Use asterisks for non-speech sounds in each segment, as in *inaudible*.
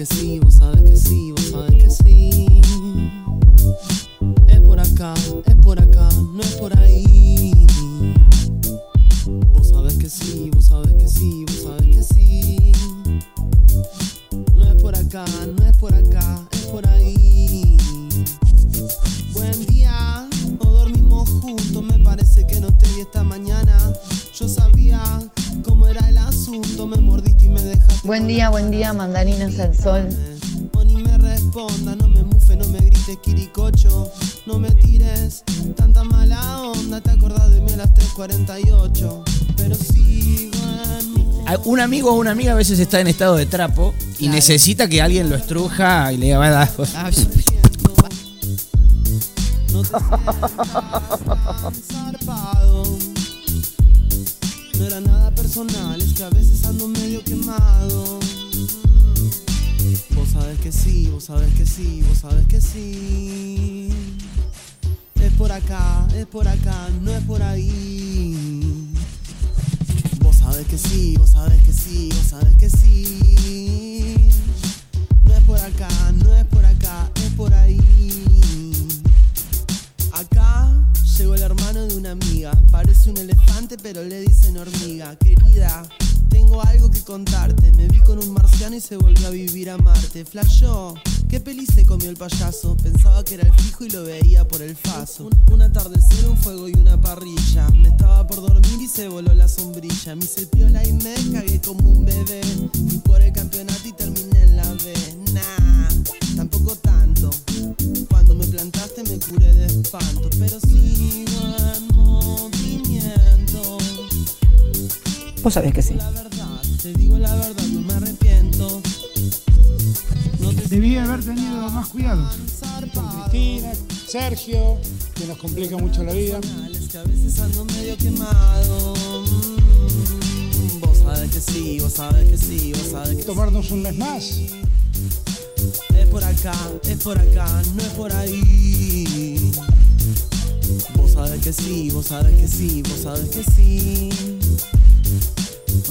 que sí, vos sabes que sí, vos sabes que sí. Es por acá, es por acá, no es por ahí. Vos sabes que sí, vos sabes que sí, vos sabes que sí. No es por acá, no es por acá, Buen día, buen día, mandarinas al sol. O ni me responda, no me mufe, no me grites, quiricocho. No me tires tanta mala onda, te acordás de mí a las 3.48. Pero sigo en modo- A- Un amigo o una amiga a veces está en estado de trapo y necesita que alguien lo estruja y le diga, "Va, *laughs* vos sabés que sí. Es por acá, es por acá, no es por ahí. Vos sabés que sí, vos sabés que sí, vos sabés que sí. No es por acá, no es por acá, es por ahí. Acá llegó el hermano de una amiga. Parece un elefante, pero le dicen hormiga. Querida, tengo algo que contarte. Me vi con un marciano y se volvió a vivir a Marte. Flashó, ¿qué peli se comió el payaso? Pensaba que era el fijo y lo veía por el faso. Un, un atardecer, un fuego y una parrilla. Me estaba por dormir y se voló la sombrilla. Me hice piola y me cagué como un bebé. Fui por el campeonato y terminé en la B. Nah, tampoco tanto. Cuando me plantaste me curé de espanto, pero sigo en movimiento. Vos sabés que sí. La verdad, te digo la verdad, No te Debí haber tenido más cuidado. zarpado. Cristina, Sergio, que nos complica mucho la vida. Es que a veces ando medio quemado. Mm, Vos sabés que sí, vos sabés que sí, vos sabés que Tomarnos un mes más. Es por acá, es por acá, no es por ahí. Vos sabés que sí, vos sabés que sí, vos sabés que sí.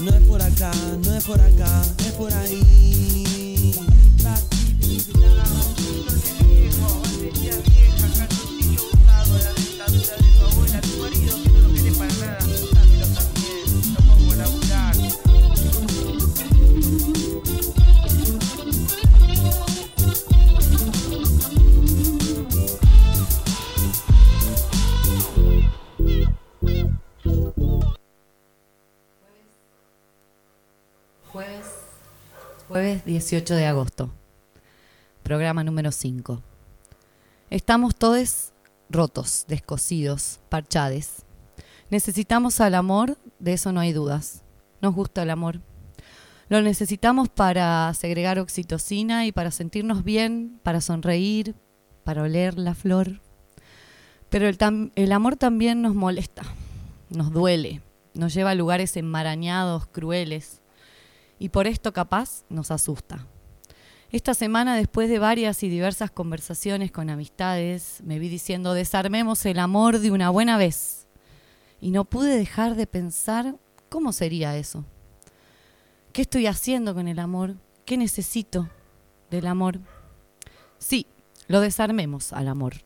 No es por acá, no es por acá, es por ahí. Jueves, jueves 18 de agosto. Programa número 5. Estamos todos rotos, descosidos, parchades. Necesitamos al amor, de eso no hay dudas. Nos gusta el amor. Lo necesitamos para segregar oxitocina y para sentirnos bien, para sonreír, para oler la flor. Pero el, el amor también nos molesta, nos duele, nos lleva a lugares enmarañados, crueles y por esto capaz nos asusta. Esta semana, después de varias y diversas conversaciones con amistades, me vi diciendo, desarmemos el amor de una buena vez. Y no pude dejar de pensar cómo sería eso. ¿Qué estoy haciendo con el amor? ¿Qué necesito del amor? Sí, lo desarmemos al amor.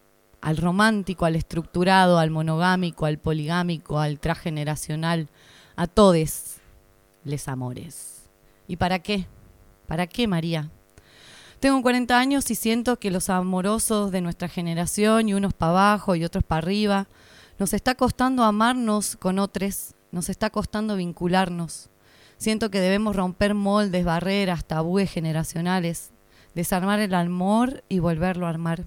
Al romántico, al estructurado, al monogámico, al poligámico, al transgeneracional, a todes les amores. ¿Y para qué? ¿Para qué, María? Tengo 40 años y siento que los amorosos de nuestra generación, y unos para abajo y otros para arriba, nos está costando amarnos con otros, nos está costando vincularnos. Siento que debemos romper moldes, barreras, tabúes generacionales, desarmar el amor y volverlo a armar,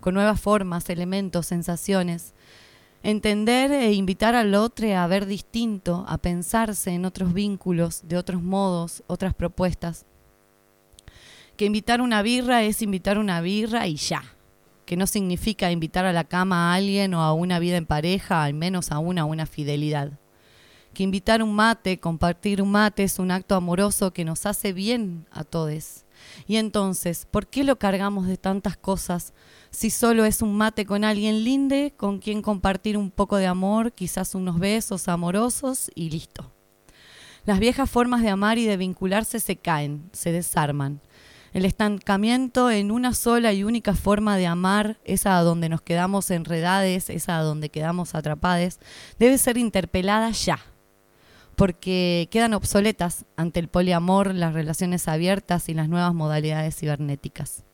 con nuevas formas, elementos, sensaciones. Entender e invitar al otro a ver distinto, a pensarse en otros vínculos, de otros modos, otras propuestas. Que invitar una birra es invitar una birra y ya. Que no significa invitar a la cama a alguien o a una vida en pareja, al menos a una una fidelidad. Que invitar un mate, compartir un mate es un acto amoroso que nos hace bien a todos. Y entonces, ¿por qué lo cargamos de tantas cosas si solo es un mate con alguien linde, con quien compartir un poco de amor, quizás unos besos amorosos y listo? Las viejas formas de amar y de vincularse se caen, se desarman. El estancamiento en una sola y única forma de amar, esa donde nos quedamos enredades, esa donde quedamos atrapades, debe ser interpelada ya, porque quedan obsoletas ante el poliamor, las relaciones abiertas y las nuevas modalidades cibernéticas.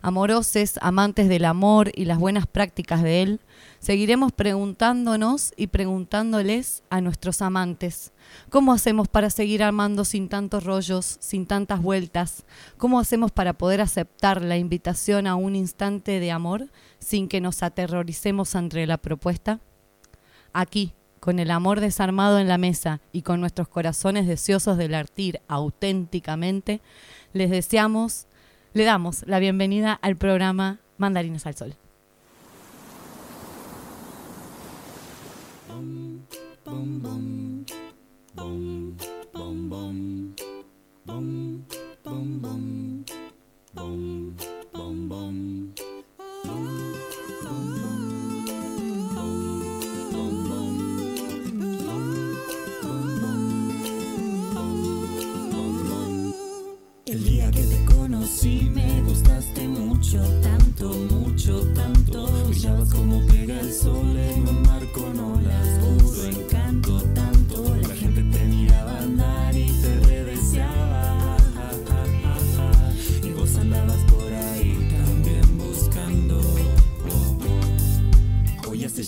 Amoroses, amantes del amor y las buenas prácticas de él, seguiremos preguntándonos y preguntándoles a nuestros amantes, ¿cómo hacemos para seguir amando sin tantos rollos, sin tantas vueltas? ¿Cómo hacemos para poder aceptar la invitación a un instante de amor sin que nos aterroricemos ante la propuesta? Aquí, con el amor desarmado en la mesa y con nuestros corazones deseosos de latir auténticamente, les deseamos, le damos la bienvenida al programa Mandarinas al Sol. El día que te conocí me gustaste mucho, tanto, mucho, tanto. Brillabas como pega el sol en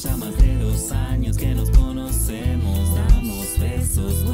ya más de dos años que nos conocemos, damos besos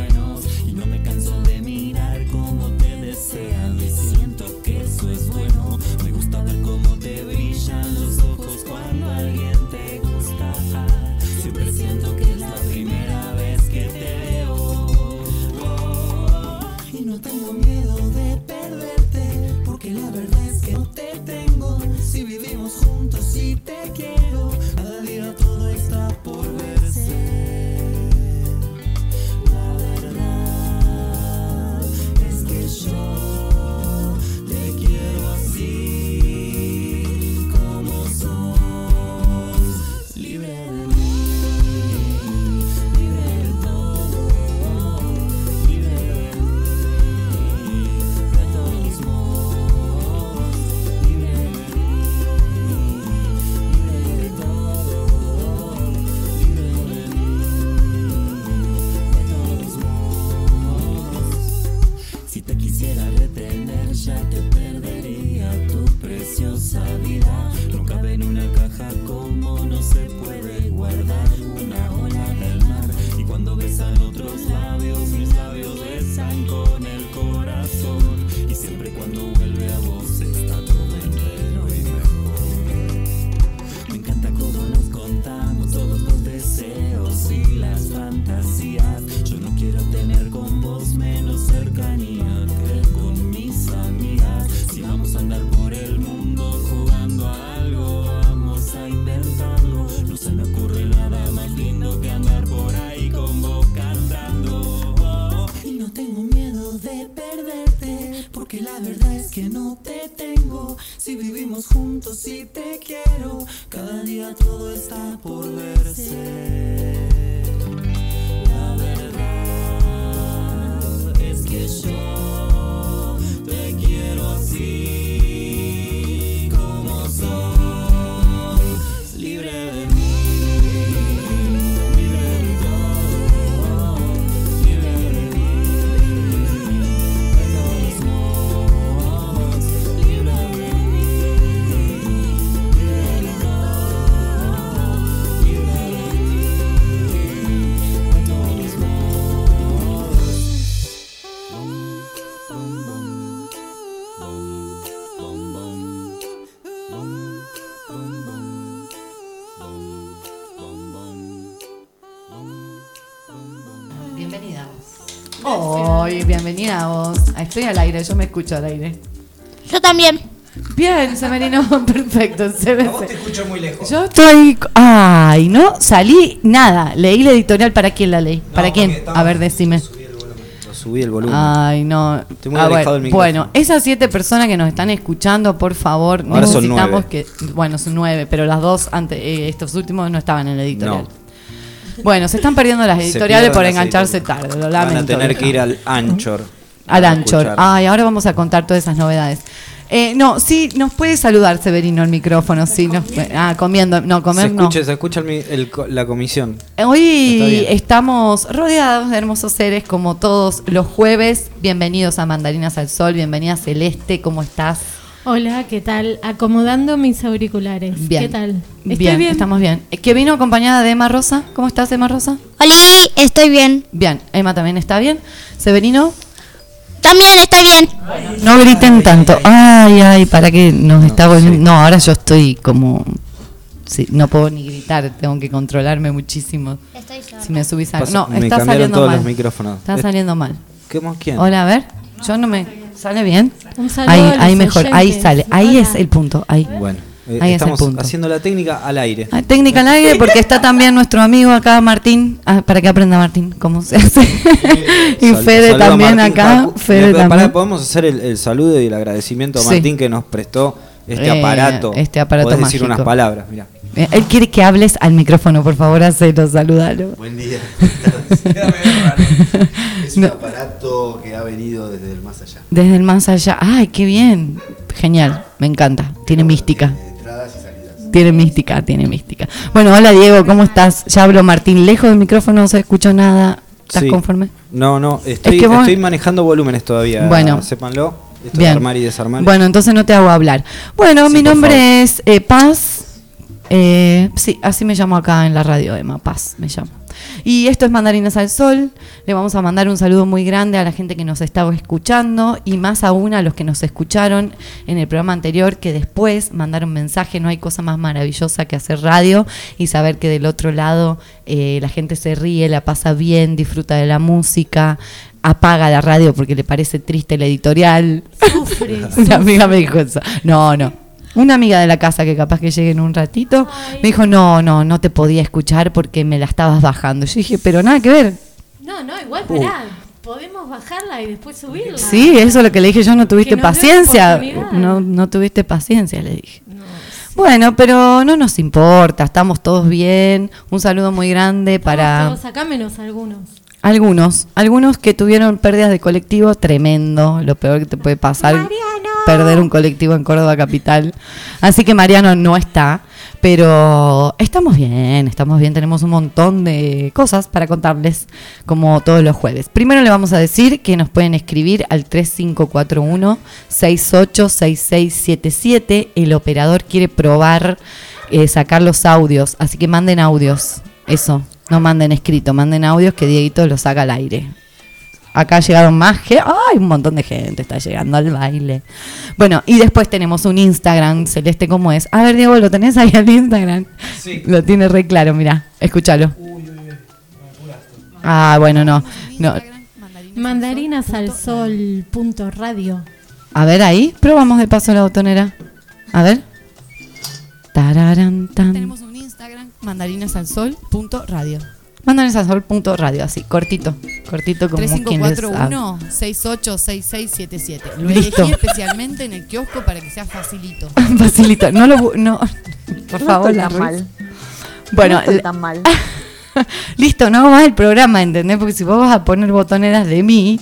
que no Hoy, bienvenida a vos. Estoy al aire, yo me escucho al aire. Yo también. Bien, Semerino, *laughs* perfecto. Se ve- te escucho muy lejos. Yo estoy. Ay, no salí nada. Leí la editorial. ¿Para quién la leí? ¿Para quién? A ver, decime. Subí el volumen. Ay, no. Estoy muy Ah, alejado bueno, del micrófono. bueno, esas siete personas que nos están escuchando, por favor, Ahora son necesitamos nueve. que. Bueno, son nueve, pero las dos, ante, eh, estos últimos no estaban en la editorial. Bueno, se están perdiendo las editoriales por las engancharse editoriales. tarde, lo Van a lamento. tener que ir al Anchor. Al Anchor. Ay, ahora vamos a contar todas esas novedades. Eh, no, sí, nos puede saludar Severino el micrófono, sí. Nos, ah, comiendo, no, Se comer no. escucha, se escucha el el la comisión. Está Hoy estamos rodeados de hermosos seres como todos los jueves. Bienvenidos a Mandarinas al Sol, bienvenida Celeste, ¿cómo estás? Hola, ¿qué tal? Acomodando mis auriculares. Bien. ¿Qué tal? ¿Estoy bien, bien? estamos bien. Eh, Que vino acompañada de Emma Rosa. ¿Cómo estás, Emma Rosa? Oli, estoy bien. Bien, Emma también está bien. Severino, También estoy bien. no griten tanto. Ay, ay, para que nos está volviendo. No, ahora yo estoy como. Sí, no puedo ni gritar, tengo que controlarme muchísimo. Si me subís a. Pasa- No, me está cambiaron saliendo todos mal. los micrófonos. Está saliendo mal. ¿Qué más quién? Hola, a ver. Yo no me. ¿Sale bien? Un saludo Ahí, a los ahí mejor. Ahí sale. Ahí Hola. es el punto. Ahí. Bueno, eh, Ahí es el estamos punto. haciendo la técnica al aire. Ah, Técnica al aire porque está también nuestro amigo acá, Martín. Ah, para que aprenda Martín cómo se hace. *laughs* y Sal- Fede también Martín acá. Fede pará, también. podemos hacer el, el saludo y el agradecimiento a Sí. Martín que nos prestó este Eh, aparato. este aparato Podés decir unas palabras, mira. Eh, Él quiere que hables al micrófono, por favor, hacelo, saludalo. Buen día. *laughs* es No. un aparato que ha venido desde el más allá. Desde el más allá. Ay, qué bien. Genial, me encanta. Tiene mística. Tiene mística, tiene mística. Bueno, hola Diego, ¿cómo estás? Ya hablo Martín, lejos del micrófono, no se escucha nada. ¿Estás Sí. conforme? No, no, estoy, Es que vos- estoy manejando volúmenes todavía. Bueno. sépanlo. Esto Bien. de armar y desarmar. Bueno, entonces no te hago hablar. Bueno, Sí, mi nombre favor. es eh, Paz. Eh, sí, así me llamo acá en la radio, Emma. Paz me llamo. Y esto es Mandarinas al Sol. Le vamos a mandar un saludo muy grande a la gente que nos estaba escuchando y más aún a los que nos escucharon en el programa anterior que después mandaron mensaje. No hay cosa más maravillosa que hacer radio y saber que del otro lado eh, la gente se ríe, la pasa bien, disfruta de la música, apaga la radio porque le parece triste el editorial. Sufre, *laughs* Una sufre. amiga me dijo eso. No, no. Una amiga de la casa que capaz que llegue en un ratito me dijo, no, no, no te podía escuchar porque me la estabas bajando. Yo dije, pero nada que ver. No, no, igual pará. Podemos bajarla y después subirla. Sí, eso es lo que le dije yo, no tuviste paciencia. No, no tuviste paciencia, le dije. Bueno, pero no nos importa, estamos todos bien. Un saludo muy grande para Todos acá menos algunos. algunos, algunos que tuvieron pérdidas de colectivo, tremendo, lo peor que te puede pasar, perder un colectivo en Córdoba capital. Así que Mariano no está, pero estamos bien, estamos bien, tenemos un montón de cosas para contarles como todos los jueves. Primero le vamos a decir que nos pueden escribir al 3541 686677. El operador quiere probar eh, sacar los audios, así que manden audios. Eso, no manden escrito, manden audios que Dieguito los saca al aire. Acá llegaron más que. ¡Ay! Un montón de gente está llegando al baile. Bueno, y después tenemos un Instagram, Celeste, ¿cómo es? A ver, Diego, ¿lo tenés ahí al Instagram? Sí. Lo tiene re claro, mira, escúchalo. Ah, bueno, no. no. Mandarinas al sol punto radio. A ver ahí, probamos de paso la botonera. A ver. Tararán, tan. Tenemos un Instagram, mandarinasalsol.radio. Mandarinasalsol.radio, así, cortito. Cortito como quien les habla. 3541-686677. Lo Listo. elegí especialmente en el kiosco para que sea facilito. *laughs* Facilito, no lo bu- no. Por No favor, estoy la mal. Bueno, No estoy tan mal. *laughs* Listo, no hago más el programa, ¿entendés? Porque si vos vas a poner botoneras de mí,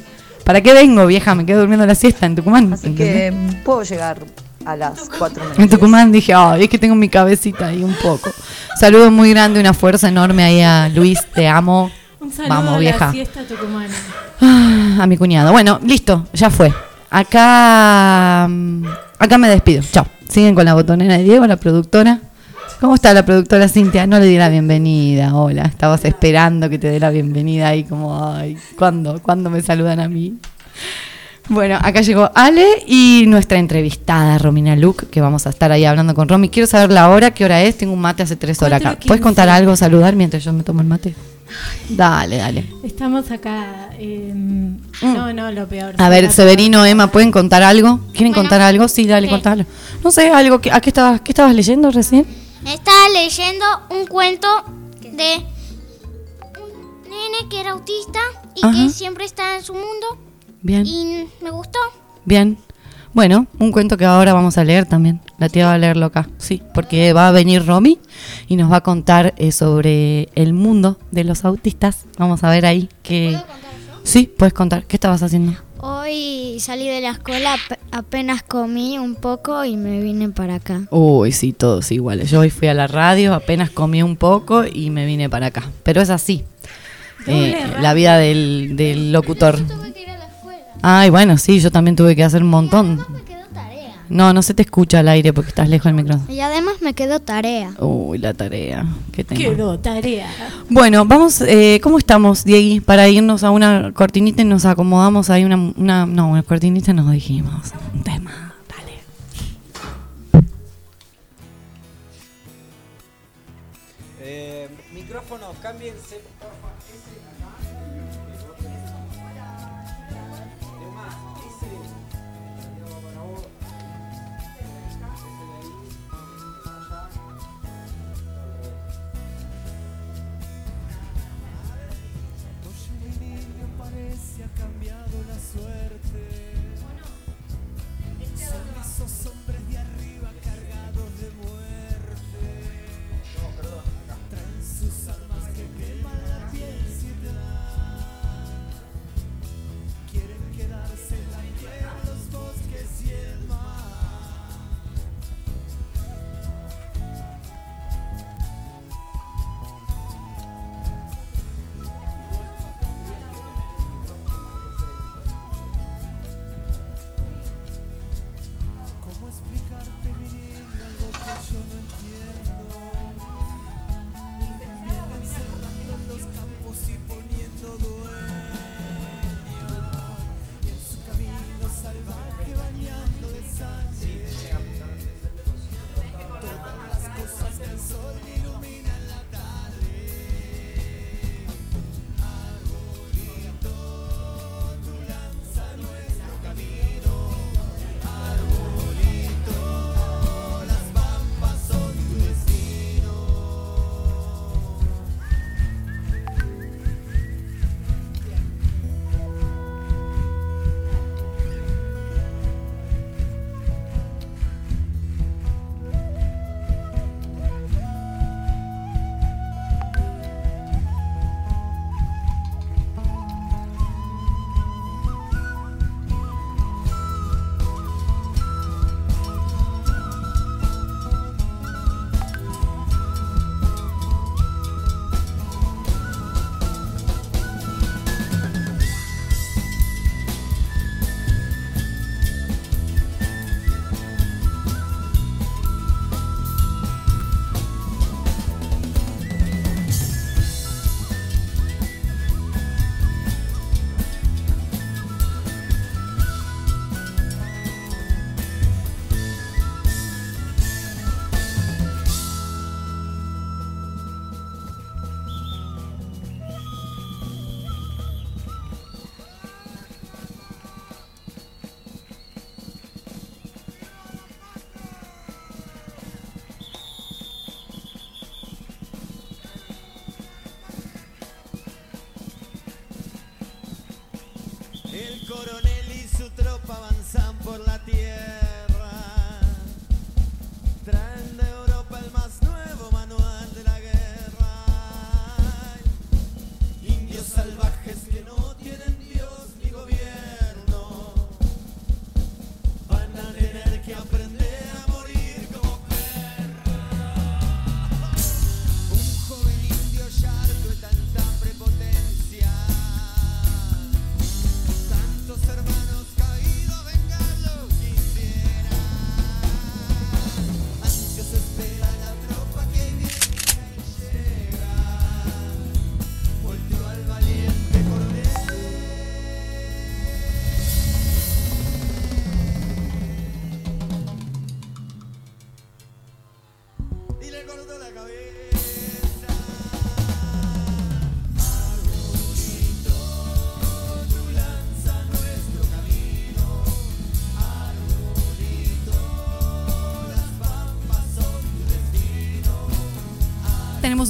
¿para qué vengo, vieja? Me quedo durmiendo la siesta en Tucumán. Así ¿entendés? que puedo llegar a las 4 menos. En Tucumán dije, ay, es que tengo mi cabecita ahí un poco. Saludo muy grande, una fuerza enorme ahí a Luis, te amo. Un saludo Vamos, a vieja. la siesta tucumana. Ah, a mi cuñado. Bueno, listo, ya fue. Acá, mm, acá me despido. Chao. Siguen con la botonera de Diego, la productora. ¿Cómo está la productora Cintia? No le di la bienvenida. Hola, estabas esperando que te dé la bienvenida ahí como, ay, ¿cuándo? ¿Cuándo me saludan a mí? Bueno, acá llegó Ale y nuestra entrevistada Romina Luke, que vamos a estar ahí hablando con Romy. Quiero saber la hora, qué hora es. Tengo un mate hace tres horas acá. 4:15. ¿Puedes contar algo, saludar mientras yo me tomo el mate? Dale, dale. Estamos acá. eh, No, no, lo peor. A ver, Severino, Emma, ¿pueden contar algo? ¿Quieren contar algo? Sí, dale, contalo. No sé, algo que, ¿a qué estabas, qué estabas leyendo recién? Estaba leyendo un cuento de un nene que era autista y Ajá. que siempre está en su mundo. Bien. Y me gustó. Bien. Bueno, un cuento que ahora vamos a leer también. La tía va a leerlo acá, sí, porque va a venir Romy y nos va a contar eh, sobre el mundo de los autistas. Vamos a ver ahí que... Sí, puedes contar. ¿Qué estabas haciendo? Hoy salí de la escuela, ap- apenas comí un poco y me vine para acá. Uy, sí, todos iguales. Yo hoy fui a la radio, apenas comí un poco y me vine para acá. Pero es así. Eh, la vida del, del locutor. Tuve que ir a la escuela. Ay, bueno, sí, yo también tuve que hacer un montón. No, no se te escucha al aire porque estás lejos del micrófono. Y además me quedó tarea. Uy, la tarea. Qué tema. Quedó tarea. Bueno, vamos, eh, ¿cómo estamos, Diegui? Para irnos a una cortinita y nos acomodamos ahí una, una no, una cortinita nos dijimos. Un tema,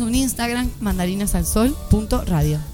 un Instagram, mandarinasalsol.radio.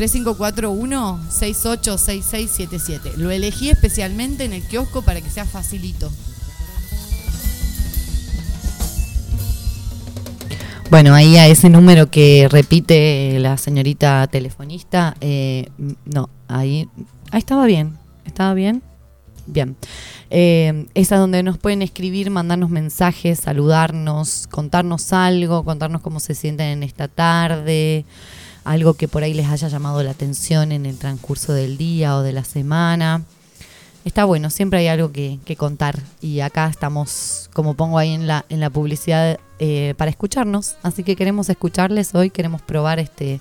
3541-686677. Lo elegí especialmente en el kiosco para que sea facilito. Bueno, ahí a ese número que repite la señorita telefonista, eh, no, ahí, ahí estaba bien, estaba bien, bien. Eh, es a donde nos pueden escribir, mandarnos mensajes, saludarnos, contarnos algo, contarnos cómo se sienten en esta tarde, algo que por ahí les haya llamado la atención en el transcurso del día o de la semana. Está bueno, siempre hay algo que, contar y acá estamos, como pongo ahí en la, en la publicidad, eh, para escucharnos. Así que queremos escucharles hoy, queremos probar este,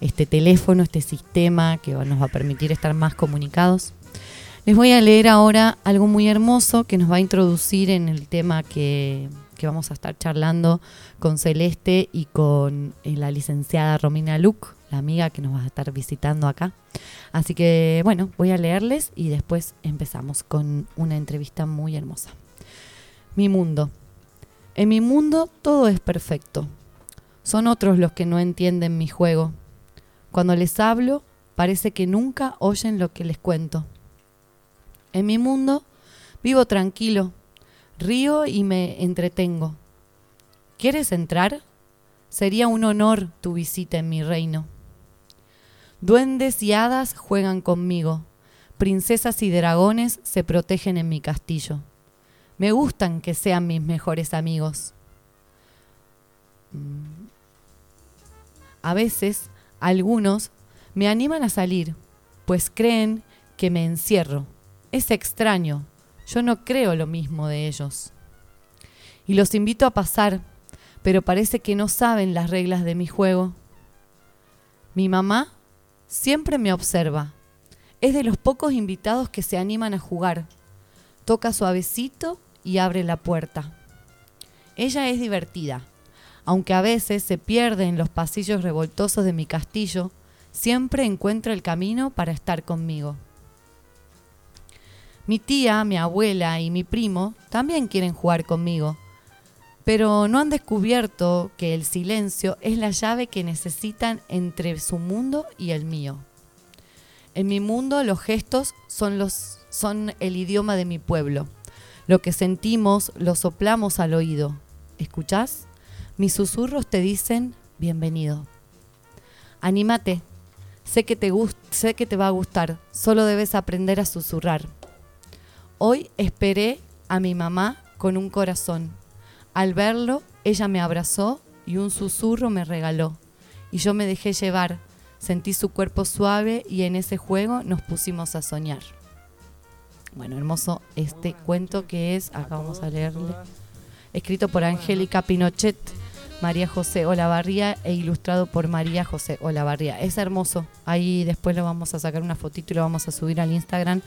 este teléfono, este sistema que nos va a permitir estar más comunicados. Les voy a leer ahora algo muy hermoso que nos va a introducir en el tema que, que vamos a estar charlando con Celeste y con eh, la licenciada Romina Luc, la amiga que nos va a estar visitando acá. Así que bueno, voy a leerles y después empezamos con una entrevista muy hermosa. Mi mundo. En mi mundo todo es perfecto. Son otros los que no entienden mi juego. Cuando les hablo, parece que nunca oyen lo que les cuento. En mi mundo vivo tranquilo, río y me entretengo. ¿Quieres entrar? Sería un honor tu visita en mi reino. Duendes y hadas juegan conmigo. Princesas y dragones se protegen en mi castillo. Me gustan que sean mis mejores amigos. A veces, algunos me animan a salir, pues creen que me encierro. Es extraño, yo no creo lo mismo de ellos. Y los invito a pasar, pero parece que no saben las reglas de mi juego. Mi mamá siempre me observa. Es de los pocos invitados que se animan a jugar. Toca suavecito y abre la puerta. Ella es divertida. Aunque a veces se pierde en los pasillos revoltosos de mi castillo, siempre encuentra el camino para estar conmigo. Mi tía, mi abuela y mi primo también quieren jugar conmigo, pero no han descubierto que el silencio es la llave que necesitan entre su mundo y el mío. En mi mundo los gestos son, el idioma de mi pueblo. Lo que sentimos lo soplamos al oído. ¿Escuchás? Mis susurros te dicen bienvenido. Anímate. Sé que, te sé que te va a gustar. Solo debes aprender a susurrar. Hoy esperé a mi mamá con un corazón. Al verlo, ella me abrazó y un susurro me regaló. Y yo me dejé llevar. Sentí su cuerpo suave y en ese juego nos pusimos a soñar. Bueno, hermoso este cuento que es, acá vamos a leerle, escrito por Angélica Pinochet, María José Olavarría e ilustrado por María José Olavarría. Es hermoso. Ahí después lo vamos a sacar una fotito y lo vamos a subir al Instagram.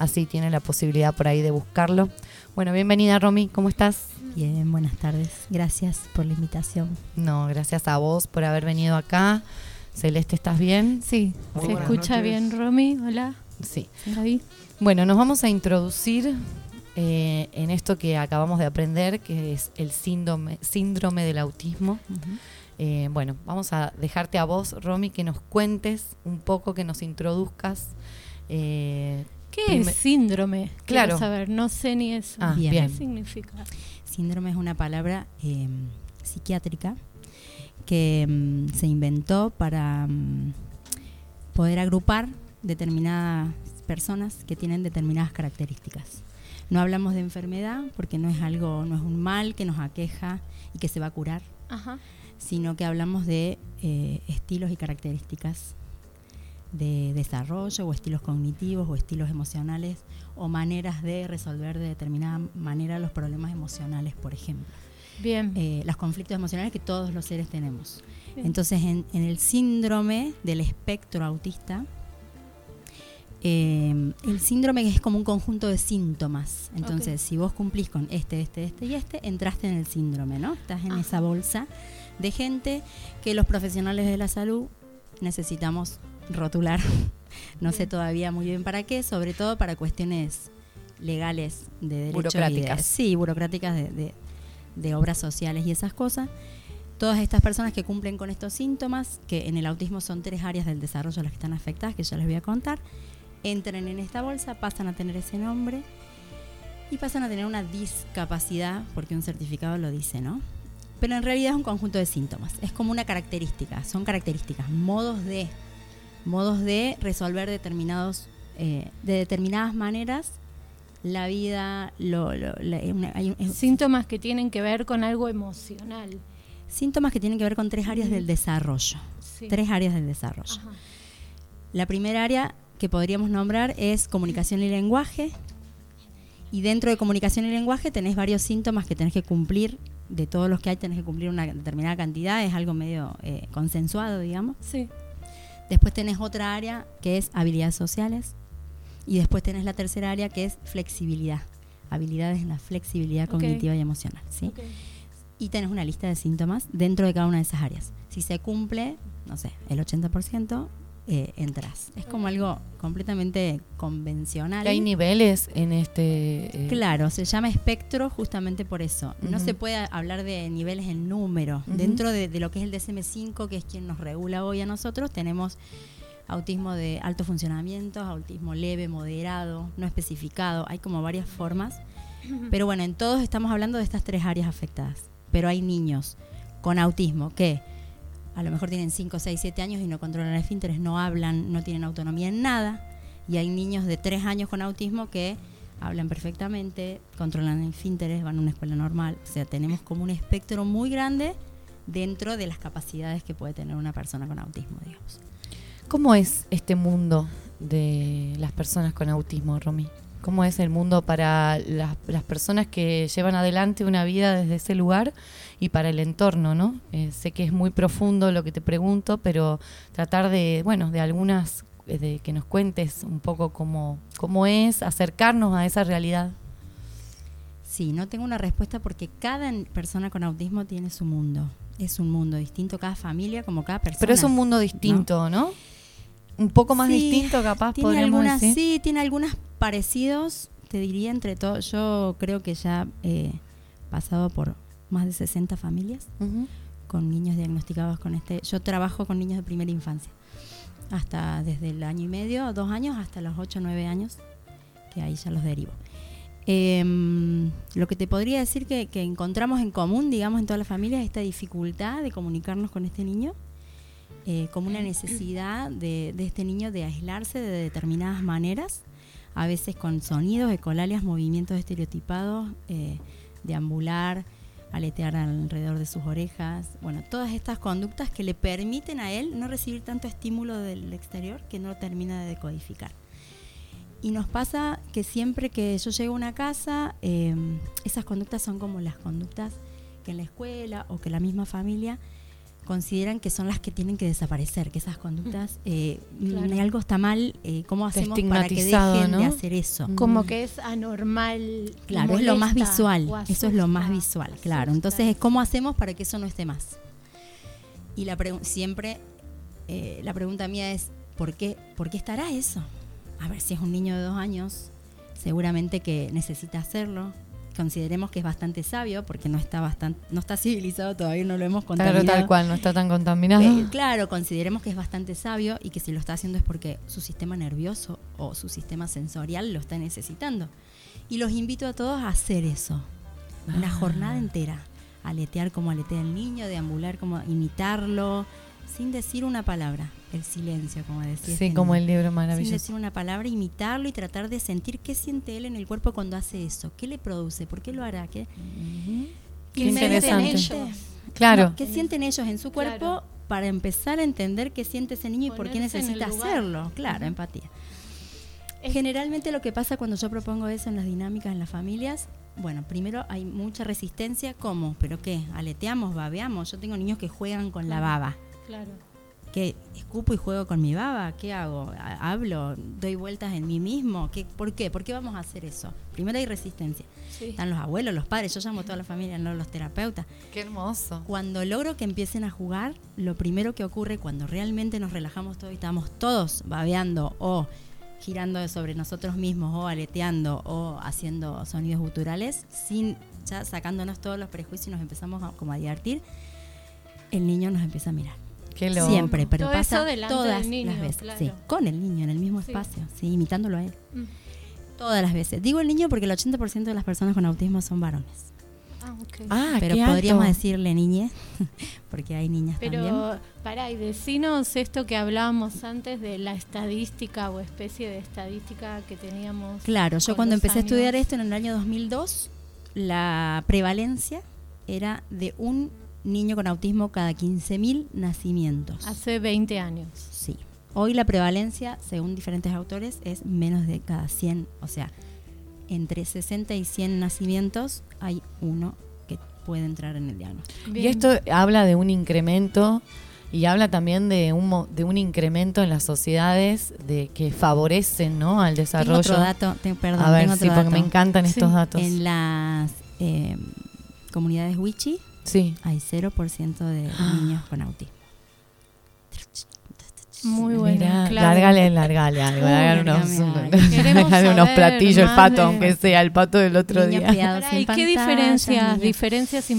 Así tiene la posibilidad por ahí de buscarlo. Bueno, bienvenida Romy, ¿cómo estás? Bien, buenas tardes. Gracias por la invitación. No, gracias a vos por haber venido acá. Celeste, ¿estás bien? Sí, Muy ¿se escucha noches. bien, Romy? Hola. Sí. Gaby. Bueno, nos vamos a introducir eh, en esto que acabamos de aprender, que es el síndrome, síndrome del autismo. Eh, bueno, vamos a dejarte a vos, Romy, que nos cuentes un poco, que nos introduzcas. eh, ¿Qué es síndrome? Quiero Claro. saber, no sé ni eso. Ah, Bien. ¿Qué significa? Síndrome es una palabra eh, psiquiátrica que mm, se inventó para mm, poder agrupar determinadas personas que tienen determinadas características. No hablamos de enfermedad porque no es algo, no es un mal que nos aqueja y que se va a curar, Ajá. sino que hablamos de eh, estilos y características de desarrollo o estilos cognitivos o estilos emocionales o maneras de resolver de determinada manera los problemas emocionales, por ejemplo. Bien. Eh, los conflictos emocionales que todos los seres tenemos. Bien. Entonces, en, en el síndrome del espectro autista, eh, el síndrome es como un conjunto de síntomas. Entonces, si vos cumplís con este, este, este y este, entraste en el síndrome, ¿no? Estás en esa bolsa de gente que los profesionales de la salud necesitamos rotular. *laughs* no sé todavía muy bien para qué, sobre todo para cuestiones legales de derecho y de- Burocráticas. sí, burocráticas de, de- de obras sociales y esas cosas. Todas estas personas que cumplen con estos síntomas, que en el autismo son tres áreas del desarrollo las que están afectadas, que ya les voy a contar, entran en esta bolsa, pasan a tener ese nombre y pasan a tener una discapacidad, porque un certificado lo dice, ¿no? Pero en realidad es un conjunto de síntomas, es como una característica, son características, modos de, modos de resolver determinados, eh, de determinadas maneras la vida, lo, lo- la- una- hay un- Síntomas que tienen que ver con algo emocional. síntomas que tienen que ver con tres áreas del desarrollo. Sí. Tres áreas del desarrollo. Ajá. La primera área que podríamos nombrar es comunicación y lenguaje. Y dentro de comunicación y lenguaje tenés varios síntomas que tenés que cumplir. De todos los que hay tenés que cumplir una determinada cantidad. Es algo medio eh, consensuado, digamos. Sí. Después tenés otra área que es habilidades sociales. Y después tenés la tercera área que es flexibilidad. Habilidades en la flexibilidad cognitiva y emocional. ¿sí? Y tenés una lista de síntomas dentro de cada una de esas áreas. Si se cumple, no sé, el 80%, eh, entras. Es como algo completamente convencional. Hay niveles en este. eh, Claro, se llama espectro justamente por eso. No se puede hablar de niveles en número. Dentro de, de lo que es el DSM-5, que es quien nos regula hoy a nosotros, tenemos autismo de alto funcionamiento, autismo leve, moderado, no especificado. Hay como varias formas. Pero bueno, en todos estamos hablando de estas tres áreas afectadas. Pero hay niños con autismo que a lo mejor tienen 5, 6, 7 años y no controlan esfínteres, no hablan, no tienen autonomía en nada. Y hay niños de 3 años con autismo que hablan perfectamente, controlan esfínteres, van a una escuela normal. O sea, tenemos como un espectro muy grande dentro de las capacidades que puede tener una persona con autismo, digamos. ¿Cómo es este mundo de las personas con autismo, Romy? ¿Cómo es el mundo para las, las personas que llevan adelante una vida desde ese lugar y para el entorno, ¿no? Eh, sé que es muy profundo lo que te pregunto, pero tratar de, bueno, de algunas, eh, de que nos cuentes un poco cómo, cómo es, acercarnos a esa realidad. Sí, no tengo una respuesta porque cada persona con autismo tiene su mundo. Es un mundo distinto, cada familia, como cada persona. Pero es un mundo distinto, ¿no? Un poco más Sí, distinto, capaz, tiene podríamos algunas, decir. Sí, tiene algunos parecidos, te diría, entre todos. Yo creo que ya he pasado por más de 60 familias con niños diagnosticados con este. Yo trabajo con niños de primera infancia, hasta desde el año y medio, dos años, hasta los 8 o 9 años, que ahí ya los derivo. Em, lo que te podría decir que, que encontramos en común, digamos, en toda la familia es esta dificultad de comunicarnos con este niño, eh, como una necesidad de, este niño de aislarse de determinadas maneras, a veces con sonidos, ecolalias, movimientos estereotipados, eh, deambular, aletear alrededor de sus orejas, bueno, todas estas conductas que le permiten a él no recibir tanto estímulo del exterior que no termina de decodificar. Y nos pasa que siempre que yo llego a una casa, eh, esas conductas son como las conductas que en la escuela o que la misma familia consideran que son las que tienen que desaparecer, que esas conductas, eh, Claro. mm, algo está mal, eh, ¿cómo hacemos para que estigmatizado, dejen de hacer eso? Como que es anormal. Claro, es lo más visual, eso es lo más asusta. visual, claro. Entonces, ¿cómo hacemos para que eso no esté más? Y la siempre eh, la pregunta mía es, ¿por qué, ¿por qué estará eso? A ver, si es un niño de dos años, seguramente que necesita hacerlo. Consideremos que es bastante sabio, porque no está bastante, no está civilizado todavía, no lo hemos contaminado. Claro, tal cual, no está tan contaminado. Eh, claro, consideremos que es bastante sabio y que si lo está haciendo es porque su sistema nervioso o su sistema sensorial lo está necesitando. Y los invito a todos a hacer eso. Una Ah. jornada entera. Aletear como aletea el niño, deambular como imitarlo, sin decir una palabra. El silencio, como decía. Sí, como el libro Sin maravilloso. decir una palabra, imitarlo y tratar de sentir qué siente él en el cuerpo cuando hace eso. ¿Qué le produce? ¿Por qué lo hará? ¿Qué, Qué sienten interesante. ellos? Claro. No, ¿Qué sienten ellos en su cuerpo Claro. para empezar a entender qué siente ese niño y por qué necesita hacerlo? Claro, empatía. Generalmente lo que pasa cuando yo propongo eso en las dinámicas en las familias, bueno, primero hay mucha resistencia, ¿cómo? ¿Pero qué? ¿Aleteamos, babeamos? Yo tengo niños que juegan con la baba. Claro. ¿Qué? ¿Escupo y juego con mi baba? ¿Qué hago? ¿Ha- ¿Hablo? ¿Doy vueltas en mí mismo? ¿Qué, ¿Por qué? ¿Por qué vamos a hacer eso? Primero hay resistencia. Sí. Están los abuelos, los padres, yo llamo a toda la familia, no los terapeutas. Qué hermoso. Cuando logro que empiecen a jugar, lo primero que ocurre cuando realmente nos relajamos todos y estamos todos babeando o girando sobre nosotros mismos o aleteando o haciendo sonidos guturales, sin ya sacándonos todos los prejuicios y nos empezamos a, como a divertir, el niño nos empieza a mirar. Qué loco. Siempre, pero Todo pasa todas del niño, las veces. claro. Sí, con el niño en el mismo Sí. espacio, sí, imitándolo a él. Mm. Todas las veces. Digo el niño porque el 80% de las personas con autismo son varones. Ah, ok. Ah, pero qué podríamos alto. decirle niñe, *laughs* porque hay niñas también. Pero, pará, y decinos esto que hablábamos antes de la estadística o especie de estadística que teníamos. Claro, yo cuando empecé a estudiar esto en el año 2002, la prevalencia era de un niño con autismo cada 15.000 nacimientos. Hace 20 años. Sí. Hoy la prevalencia, según diferentes autores, es menos de cada 100. O sea, entre 60 y 100 nacimientos hay uno que puede entrar en el diagnóstico. Y esto habla de un incremento y habla también de un, mo- de un incremento en las sociedades de que favorecen ¿no? al Tengo desarrollo. otro dato, te- perdón, A ver, tengo sí, otro porque me dato. encantan estos datos. En las eh, comunidades Wichi Sí. hay 0% de niños con autismo. Muy bueno. Mirá, claro. lárgale, lárgale algo, Uy, lárgale unos, *laughs* unos platillos, el pato, aunque sea el pato del otro día. criados Pará, ¿Y qué diferencias, diferencias Eh,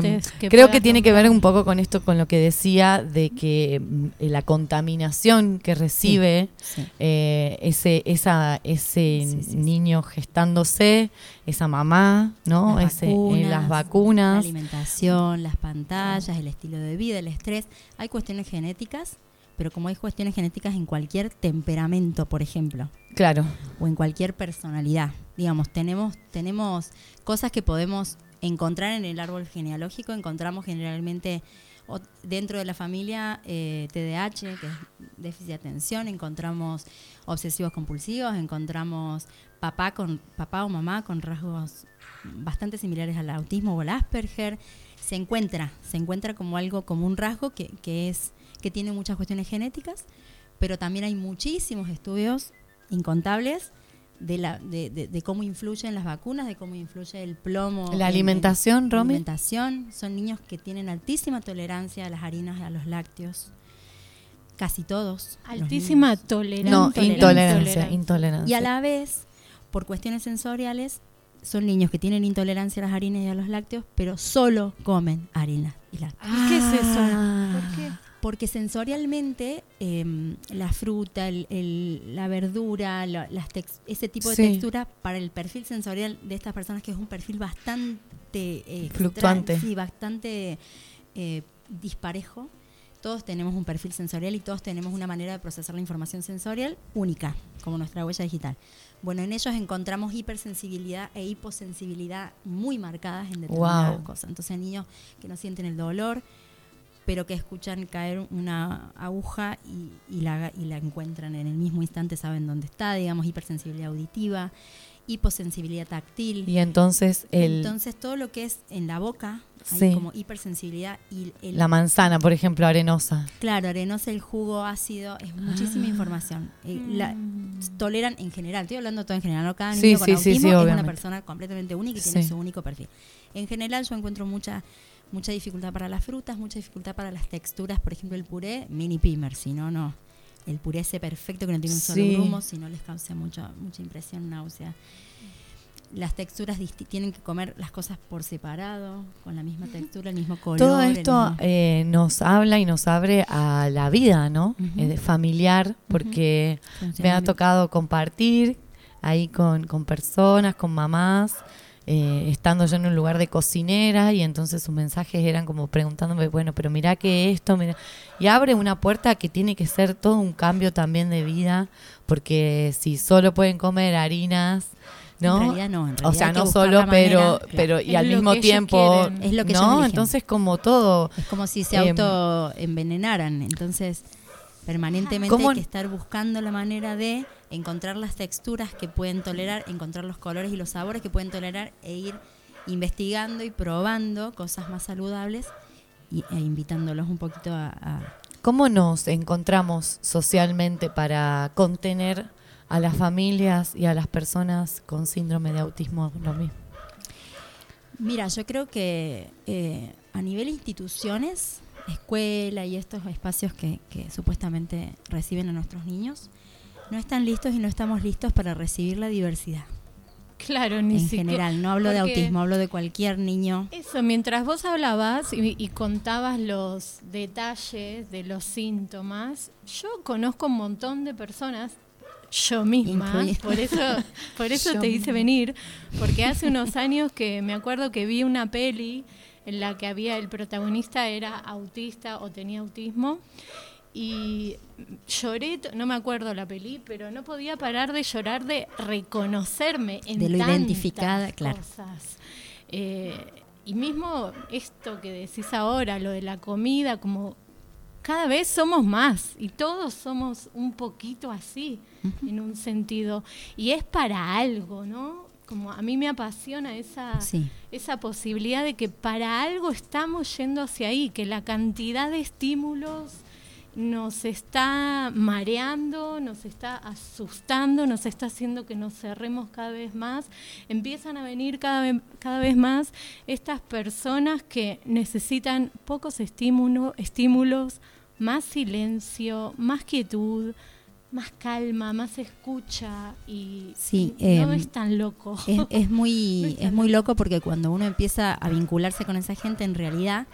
importantes? que creo que tiene que ver un poco con esto, con lo que decía de que mm, la contaminación que recibe Sí. eh, ese esa ese Sí, sí, sí. niño gestándose, esa mamá, ¿no? Las Ese, eh, las La vacunas. alimentación, las pantallas, el estilo de vida, el estrés. Hay cuestiones genéticas, pero como hay cuestiones genéticas en cualquier temperamento, por ejemplo, Claro. o en cualquier personalidad. Digamos, tenemos, tenemos cosas que podemos encontrar en el árbol genealógico. Encontramos generalmente o- dentro de la familia eh, TDAH, que es déficit de atención, encontramos obsesivos compulsivos, encontramos papá con papá o mamá con rasgos bastante similares al autismo o al Asperger. Se encuentra, se encuentra como algo, como un rasgo que, que es que tiene muchas cuestiones genéticas, pero también hay muchísimos estudios incontables de, la, de, de- de cómo influyen las vacunas, de cómo influye el plomo. La en- alimentación, la Romy. alimentación. Son niños que tienen altísima tolerancia a las harinas y a los lácteos. Casi todos. Altísima tolerancia. No, Intolerancia. intolerancia. Y a la vez, por cuestiones sensoriales, son niños que tienen intolerancia a las harinas y a los lácteos, pero solo comen harina y lácteos. ¿Qué es eso? Ah. ¿Por qué? Porque sensorialmente em, la fruta, el- el- la verdura, la- las ese tipo de Sí. textura para el perfil sensorial de estas personas, que es un perfil bastante eh, extra- Fluctuante. sí, bastante eh, disparejo. Todos tenemos un perfil sensorial y todos tenemos una manera de procesar la información sensorial única, como nuestra huella digital. Bueno, en ellos encontramos hipersensibilidad e hiposensibilidad muy marcadas en determinadas Wow. cosas. Entonces, niños que no sienten el dolor, pero que escuchan caer una aguja y, y la, y la encuentran en el mismo instante, saben dónde está, digamos, hipersensibilidad auditiva, hiposensibilidad táctil. Y entonces el Entonces, todo lo que es en la boca, hay Sí. como hipersensibilidad y el, la manzana, por ejemplo, arenosa. Claro, arenosa, el jugo ácido, es muchísima Ah. información. Eh, la- toleran en general, estoy hablando todo en general, no cada niño Sí, con sí, autismo sí, es una persona completamente única y tiene Sí. su único perfil. En general yo encuentro mucha mucha dificultad para las frutas, mucha dificultad para las texturas, por ejemplo el puré, mini pimer, si no, no. El puré ese perfecto que no tiene un solo Sí. grumo, si no les causa mucha, mucha impresión, náusea. Las texturas tienen que comer las cosas por separado, con la misma textura, el mismo color. Todo esto mismo- eh, nos habla y nos abre a la vida, ¿no? Eh, de familiar, porque me ha tocado compartir ahí con, con personas, con mamás, eh, estando yo en un lugar de cocinera y entonces sus mensajes eran como preguntándome, bueno, pero mirá que esto, mira, y abre una puerta que tiene que ser todo un cambio también de vida, porque si solo pueden comer harinas, ¿no? En realidad no, en o sea, no solo, pero, manera, pero y Es al mismo tiempo, quieren. Es lo que ¿no? Entonces como todo, Es como si se Em, autoenvenenaran. Entonces, permanentemente ¿Cómo- hay que estar buscando la manera de encontrar las texturas que pueden tolerar, encontrar los colores y los sabores que pueden tolerar e ir investigando y probando cosas más saludables y, e invitándolos un poquito a, a- ¿Cómo nos encontramos socialmente para contener a las familias y a las personas con síndrome de autismo? Lo mismo. Mira, yo creo que eh, a nivel instituciones, escuela y estos espacios que, que supuestamente reciben a nuestros niños, no están listos y no estamos listos para recibir la diversidad. Claro, ni en siquiera- general. No hablo de autismo, hablo de cualquier niño. Eso, mientras vos hablabas y, y contabas los detalles de los síntomas, yo conozco un montón de personas, yo misma, por eso, por eso *laughs* Yo te hice venir, porque hace *laughs* unos años que me acuerdo que vi una peli en la que había el protagonista era autista o tenía autismo y lloré, no me acuerdo la peli, pero no podía parar de llorar de reconocerme en De lo tantas identificada, claro. cosas. Eh, y mismo esto que decís ahora, lo de la comida, como cada vez somos más y todos somos un poquito así, en un sentido. Y es para algo, ¿no? Como a mí me apasiona esa, Sí. esa posibilidad de que para algo estamos yendo hacia ahí, que la cantidad de estímulos nos está mareando, nos está asustando, nos está haciendo que nos cerremos cada vez más. Empiezan a venir cada vez, cada vez más estas personas que necesitan pocos estímulo- estímulos, más silencio, más quietud, más calma, más escucha y Sí, no em, es tan loco. Es, es *laughs* No muy, es es muy loco porque cuando uno empieza a vincularse con esa gente, en realidad,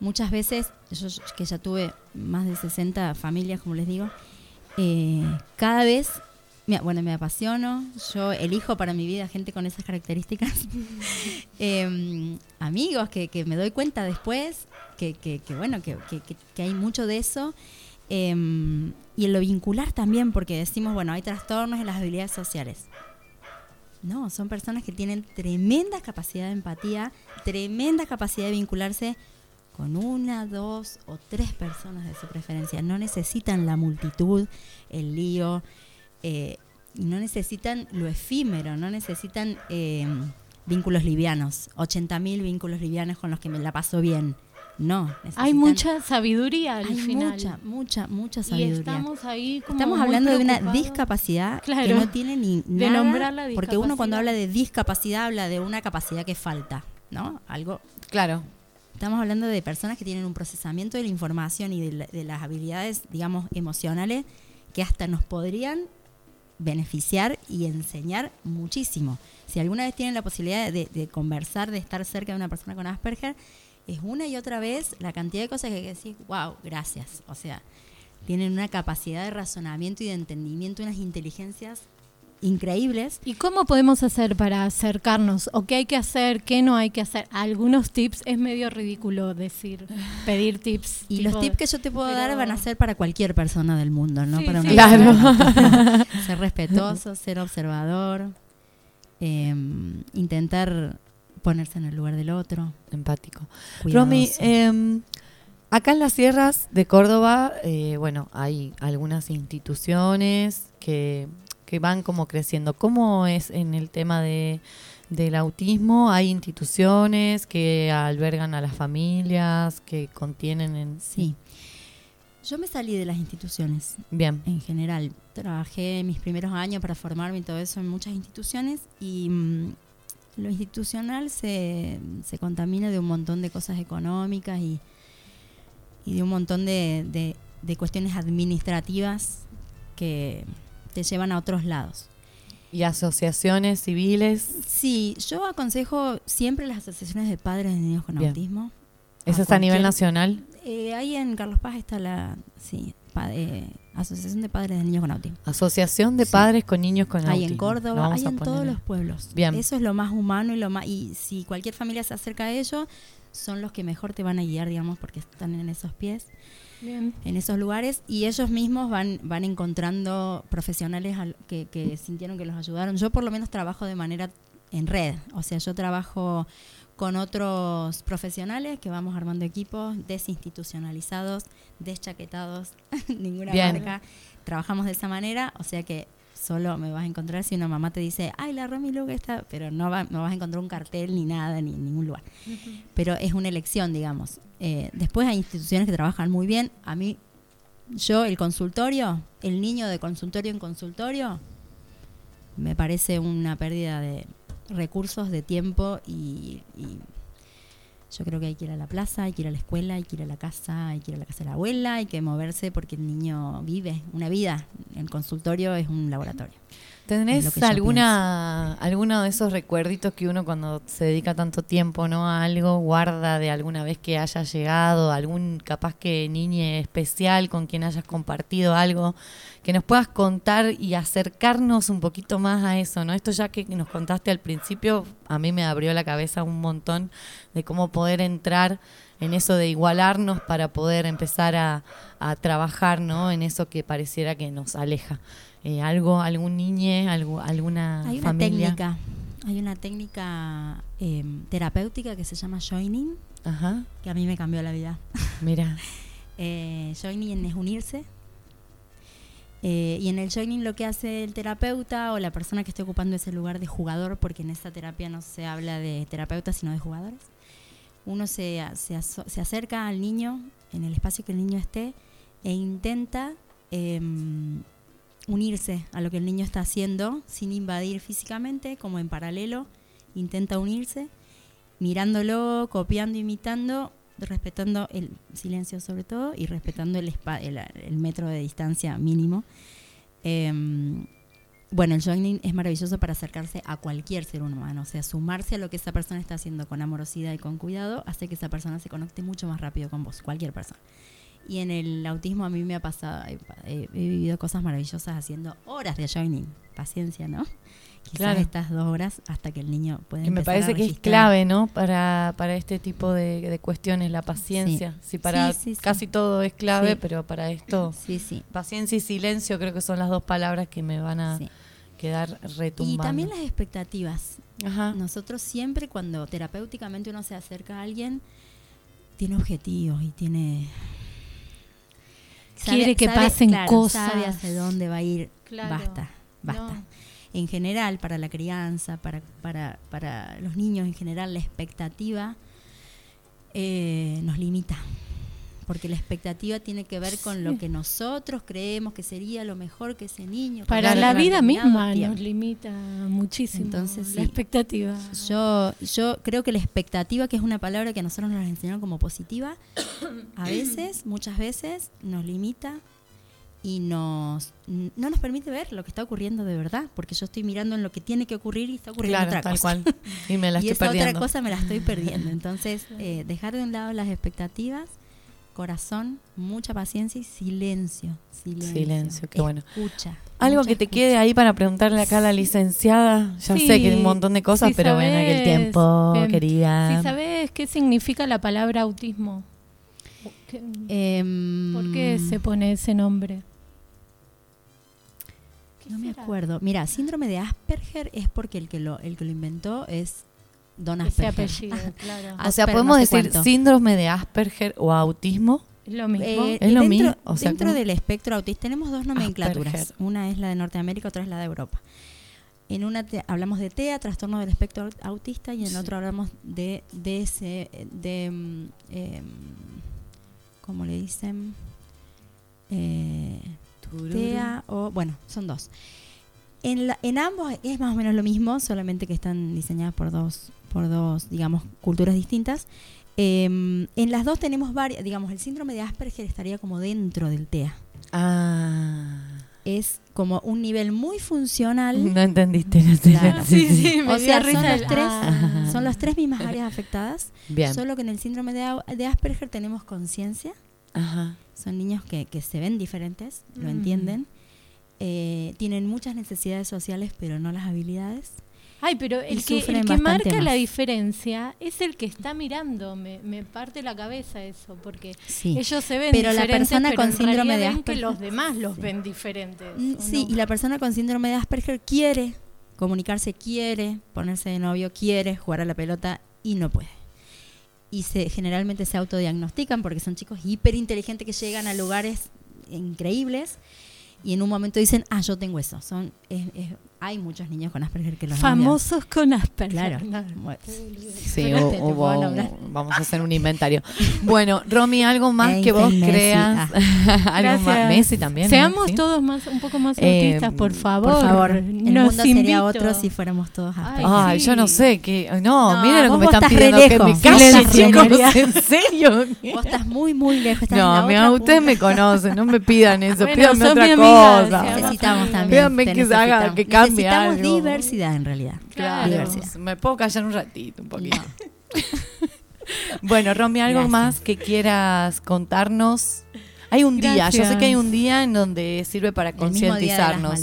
muchas veces, yo que ya tuve más de 60 familias, como les digo, eh, cada vez, me- bueno, me apasiono, yo elijo para mi vida gente con esas características, *laughs* Eh, amigos que, que me doy cuenta después, que, que, que bueno, que, hay mucho de eso. Eh, y en lo vincular también, porque decimos, bueno, hay trastornos en las habilidades sociales. No, son personas que tienen tremenda capacidad de empatía, tremenda capacidad de vincularse con una, dos o tres personas de su preferencia. No necesitan la multitud, el lío, eh, y no necesitan lo efímero, no necesitan eh, vínculos livianos, 80.000 vínculos livianos con los que me la paso bien. No, Hay mucha sabiduría al hay final. mucha, mucha, mucha Y sabiduría. estamos ahí como Estamos muy hablando de una discapacidad que no tiene ni De nada, nombrar la porque uno cuando habla de discapacidad habla de una capacidad que falta, ¿no? Algo. Claro. Estamos hablando de personas que tienen un procesamiento de la información y de, la- de las habilidades, digamos, emocionales que hasta nos podrían beneficiar y enseñar muchísimo. Si alguna vez tienen la posibilidad de, de conversar, de estar cerca de una persona con Asperger, es una y otra vez la cantidad de cosas que decís, wow, gracias. O sea, tienen una capacidad de razonamiento y de entendimiento, unas inteligencias increíbles. ¿Y cómo podemos hacer para acercarnos? ¿O qué hay que hacer? ¿Qué no hay que hacer? Algunos tips, es medio ridículo decir, *laughs* pedir tips. Y los tips que yo te puedo dar van a ser para cualquier persona del mundo, no Sí, para sí, una claro. persona. *laughs* *laughs* ser respetuoso, ser observador, eh, intentar ponerse en el lugar del otro. Empático. Cuidadoso. Romy, eh, acá en las sierras de Córdoba, eh, bueno, hay algunas instituciones que, que van como creciendo. ¿Cómo es en el tema de, del autismo? ¿Hay instituciones que albergan a las familias, que contienen en... Sí. Yo me salí de las instituciones. Bien. En general. Trabajé mis primeros años para formarme y todo eso en muchas instituciones y mm, lo institucional se, se contamina de un montón de cosas económicas y, y de un montón de, de- de cuestiones administrativas que te llevan a otros lados. ¿Y asociaciones civiles? Sí, yo aconsejo siempre las asociaciones de padres de niños con Bien. autismo. ¿Eso está a nivel nacional? Eh, ahí en Carlos Paz está la sí, eh, Asociación de Padres de Niños con Autismo. Asociación de Sí. padres con niños con Hay autismo. en Lo Córdoba, hay en todos los pueblos. Bien. Eso es lo más humano y lo más y si cualquier familia se acerca a ellos, son los que mejor te van a guiar, digamos, porque están en esos pies, Bien. en esos lugares y ellos mismos van van encontrando profesionales al- que, que sintieron que los ayudaron. Yo por lo menos trabajo de manera en red, o sea, yo trabajo con otros profesionales que vamos armando equipos desinstitucionalizados, deschaquetados, *laughs* ninguna Bien. marca. Trabajamos de esa manera, o sea que solo me vas a encontrar si una mamá te dice, ay, la Romy Luke está, pero no, va- no vas a encontrar un cartel ni nada, ni en ningún lugar. Pero es una elección, digamos. Eh, después hay instituciones que trabajan muy bien. A mí, yo, el consultorio, el niño de consultorio en consultorio, me parece una pérdida de recursos, de tiempo y, y yo creo que hay que ir a la plaza, hay que ir a la escuela, hay que ir a la casa, hay que ir a la casa de la abuela, hay que moverse porque el niño vive una vida. El consultorio es un laboratorio. ¿Tenés alguna, alguno de esos recuerditos que uno cuando se dedica tanto tiempo ¿no? a algo guarda de alguna vez que haya llegado, algún capaz que niñe especial con quien hayas compartido algo, que nos puedas contar y acercarnos un poquito más a eso, ¿no? Esto ya que nos contaste al principio, a mí me abrió la cabeza un montón de cómo poder entrar en eso de igualarnos para poder empezar a, a trabajar, ¿no? En eso que pareciera que nos aleja. Eh, algo, algún niñe, algo, alguna Hay una familia. técnica, hay una técnica eh, terapéutica que se llama joining, Ajá. que a mí me cambió la vida. *laughs* Mira. Eh, joining es unirse. Eh, y en el joining lo que hace el terapeuta o la persona que esté ocupando ese lugar de jugador, porque en esta terapia no se habla de terapeutas sino de jugadores, uno se, se, se acerca al niño en el espacio que el niño esté e intenta em, unirse a lo que el niño está haciendo sin invadir físicamente, como en paralelo, intenta unirse, mirándolo, copiando, imitando, respetando el silencio sobre todo y respetando el, el, el metro de distancia mínimo. Em, bueno, el joining es maravilloso para acercarse a cualquier ser humano, o sea, sumarse a lo que esa persona está haciendo con amorosidad y con cuidado hace que esa persona se conecte mucho más rápido con vos, cualquier persona. Y en el autismo a mí me ha pasado, he, he- he vivido cosas maravillosas haciendo horas de joining, paciencia, ¿no? Quizás Claro. estas dos horas hasta que el niño puede Que me parece que es clave, ¿no? Para, para este tipo de, de cuestiones, la paciencia. Sí. Para Sí, sí, sí. casi todo es clave, pero para esto, *clears throat* Sí, sí. paciencia y silencio creo que son las dos palabras que me van a quedar retumbando. Y también las expectativas. Ajá. Nosotros siempre cuando terapéuticamente uno se acerca a alguien, tiene objetivos y tiene... Quiere que pasen claro, cosas. Sabe hacia dónde va a ir. Claro. Basta, basta. No. En general, para la crianza, para, para, para los niños en general, la expectativa eh, nos limita. Porque la expectativa tiene que ver con lo que nosotros creemos que sería lo mejor que ese niño. Para la vida misma tiempo. nos limita muchísimo Entonces, la sí. expectativa. Yo, yo creo que la expectativa, que es una palabra que a nosotros nos enseñaron como positiva, a veces, *coughs* muchas veces, nos limita y nos no nos permite ver lo que está ocurriendo de verdad, porque yo estoy mirando en lo que tiene que ocurrir y está ocurriendo Claro, otra tal cosa. cual. Y me la *laughs* y estoy esa perdiendo. otra cosa me la estoy perdiendo. Entonces, *laughs* eh, dejar de un lado las expectativas, corazón, mucha paciencia y silencio. Silencio, Silencio, qué bueno. Escucha. Algo que te escucha. quede ahí para preguntarle acá a la licenciada. Ya Sí, sé que hay un montón de cosas, si pero ven aquel sabes, tiempo, em, querida. Si sabes qué significa la palabra autismo, ¿Qué- Em, ¿por qué se pone ese nombre? No me acuerdo. Mira, síndrome de Asperger es porque el que lo, el que lo inventó es Don Ese Asperger. apellido, *laughs* claro. o sea, podemos no sé decir cuánto. síndrome de Asperger o autismo. Es lo mismo. Eh, Es lo dentro, mismo, o sea, dentro ¿cómo? del espectro autista tenemos dos nomenclaturas. Asperger. Una es la de Norteamérica, otra es la de Europa. En una te- hablamos de TEA, trastorno del espectro aut- autista, y en Sí. otro hablamos de DS, de, mm, em, ¿cómo le dicen? Eh, TEA o, bueno, son dos. En, la- en ambos es más o menos lo mismo, solamente que están diseñadas por dos, por dos, digamos, culturas distintas. Em, en las dos tenemos varias, digamos, el síndrome de Asperger estaría como dentro del TEA. Ah. Es como un nivel muy funcional. *laughs* No entendiste. No. Claro. Sí, sí, me O sea, son los, tres, Ah. son las tres mismas áreas afectadas. Bien. Solo que en el síndrome de, de Asperger tenemos conciencia. Ajá. Son niños que, que se ven diferentes, lo Mm. entienden. Eh, tienen muchas necesidades sociales, pero no las habilidades. Ay, pero el que, el marca la diferencia es el que está mirando. Me, me parte la cabeza eso, porque Sí. ellos se ven Pero la persona pero con síndrome de ven que Asperger- los demás los Sí. ven diferentes. Mm, ¿o Sí, no? y la persona con síndrome de Asperger quiere comunicarse, quiere ponerse de novio, quiere jugar a la pelota y no puede. Y se, generalmente se autodiagnostican porque son chicos hiperinteligentes que llegan a lugares increíbles y en un momento dicen, ah, yo tengo eso. Son, es- es- hay muchos niños con Asperger que los han Famosos con Asperger. Claro. Bueno. Sí, un- nombrar. vamos a hacer un inventario. Bueno, Romy, algo más Einstein, que vos Messi, creas. ah. *laughs* algo más. Messi también. Seamos ¿sí? todos más un poco más Eh, autistas, por favor. Por favor, el Nos mundo sería invito. otro si fuéramos todos Asperger. Ay, sí. yo no sé que no, No, miren lo que me están pidiendo que me calle, chicos, en serio. Vos estás muy, muy lejos. estás No, otra ustedes me conocen, no me pidan eso, *laughs* Bueno, pídanme otra amiga, cosa. Necesitamos también. Pídanme que se haga, que cambie Necesitamos algo. diversidad en realidad. Claro. Diversidad. Me puedo callar un ratito, un poquito. *laughs* bueno, Romy, ¿algo Gracias. más que quieras contarnos? Hay un día, yo sé que hay un día en donde sirve para concientizarnos.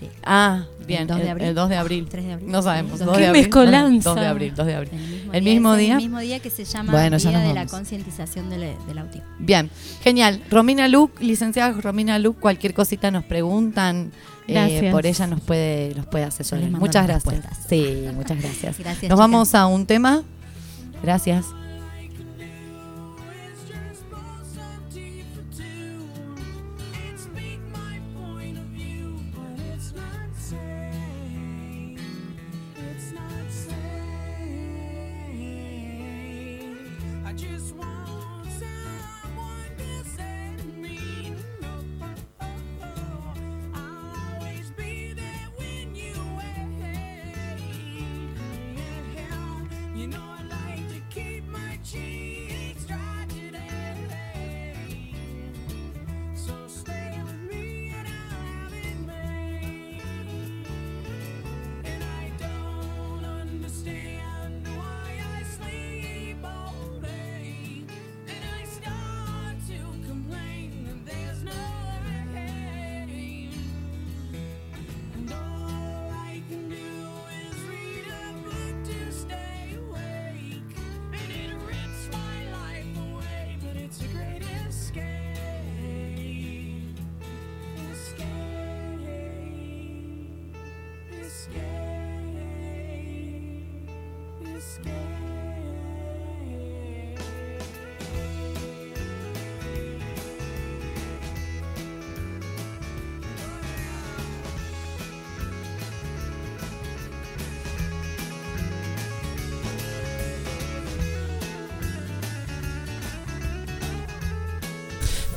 Sí. Ah, bien, El 2 de el, abril. el 2 de abril. 3 de abril. No sabemos. Sí. 2 Qué de abril. mezcolanza. 2 de abril, 2 de abril. El día, mismo día. El mismo día que se llama Bueno, Día de la concientización del, del autismo. Bien, genial. Romina Luc, licenciada Romina Luc, cualquier cosita nos preguntan. eh, Gracias. por ella nos puede, nos puede asesorar. Muchas gracias. respuestas. Sí, muchas gracias. *laughs* Gracias, Nos chicas. vamos a un tema. Gracias.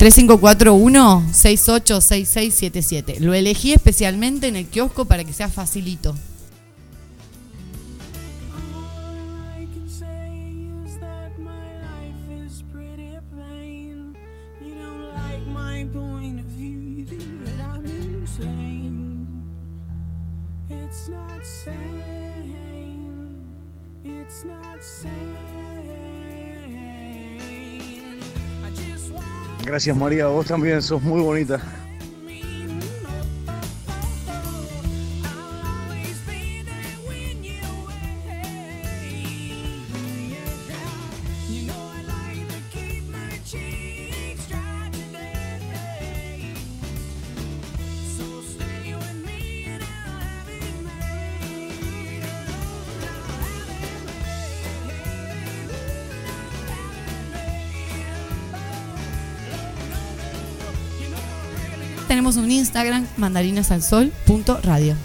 3541-686677. Lo elegí especialmente en el kiosco para que sea facilito. It's not. It's not. Gracias María, vos también sos muy bonita. mandarinasalsol.radio.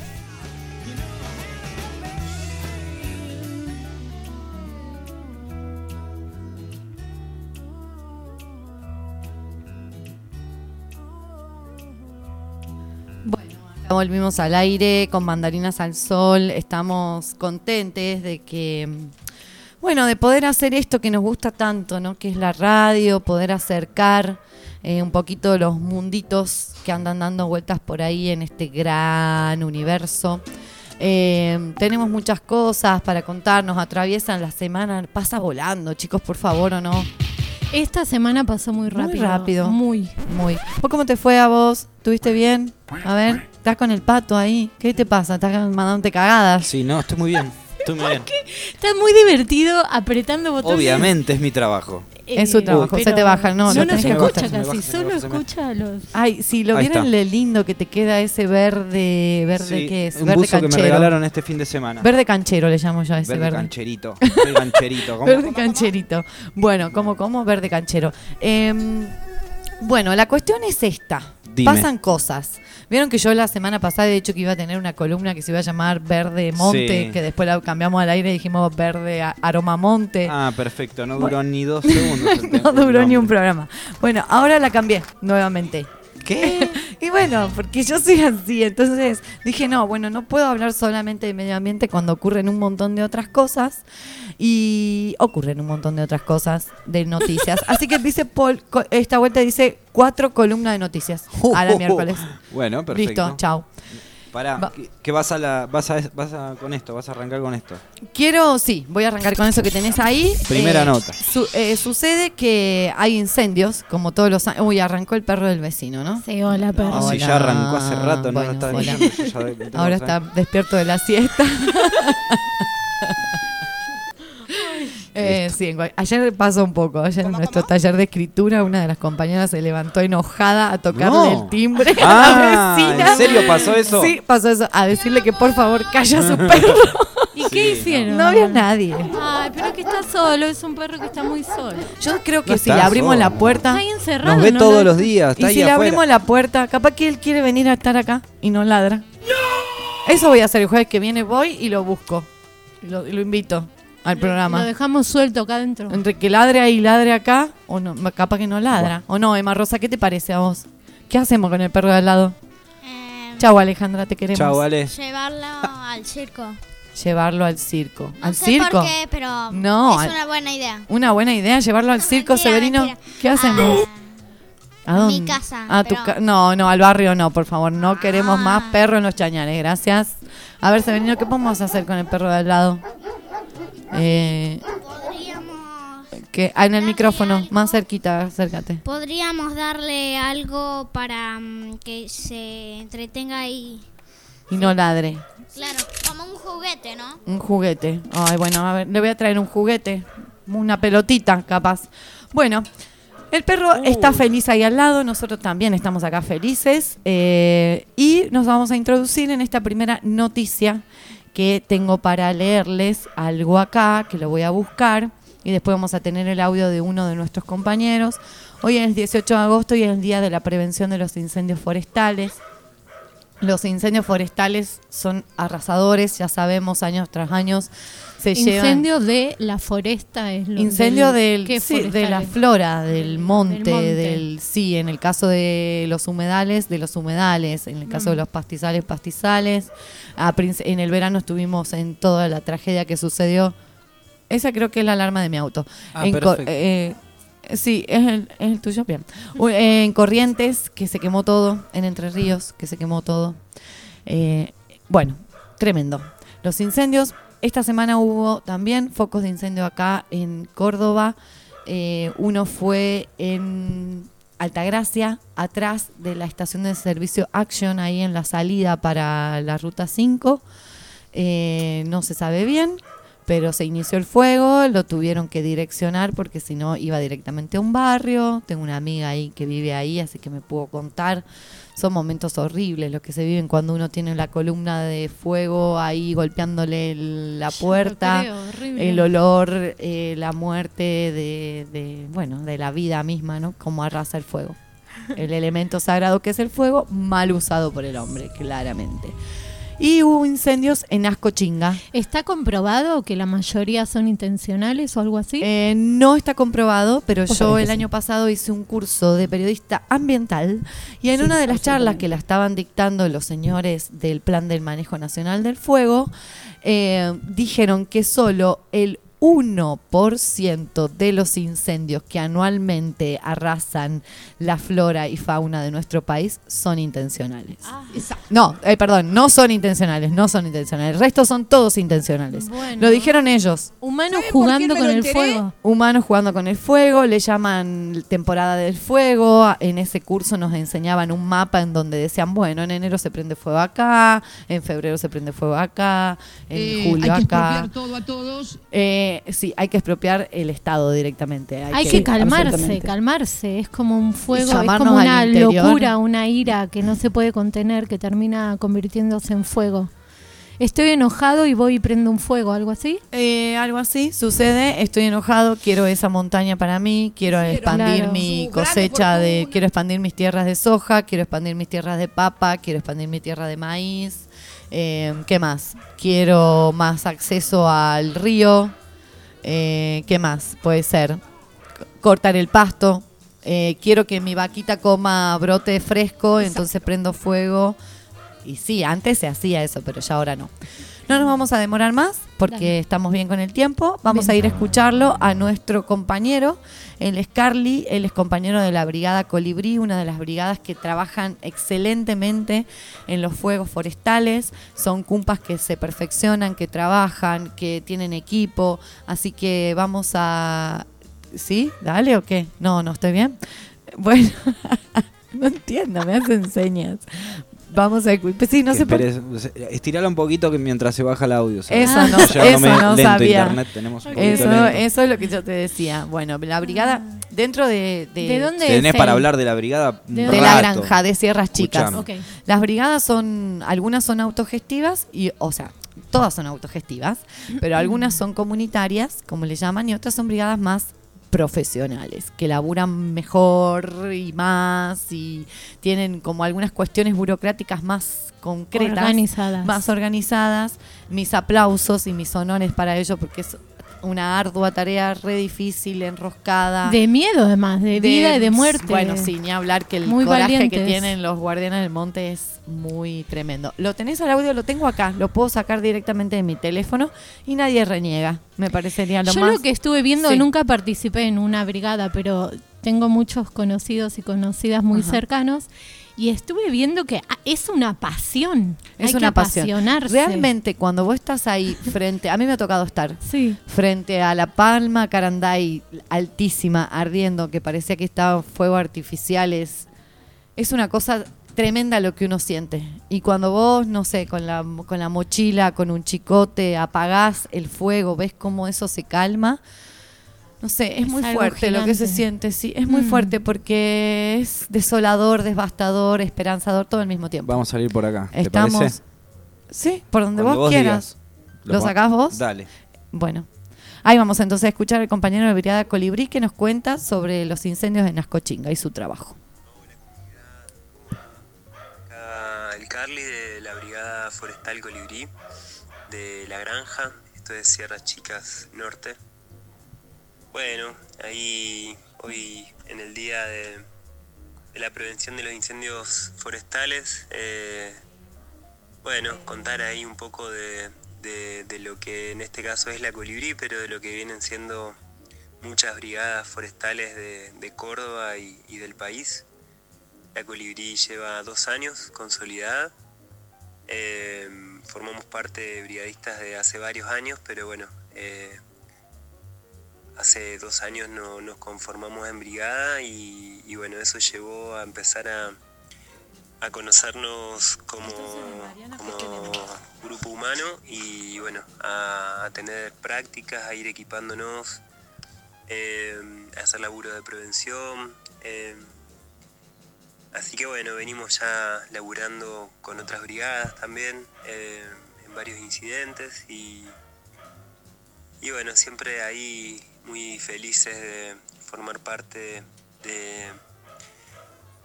Volvimos al aire con mandarinas al sol. Estamos contentes de que, bueno, de poder hacer esto que nos gusta tanto, ¿no? Que es la radio, poder acercar eh, un poquito los munditos que andan dando vueltas por ahí en este gran universo. Eh, tenemos muchas cosas para contarnos, atraviesan la semana, pasa volando, chicos, por favor, ¿o no? Esta semana pasó muy rápido. Muy rápido. Muy. Muy. ¿Vos cómo te fue a vos? ¿Tuviste bien? A ver, estás con el pato ahí. ¿Qué te pasa? ¿Estás mandándote cagadas? Sí, no, estoy muy bien. Estoy muy *laughs* bien. Está muy divertido apretando botones. Obviamente es mi trabajo. Eh, Es su trabajo, se te baja, no, No no nos que escucha casi, solo escucha a los. Ay, si lo vieran lo lindo que te queda ese verde, verde Sí, ¿qué es? un verde buzo que me canchero. regalaron este fin de semana. Verde canchero le llamo yo a ese Verde verde. cancherito. Soy cancherito. ¿Cómo? Verde cancherito. Bueno, como como verde canchero. Em, bueno, la cuestión es esta. Dime. Pasan cosas. Vieron que yo la semana pasada he dicho que iba a tener una columna que se iba a llamar Verde Monte, Sí. que después la cambiamos al aire y dijimos Verde Aroma Monte. Ah, perfecto. No duró ni dos *laughs* segundos. no duró ni un programa. Bueno, ahora la cambié nuevamente. ¿Qué? y bueno, porque yo soy así, entonces dije, no, bueno, no puedo hablar solamente de medio ambiente cuando ocurren un montón de otras cosas y ocurren un montón de otras cosas de noticias. Así que dice Paul, esta vuelta dice cuatro columnas de noticias *laughs* a la miércoles. Bueno, perfecto. Listo, chao. Pará, Va- que, que vas a la. Vas a, vas a con esto, vas a arrancar con esto. Quiero, sí, voy a arrancar con eso que tenés ahí. Primera Eh, nota. su- eh, sucede que hay incendios, como todos los años. Uy, arrancó el perro del vecino, ¿no? Sí, hola, perro. No, si Hola. ya arrancó hace rato, no Bueno, está hola. diciendo, ya Ahora está despierto de la siesta. *laughs* Eh, sí, ayer pasó un poco. Ayer en nuestro taller de escritura, una de las compañeras se levantó enojada a tocarle No. el timbre a Ah, la vecina. ¿en serio pasó eso? Sí, pasó eso. A decirle que por favor calla a su perro. *laughs* ¿Y qué hicieron? No había nadie. Ay, pero que está solo, es un perro que está muy solo. Yo creo que No si le abrimos solo. la puerta. Está ahí encerrado. Nos ve no todos lo- los días, Y si le abrimos la puerta, capaz que él quiere venir a estar acá y no ladra. Eso voy a hacer el jueves que viene, voy y lo busco. Lo, y lo invito al Lo programa. dejamos suelto acá adentro. Entre que ladre ahí y ladre acá, o no, capaz que no ladra. O no, Emma Rosa, ¿qué te parece a vos? ¿Qué hacemos con el perro de al lado? Chau, Alejandra, te queremos. Chau, Ale. Llevarlo *laughs* al circo. Llevarlo al circo. No ¿Al sé circo? por qué, pero No, es al- una buena idea. Una buena idea, llevarlo al circo, mentira, Severino. mentira. ¿Qué hacemos? ¿A mi dónde? casa, A tu pero- ca- no, no, al barrio no, por favor. No queremos más Ah. perro en los chañares, gracias. A ver, Severino, ¿qué podemos hacer con el perro de al lado? Eh, que, ah, en el micrófono, más cerquita, acércate. Podríamos darle algo para mm, que se entretenga ahí. Y no ladre. Claro, como un juguete, ¿no? Un juguete. Ay, bueno, a ver, le voy a traer un juguete. Una pelotita, capaz. Bueno, el perro está feliz ahí al lado. Nosotros también estamos acá felices. eh, y nos vamos a introducir en esta primera noticia que tengo para leerles algo acá, que lo voy a buscar. Y después vamos a tener el audio de uno de nuestros compañeros. Hoy es el 18 de agosto y es el Día de la Prevención de los Incendios Forestales. Los incendios forestales son arrasadores, ya sabemos, años tras años se llevan. Incendio de la foresta es lo Incendio del, ¿qué sí, de la flora, del monte, monte. del sí, en el caso de los humedales, de los humedales, en el caso de Mm. los pastizales, pastizales. A en el verano estuvimos en toda la tragedia que sucedió. Esa creo que es la alarma de mi auto. Ah, En eh, sí, es el, es el tuyo, bien. Eh, en Corrientes, que se quemó todo. En Entre Ríos, que se quemó todo. Eh, bueno, tremendo. Los incendios, esta semana hubo también focos de incendio acá en Córdoba. Eh, uno fue en Altagracia, atrás de la estación de servicio Action, ahí en la salida para la ruta 5. Eh, no se sabe bien, pero se inició el fuego, lo tuvieron que direccionar porque si no iba directamente a un barrio. Tengo una amiga ahí que vive ahí, así que me puedo contar. Son momentos horribles los que se viven cuando uno tiene la columna de fuego ahí golpeándole el- la puerta, creo, el olor, eh, la muerte de, de, bueno, de la vida misma, ¿no? Como arrasa el fuego. El elemento sagrado que es el fuego, mal usado por el hombre, claramente. Y hubo incendios en Ascochinga. ¿Está comprobado que la mayoría son intencionales o algo así? Eh, no está comprobado, pero yo el sí. año pasado hice un curso de periodista ambiental y en Sí, una de las charlas que la estaban dictando los señores del Plan del Manejo Nacional del Fuego, eh, dijeron que solo el 1% de los incendios que anualmente arrasan la flora y fauna de nuestro país son intencionales. Ah. No, eh, perdón, no son intencionales, no son intencionales. El resto son todos intencionales. Bueno. Lo dijeron ellos. Humanos jugando con el fuego. Humanos jugando con el fuego, le llaman temporada del fuego. En ese curso nos enseñaban un mapa en donde decían, bueno, en enero se prende fuego acá, en febrero se prende fuego acá, en Eh, julio hay que acá. todo a todos. Eh, sí, hay que expropiar el Estado directamente. Hay que calmarse, calmarse. Es como un fuego, es como una locura, una ira que no se puede contener, que termina convirtiéndose en fuego. Estoy enojado y voy y prendo un fuego, algo así. Eh, algo así sucede, estoy enojado, quiero esa montaña para mí, quiero expandir Claro. mi grande cosecha de, quiero expandir mis tierras de soja, quiero expandir mis tierras de papa, quiero expandir mi tierra de maíz, eh, ¿qué más? Quiero más acceso al río, eh, ¿qué más? Puede ser cortar el pasto, eh, quiero que mi vaquita coma brote fresco, entonces prendo fuego. Y sí, antes se hacía eso, pero ya ahora no. No nos vamos a demorar más porque Dale. estamos bien con el tiempo. Vamos a ir a escucharlo a nuestro compañero. Él es Carly, él es compañero de la Brigada Colibrí, una de las brigadas que trabajan excelentemente en los fuegos forestales. Son cumpas que se perfeccionan, que trabajan, que tienen equipo. Así que vamos a... ¿Sí? ¿Dale o qué? No, no estoy bien. *laughs* Bueno, *laughs* no entiendo, me hacen señas. Vamos a escuchar. Sí, no sé por estirala un poquito que mientras se baja el audio. ¿sabes? Eso no, eso no lento sabía. internet, tenemos un poquito Eso, es lo que yo te decía. Bueno, la brigada, dentro de... ¿De, ¿De dónde Tenés es para hablar de la brigada de la granja de Sierras Chicas. Las brigadas son, algunas son autogestivas, y, o sea, todas son autogestivas, pero algunas son comunitarias, como le llaman, y otras son brigadas más profesionales, que laburan mejor y más y tienen como algunas cuestiones burocráticas más concretas, Organizadas. más organizadas. Mis aplausos y mis honores para ellos porque es una ardua tarea, re difícil, enroscada. De miedo, además, de, vida y de muerte. Bueno, sí, ni hablar que el Muy coraje que tienen los guardianes del monte es muy tremendo. Lo tenés al audio, lo tengo acá, lo puedo sacar directamente de mi teléfono y nadie reniega. Me parecería lo Yo más. lo que estuve viendo, Sí. nunca participé en una brigada, pero tengo muchos conocidos y conocidas muy Ajá. cercanos. Y estuve viendo que ah, es una pasión. Es Hay una que pasión. apasionarse. Realmente, cuando vos estás ahí frente, a mí me ha tocado estar Sí. frente a la palma Caranday altísima, ardiendo, que parecía que estaban fuegos artificiales. Es una cosa tremenda lo que uno siente. Y cuando vos, no sé, con la, con la mochila, con un chicote, apagás el fuego, ves cómo eso se calma. No sé, es, Es muy fuerte lo que se siente, sí, es muy Mm. fuerte porque es desolador, devastador, esperanzador todo al mismo tiempo. Vamos a salir por acá. ¿Te Estamos. parece? Sí, por donde Cuando vos, quieras. digas. ¿Lo sacás vos? Dale. Bueno, ahí vamos entonces a escuchar al compañero de Brigada Colibrí que nos cuenta sobre los incendios en Nascochinga y su trabajo. Acá el Carly de la Brigada Forestal Colibrí de La Granja, esto es Sierras Chicas Norte. Bueno, ahí hoy en el día de, la prevención de los incendios forestales, eh, bueno, contar ahí un poco de, de- lo que en este caso es la Colibrí, pero de lo que vienen siendo muchas brigadas forestales de, Córdoba y- y del país. La Colibrí lleva dos años consolidada. Eh, formamos parte de brigadistas de hace varios años, pero bueno, eh, hace dos años no, nos conformamos en brigada y, y bueno, eso llevó a empezar a, a conocernos como, como grupo humano y bueno, a, a tener prácticas, a ir equipándonos, eh, a hacer laburo de prevención. eh, Así que bueno, venimos ya laburando con otras brigadas también eh, en varios incidentes y, y bueno, siempre ahí muy felices de formar parte de,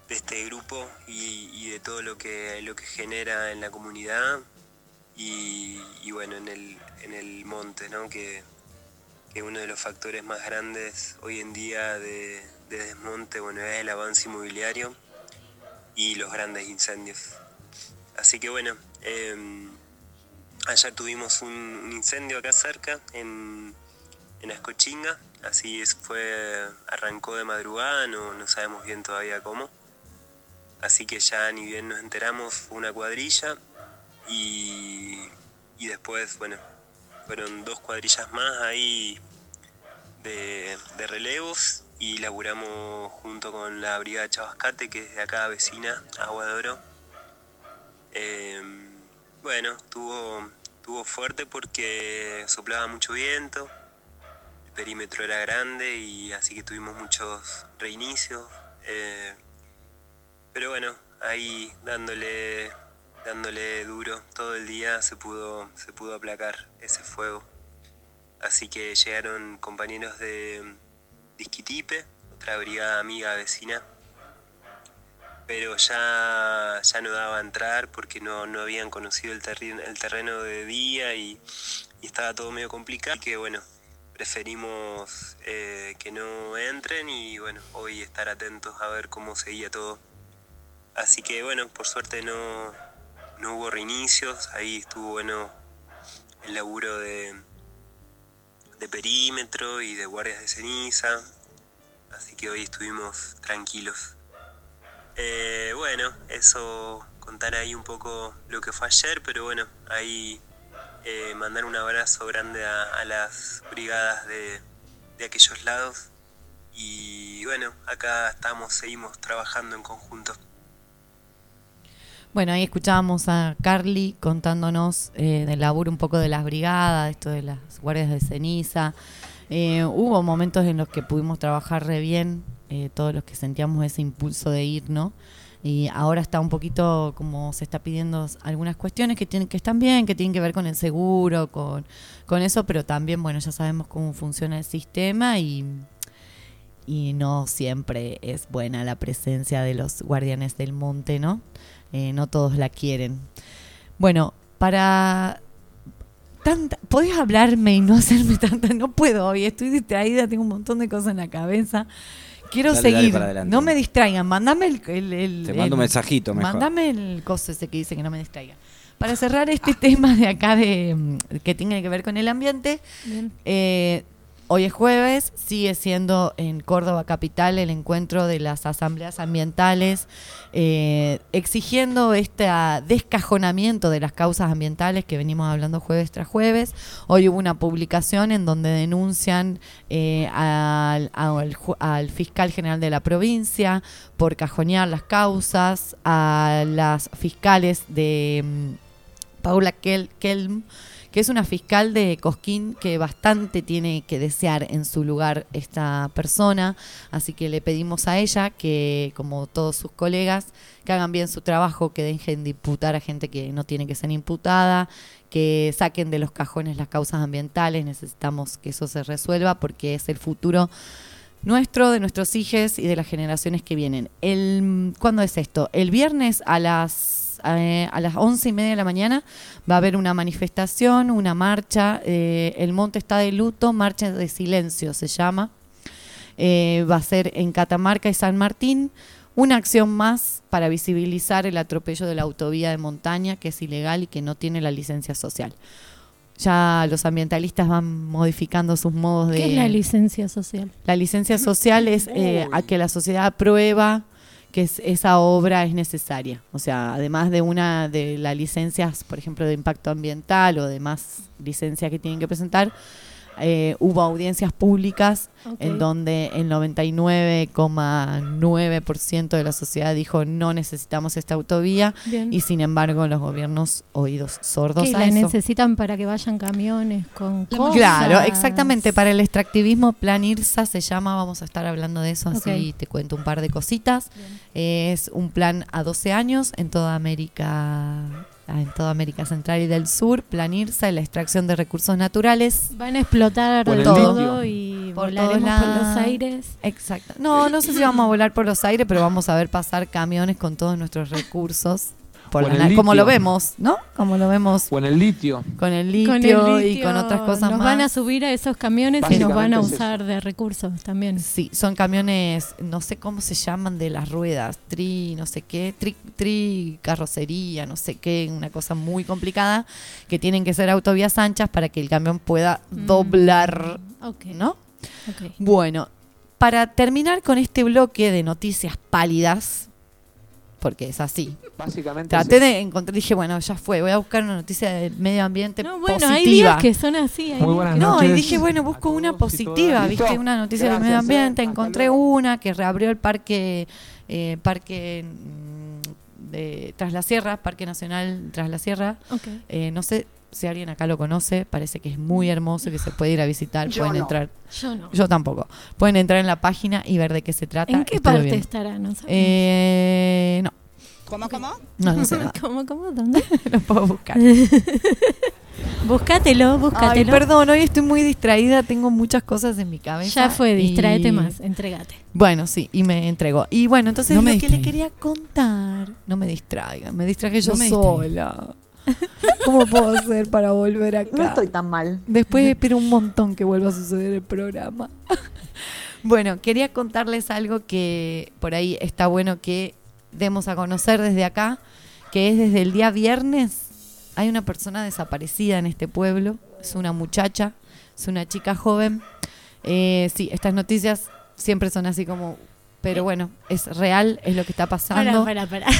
este grupo y, de todo lo que, lo que genera en la comunidad y, bueno, en el, en el monte, ¿no? que, que uno de los factores más grandes hoy en día de, de desmonte bueno, es el avance inmobiliario y los grandes incendios. Así que bueno, eh, ayer tuvimos un, un incendio acá cerca, en, en Ascochinga, así es, fue, arrancó de madrugada, no, no sabemos bien todavía cómo. Así que ya ni bien nos enteramos, fue una cuadrilla y, y después, bueno, fueron dos cuadrillas más ahí de, de relevos y laburamos junto con la Brigada Chabascate, que es de acá vecina, Agua de Oro. Eh, bueno, tuvo, tuvo fuerte porque soplaba mucho viento, perímetro era grande y así que tuvimos muchos reinicios. eh, pero bueno, ahí dándole, dándole duro todo el día se pudo, se pudo aplacar ese fuego. Así que llegaron compañeros de Disquitipe, otra brigada amiga vecina, pero ya, ya no daba a entrar porque no, no habían conocido el, terreno el terreno de día y, y estaba todo medio complicado. Así que bueno, preferimos eh, que no entren y bueno, hoy estar atentos a ver cómo seguía todo. Así que bueno, por suerte no, no hubo reinicios, ahí estuvo bueno el laburo de, de perímetro y de guardias de ceniza. Así que hoy estuvimos tranquilos. Eh, bueno, eso, contar ahí un poco lo que fue ayer, pero bueno, ahí eh, mandar un abrazo grande a, a las brigadas de, de aquellos lados. Y bueno, acá estamos, seguimos trabajando en conjunto. Bueno, ahí escuchábamos a Carly contándonos eh, del laburo un poco de las brigadas, esto de las guardias de ceniza. Eh, hubo momentos en los que pudimos trabajar re bien, eh, todos los que sentíamos ese impulso de ir, ¿no? Y ahora está un poquito como se está pidiendo algunas cuestiones que tienen que están bien, que tienen que ver con el seguro, con, con eso, pero también, bueno, ya sabemos cómo funciona el sistema y, y no siempre es buena la presencia de los guardianes del monte, ¿no? Eh, no todos la quieren. Bueno, para tanta, podés hablarme y no hacerme *laughs* tanta, no puedo hoy, estoy distraída, tengo un montón de cosas en la cabeza. Quiero Dale, seguir, no me distraigan, mandame el, el- el- Te mando un el- mensajito mejor. Mandame el coso ese que dice que no me distraiga. Para cerrar este *laughs* tema de acá de mm, que tiene que ver con el ambiente, Bien. eh, hoy es jueves, sigue siendo en Córdoba Capital el encuentro de las asambleas ambientales, eh, exigiendo este ah, descajonamiento de las causas ambientales que venimos hablando jueves tras jueves. Hoy hubo una publicación en donde denuncian eh, al, fiscal general de la provincia por cajonear las causas, a las fiscales de mm, Paula Kel- Kelm, que es una fiscal de Cosquín que bastante tiene que desear en su lugar esta persona, así que le pedimos a ella que, como todos sus colegas, que hagan bien su trabajo, que dejen de imputar a gente que no tiene que ser imputada, que saquen de los cajones las causas ambientales, necesitamos que eso se resuelva porque es el futuro nuestro, de nuestros hijos y de las generaciones que vienen. El, ¿Cuándo es esto? El viernes a las, eh, a las once y media de la mañana va a haber una manifestación, una marcha. eh, el monte está de luto, marcha de silencio se llama. Eh, va a ser en Catamarca y San Martín. Una acción más para visibilizar el atropello de la autovía de montaña, que es ilegal y que no tiene la licencia social. Ya los ambientalistas van modificando sus modos de... ¿Qué es la licencia social? La licencia social es eh, a que la sociedad aprueba que es- esa obra es necesaria. O sea, además de una de las licencias, por ejemplo, de impacto ambiental o demás licencias que tienen que presentar, eh, hubo audiencias públicas en donde el 99,9% de la sociedad dijo no necesitamos esta autovía Bien. y sin embargo los gobiernos oídos sordos ¿Qué a la eso. necesitan para que vayan camiones con cosas? Claro, exactamente. Para el extractivismo, Plan IRSA se llama, vamos a estar hablando de eso, así te cuento un par de cositas. Es un plan a 12 años en toda América en toda América Central y del Sur, Plan IRSA, la extracción de recursos naturales. Van a explotar Por todo. y Por volaremos todos por los aires. Exacto. No, no sé si vamos a volar por los aires, pero vamos a ver pasar camiones con todos nuestros recursos. Por la como lo vemos, ¿no? Como lo vemos en el litio. con el litio, Con el y con otras cosas nos más. van a subir a esos camiones y nos van a es usar de recursos también. Sí, son camiones, no sé cómo se llaman de las ruedas, tri, no sé qué, tri, tri carrocería, no sé qué, una cosa muy complicada, que tienen que ser autovías anchas para que el camión pueda Mm. doblar, Ok. ¿no? Ok. Bueno, para terminar con este bloque de noticias pálidas, porque es así. Básicamente Traté de encontrar, dije, bueno, ya fue, voy a buscar una noticia del medio ambiente No, bueno, positiva. hay días que son así. hay Muy buenas que- No, y dije, bueno, busco una positiva, ¿Listo? ¿viste? Una noticia del medio ambiente. Encontré luego. una que reabrió el parque, eh, parque mm, de Tras la Sierra, Parque Nacional Tras la Sierra. Ok. Eh, no sé si alguien acá lo conoce, parece que es muy hermoso, que se puede ir a visitar, Yo pueden no. entrar. Yo no. Yo tampoco. Pueden entrar en la página y ver de qué se trata. ¿En qué parte estará? No. Eh, no, ¿Cómo, cómo? no, no sé *laughs* nada. ¿Cómo, cómo? ¿Dónde? *laughs* lo puedo buscar. *laughs* búscatelo, Ay, búscatelo. perdón, hoy estoy muy distraída, tengo muchas cosas en mi cabeza. Ya fue, distraete y- más, entregate. Bueno, sí, y me entregó. Y bueno, entonces No lo me que le quería contar, no me distraigan, me distraje yo No me sola. *laughs* ¿Cómo puedo hacer para volver acá? No estoy tan mal. Después espero un montón que vuelva a suceder el programa. *laughs* bueno, quería contarles algo que por ahí está bueno que demos a conocer desde acá, que es desde el día viernes hay una persona desaparecida en este pueblo, es una muchacha, es una chica joven. Eh, sí, estas noticias siempre son así como, pero bueno, es real, es lo que está pasando. Para, para, *laughs* para.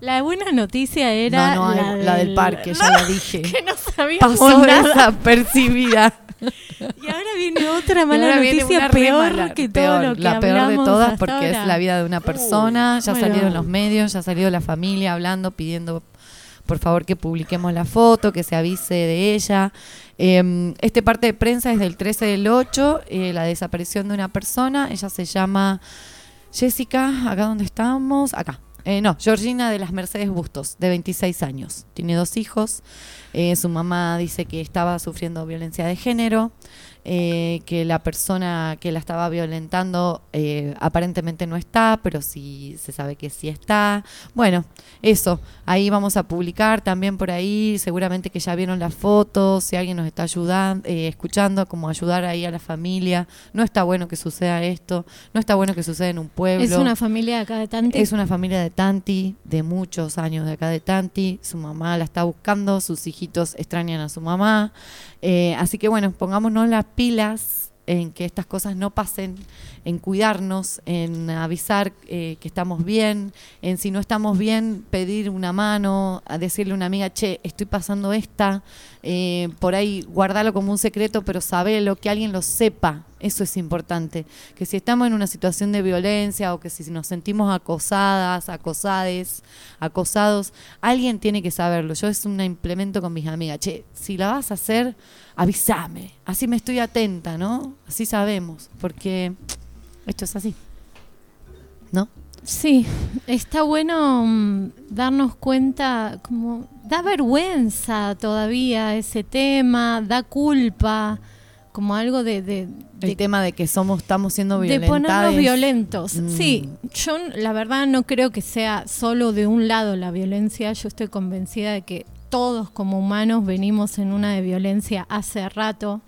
La buena noticia era No, no, la, la del parque, ya la dije. *laughs* Que no sabíamos Pasó nada. desapercibida. Y ahora viene otra mala noticia peor mala, que peor, todo lo que La peor de todas porque ahora. es la vida de una persona. ya ha Bueno. salido en los medios, ya ha salido la familia hablando, pidiendo por favor que publiquemos la foto, que se avise de ella. Eh, este parte de prensa es del 13 del 8, eh, la desaparición de una persona. Ella se llama Jessica, acá donde estamos, acá. Eh, no, Georgina de las Mercedes Bustos, de 26 años. Tiene dos hijos. Eh, su mamá dice que estaba sufriendo violencia de género, eh, que la persona que la estaba violentando eh, aparentemente no está, pero sí se sabe que sí está. Bueno, eso, ahí vamos a publicar también por ahí, seguramente que ya vieron las fotos, si alguien nos está ayudando, eh, escuchando, como ayudar ahí a la familia. No está bueno que suceda esto, no está bueno que suceda en un pueblo. Es una familia de acá de Tanti. Es una familia de Tanti, de muchos años de acá de Tanti. Su mamá la está buscando, sus hijitos extrañan a su mamá. Eh, así que bueno, pongámonos las pilas en que estas cosas no pasen, en cuidarnos, en avisar eh, que estamos bien, en si no estamos bien, pedir una mano, a decirle a una amiga, che, estoy pasando esta, eh, por ahí guardarlo como un secreto, pero sabelo, que alguien lo sepa, eso es importante, que si estamos en una situación de violencia o que si nos sentimos acosadas, acosades, acosados, alguien tiene que saberlo. Yo es un implemento con mis amigas, che, si la vas a hacer, avísame, así me estoy atenta, ¿no? Así sabemos, porque esto es así. ¿No? Sí, está bueno mm, darnos cuenta, como da vergüenza todavía ese tema, da culpa, como algo de, de, El tema de que somos, estamos siendo de violentados. ponernos violentos. Mm. Sí, yo la verdad no creo que sea solo de un lado la violencia, yo estoy convencida de que todos como humanos venimos en una de violencia hace rato.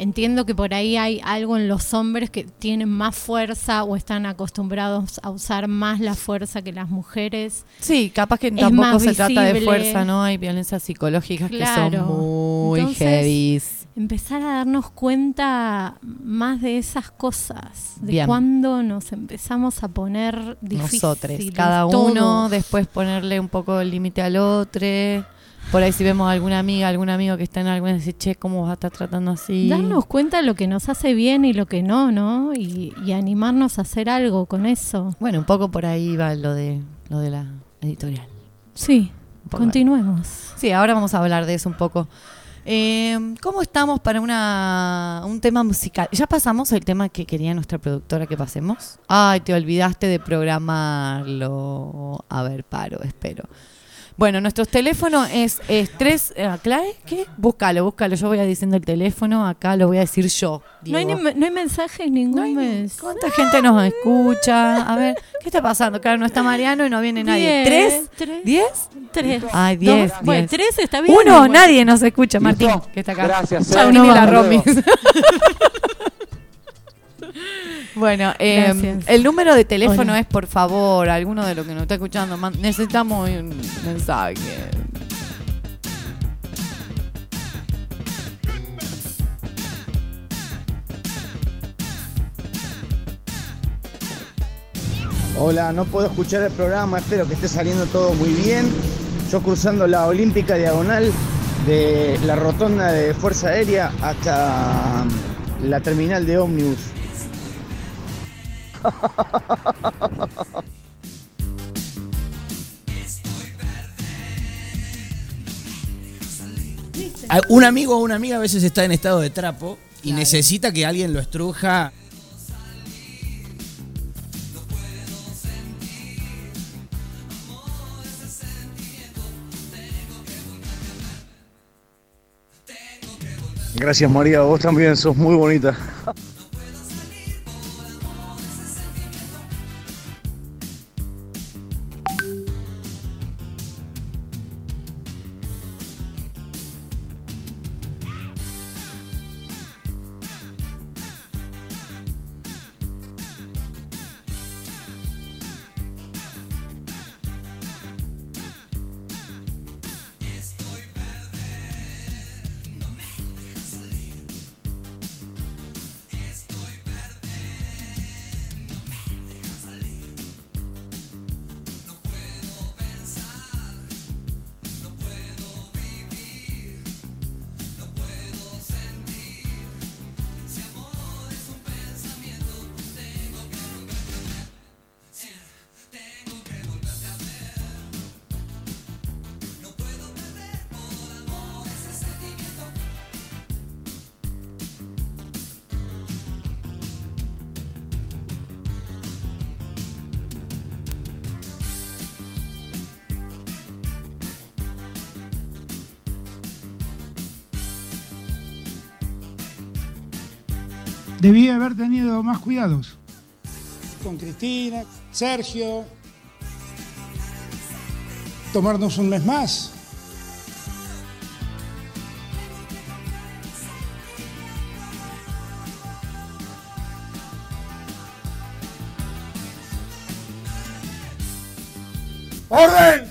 Entiendo que por ahí hay algo en los hombres que tienen más fuerza o están acostumbrados a usar más la fuerza que las mujeres. Sí, capaz que Es tampoco se trata de fuerza, ¿no? Hay violencias psicológicas que son muy Entonces. Empezar a darnos cuenta más de esas cosas, de Bien. cuando nos empezamos a poner difíciles. Nosotros, cada uno, después ponerle un poco el límite al otro. Por ahí si vemos a alguna amiga, algún amigo que está en alguna, decir, che, ¿cómo vas a estar tratando así? Darnos cuenta de lo que nos hace bien y lo que no, ¿no? Y, y animarnos a hacer algo con eso. Bueno, un poco por ahí va lo de, lo de la editorial. Sí, continuemos. Sí, ahora vamos a hablar de eso un poco. Eh, ¿Cómo estamos para una, un tema musical? ¿Ya pasamos el tema que quería nuestra productora que pasemos? Ay, te olvidaste de programarlo. A ver, paro, espero. Bueno, nuestro teléfono es, es 3... eh, ¿Clave? ¿Qué? Búscalo, búscalo. Yo voy a diciendo el teléfono. Acá lo voy a decir yo. No hay, Diego. ni- no hay mensajes ningún mes. ¿Cuánta gente nos escucha? A ver, ¿qué está pasando? Claro, no está Mariano y no viene nadie. Diez, ¿Tres? tres. ¿Diez? Tres. Ay, Dos. diez. Bueno, diez. tres está bien. Uno, Bueno. nadie nos escucha, Martín, ¿Listo? que está acá. Gracias, Chau, eh. ni Nos la vamos. Romis. Bueno, eh, Gracias. el número de teléfono Hola. es, por favor, alguno de los que nos está escuchando, necesitamos un mensaje. Hola, no puedo escuchar el programa, espero que esté saliendo todo muy bien. Yo cruzando la Olímpica Diagonal de la rotonda de Fuerza Aérea hasta la terminal de ómnibus. Un amigo o una amiga a veces está en estado de trapo y necesita que alguien lo estruja. Gracias María, vos también sos muy bonita. *laughs* Debí haber tenido más cuidados. Con Cristina, Sergio. Tomarnos un mes más. ¡Orden!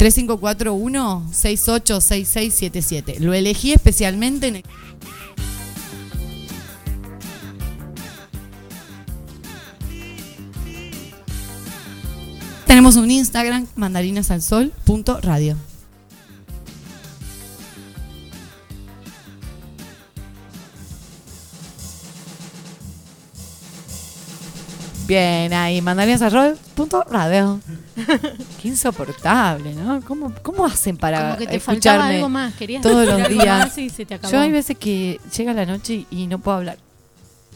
...3541-686677. Lo elegí especialmente en... Tenemos un Instagram, mandarinasalsol.radio. Bien, ahí, mandarinasalsol.radio. Qué insoportable, ¿no? ¿Cómo, cómo hacen para Como que te faltaba escucharme algo más, querías todos los algo días? más y se te acabó. Yo hay veces que llega la noche y no puedo hablar.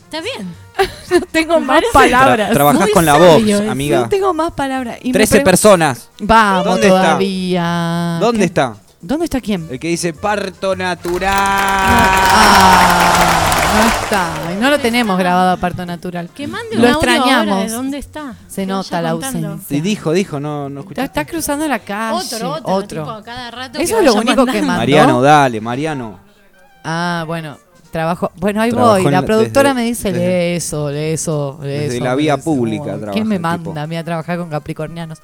Está bien. *laughs* No tengo más parece- palabras. Tra- trabajás Muy con la voz, sabio amiga. No tengo más palabras. Y me 13 pregun- personas. Vamos ¿Dónde está? todavía. ¿Dónde ¿Qué? está? ¿Dónde está quién? El que dice parto natural. Ah, no está. Y no lo tenemos grabado a parto natural. Que mande Lo un extrañamos. ahora de dónde está. Se nota la contando. ausencia. Y dijo, dijo, no, no Está, escuchaste. está cruzando la calle. Otro, otro, tipo, cada rato Eso es lo único que mandó. Mariano, dale, Mariano. Ah, bueno. Trabajo. Bueno, ahí Trabajó voy. La la- productora desde- me dice, lee eso, lee eso, lee desde eso. la lee vía eso". pública ¿Quién me manda tipo. a mí a trabajar con capricornianos?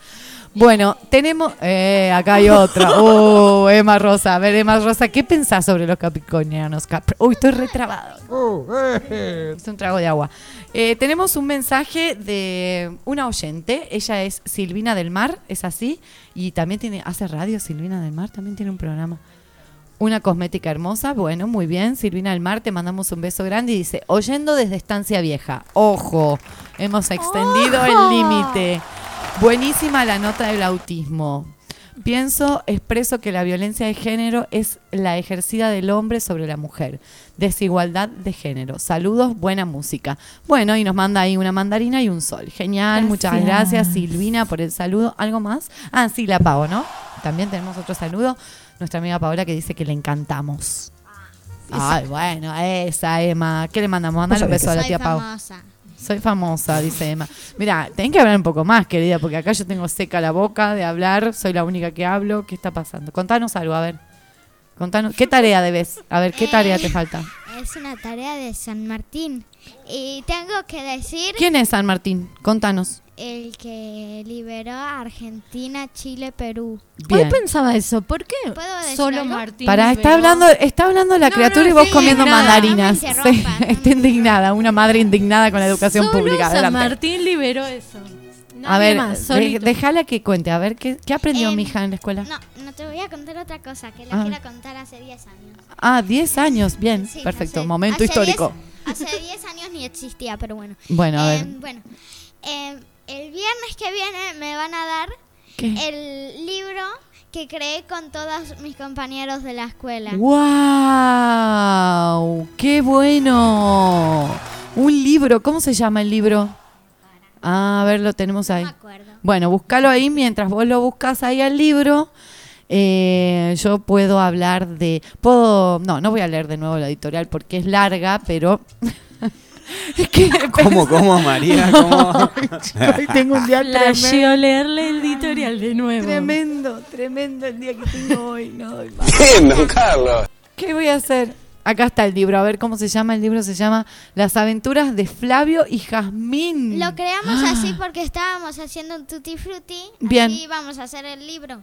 Bueno, tenemos. Eh, acá hay otra. Oh, *laughs* Emma Rosa. A ver, Emma Rosa, ¿qué pensás sobre los capricornianos? Capri- Uy, estoy retrabado. Es un trago de agua. Eh, tenemos un mensaje de una oyente. Ella es Silvina del Mar, es así. Y también tiene, hace radio Silvina del Mar, también tiene un programa. Una cosmética hermosa, bueno, muy bien. Silvina del Mar, te mandamos un beso grande y dice, oyendo desde Estancia Vieja. Ojo, hemos extendido el límite. Buenísima la nota del autismo. Pienso, expreso que la violencia de género es la ejercida del hombre sobre la mujer. Desigualdad de género. Saludos, buena música. Bueno, y nos manda ahí una mandarina y un sol. Genial, muchas Gracias. Silvina por el saludo. ¿Algo más? Ah, sí, la pago, ¿no? También tenemos otro saludo. Nuestra amiga Paola que dice que le encantamos. Ay, bueno, esa Emma. ¿Qué le mandamos? Mandale un beso a la tía Pau. famosa. Soy famosa, dice Emma. Mira, tenés que hablar un poco más, querida, porque acá yo tengo seca la boca de hablar, soy la única que hablo. ¿Qué está pasando? Contanos algo, a ver. Contanos, ¿qué tarea debes? A ver, ¿qué tarea te falta? Es una tarea de San Martín. Y tengo que decir ¿Quién es San Martín? Contanos. El que liberó a Argentina, Chile, Perú. Bien. Hoy pensaba eso. ¿Por qué ¿Puedo decir solo algo? Martín? Para, está hablando, está hablando la No, criatura no, y vos sí, comiendo indignada, mandarinas. no Sí, *laughs* está indignada, una madre indignada con la educación Solo pública. San Adelante. Martín liberó eso. A Nadie ver, más, de- solito. déjala que cuente, a ver, ¿qué, qué aprendió Em, mi hija en la escuela? No, no te voy a contar otra cosa que la Ah. quiero contar hace 10 años. Ah, 10 años, bien, Sí, perfecto, sé, momento hace histórico. 10 hace 10 años ni existía, pero bueno. Bueno, a Em, ver. Bueno, em, el viernes que viene me van a dar ¿Qué? el libro que creé con todos mis compañeros de la escuela. ¡Wow! ¡Qué bueno! Un libro, ¿cómo se llama el libro? Ah, a ver, lo tenemos ahí. Bueno, búscalo ahí mientras vos lo buscas ahí al libro. eh, yo puedo hablar de. Puedo. No, no voy a leer de nuevo la editorial porque es larga, pero. *laughs* *laughs* ¿Cómo, cómo, María? *laughs* ¿Cómo? Hoy tengo un día La tremendo. leerle el editorial de nuevo. Tremendo, tremendo el día que tengo hoy. No doy más. *laughs* Bien, don Carlos. ¿Qué voy a hacer? Acá está el libro, a ver cómo se llama. El libro se llama Las aventuras de Flavio y Jazmín. Lo creamos así porque estábamos haciendo un tutti frutti. Bien. Así íbamos a hacer el libro.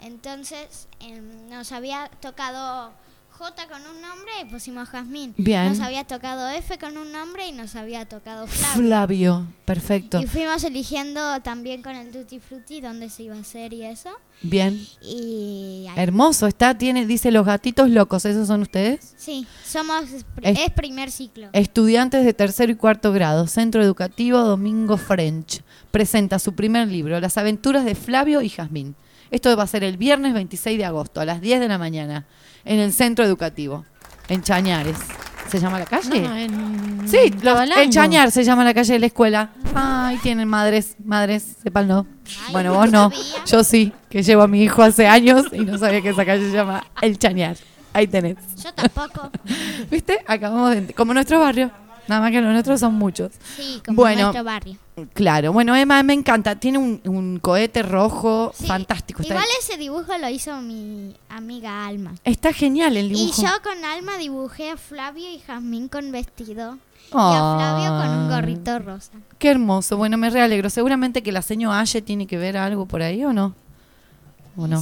Entonces em, nos había tocado J con un nombre y pusimos Jazmín. Bien. Nos había tocado F con un nombre y nos había tocado Flavio. Flavio, perfecto. Y fuimos eligiendo también con el tutti frutti dónde se iba a hacer y eso. Bien. Y ahí- Hermoso, está, tiene, dice los gatitos locos, ¿esos son ustedes? sí, somos Es- es primer ciclo. Estudiantes de tercero y cuarto grado, Centro Educativo Domingo French, presenta su primer libro, Las aventuras de Flavio y Jazmín. Esto va a ser el viernes 26 de agosto, a las 10 de la mañana, en el Centro Educativo, en Chañares. ¿Se llama la calle? No, en Sí, los, en Chañar se llama la calle de la escuela. Ay, tienen madres, madres, sépanlo. Bueno, vos no, yo sí, que llevo a mi hijo hace años y no sabía que esa calle se llama El Chañar. Ahí tenés. Yo tampoco. *laughs* ¿Viste? Acabamos de... Como nuestro barrio. Nada más que los nuestros son muchos. Sí, como Bueno, nuestro barrio. Claro. Bueno, Emma, me encanta. Tiene un, un cohete rojo fantástico. Igual ese dibujo lo hizo mi amiga Alma. está genial el Y dibujo. yo con Alma dibujé a Flavio y Jazmín con vestido. Y Ah. a Flavio con un gorrito rosa. Qué hermoso. Bueno, me realegro. Seguramente que la seño Aye tiene que ver algo por ahí, ¿o no?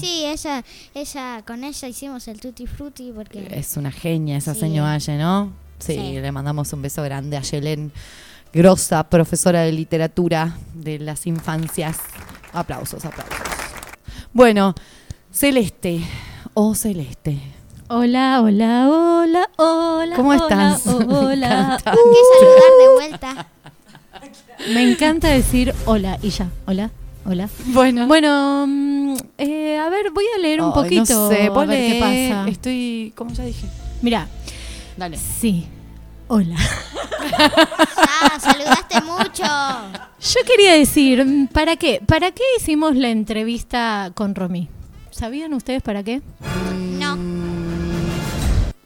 Sí, ella, ella, con ella hicimos el tutti frutti porque... Es una genia esa Sí. seño Aye, ¿no? Sí, Sí. le mandamos un beso grande a Yelén Grosa, profesora de literatura de las infancias. Aplausos, aplausos. Bueno, Celeste. Oh, Celeste. Hola, hola, hola, hola. ¿Cómo hola, estás? *laughs* Me Hola. que saludar de vuelta. Me encanta decir hola y ya. Hola, hola. Bueno. Bueno, mm, eh, a ver, voy a leer un poquito. No sé, a ver qué pasa. Estoy, como ya dije. Mira. Dale. Sí. Hola. Ah, saludaste mucho. Yo quería decir, ¿para qué? ¿Para qué hicimos la entrevista con Romy? ¿Sabían ustedes para qué? No.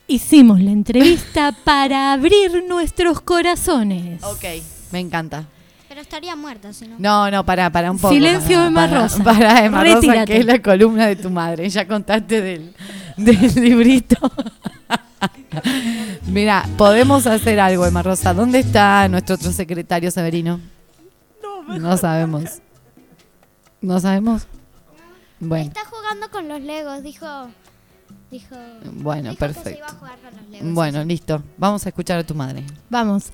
Hicimos la entrevista para abrir nuestros corazones. Ok, me encanta. Pero estaría muerta si no. No, no, para, para un poco. Silencio, para, Emma para, Rosa. Para, Emma Rosa, que es la columna de tu madre. Ya contaste del, del librito. *laughs* Mira, podemos hacer algo, Emma Rosa. ¿Dónde está nuestro otro secretario Severino? No, sabemos. ¿No sabemos? Bueno, Está jugando con los Legos, dijo. Dijo. bueno, dijo Que se perfecto. iba a jugar con los Legos. Bueno, listo. Vamos a escuchar a tu madre. Vamos.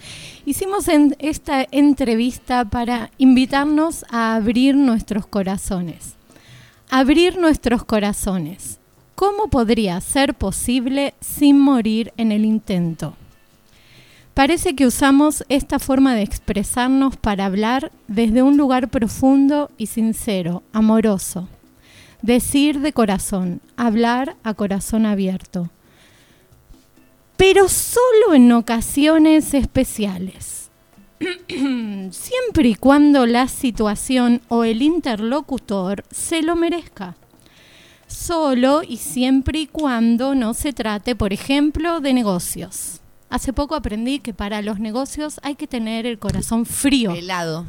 Hicimos en esta entrevista para invitarnos a abrir nuestros corazones. Abrir nuestros corazones. ¿Cómo podría ser posible sin morir en el intento? Parece que usamos esta forma de expresarnos para hablar desde un lugar profundo y sincero, amoroso. Decir de corazón, hablar a corazón abierto. Pero solo en ocasiones especiales. *clears throat* Siempre y cuando la situación o el interlocutor se lo merezca. Solo y siempre y cuando no se trate, por ejemplo, de negocios. Hace poco aprendí que para los negocios hay que tener el corazón frío. Helado.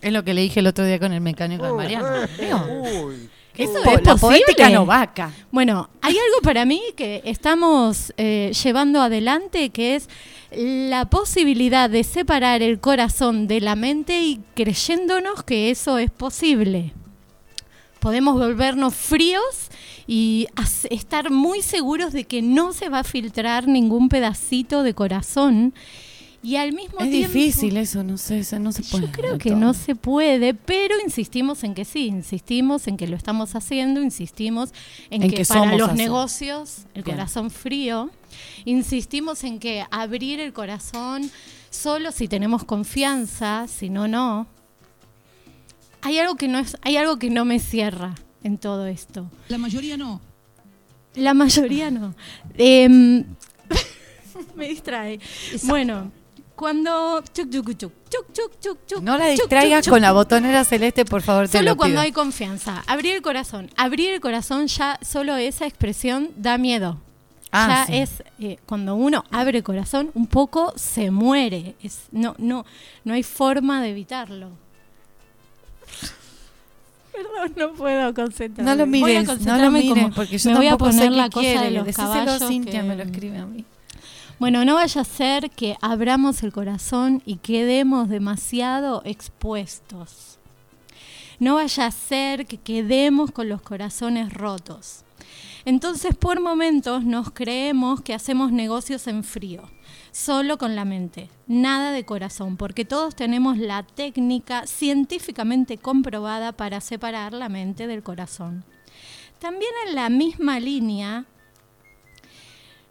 Es lo que le dije el otro día con el mecánico de Mariano. Digo, Eso es la poética no vaca. Bueno, hay algo para mí que estamos eh, llevando adelante que es la posibilidad de separar el corazón de la mente y creyéndonos que eso es posible. Podemos volvernos fríos y estar muy seguros de que no se va a filtrar ningún pedacito de corazón y al mismo Es tiempo difícil eso, no sé, eso no se puede. yo creo que todo. no se puede, pero insistimos en que sí, insistimos en que lo estamos haciendo, insistimos en, En que, que para somos los así. negocios el Bien. corazón frío, insistimos en que abrir el corazón solo si tenemos confianza, si no no. Hay algo que no es, hay algo que no me cierra en todo esto. La mayoría no. La mayoría no. *laughs* Em, *laughs* me distrae. Bueno, cuando chuc, chuc, chuc, No la distraigas con la botonera celeste, por favor, te Solo lo cuando pido. hay confianza. Abrir el corazón. Abrir el corazón ya, solo esa expresión da miedo. Ah, ya sí. es eh, cuando uno abre corazón, un poco se muere. Es, no, no, no hay forma de evitarlo. Perdón, no puedo concentrarme. No lo mires, no lo mires, porque yo me voy a poner la cosa quiere. de los Decíselo a caballos Cintia, que- me lo escribe a mí. Bueno, no vaya a ser que abramos el corazón y quedemos demasiado expuestos. No vaya a ser que quedemos con los corazones rotos. Entonces, por momentos nos creemos que hacemos negocios en frío, solo con la mente, nada de corazón, porque todos tenemos la técnica científicamente comprobada para separar la mente del corazón. También en la misma línea,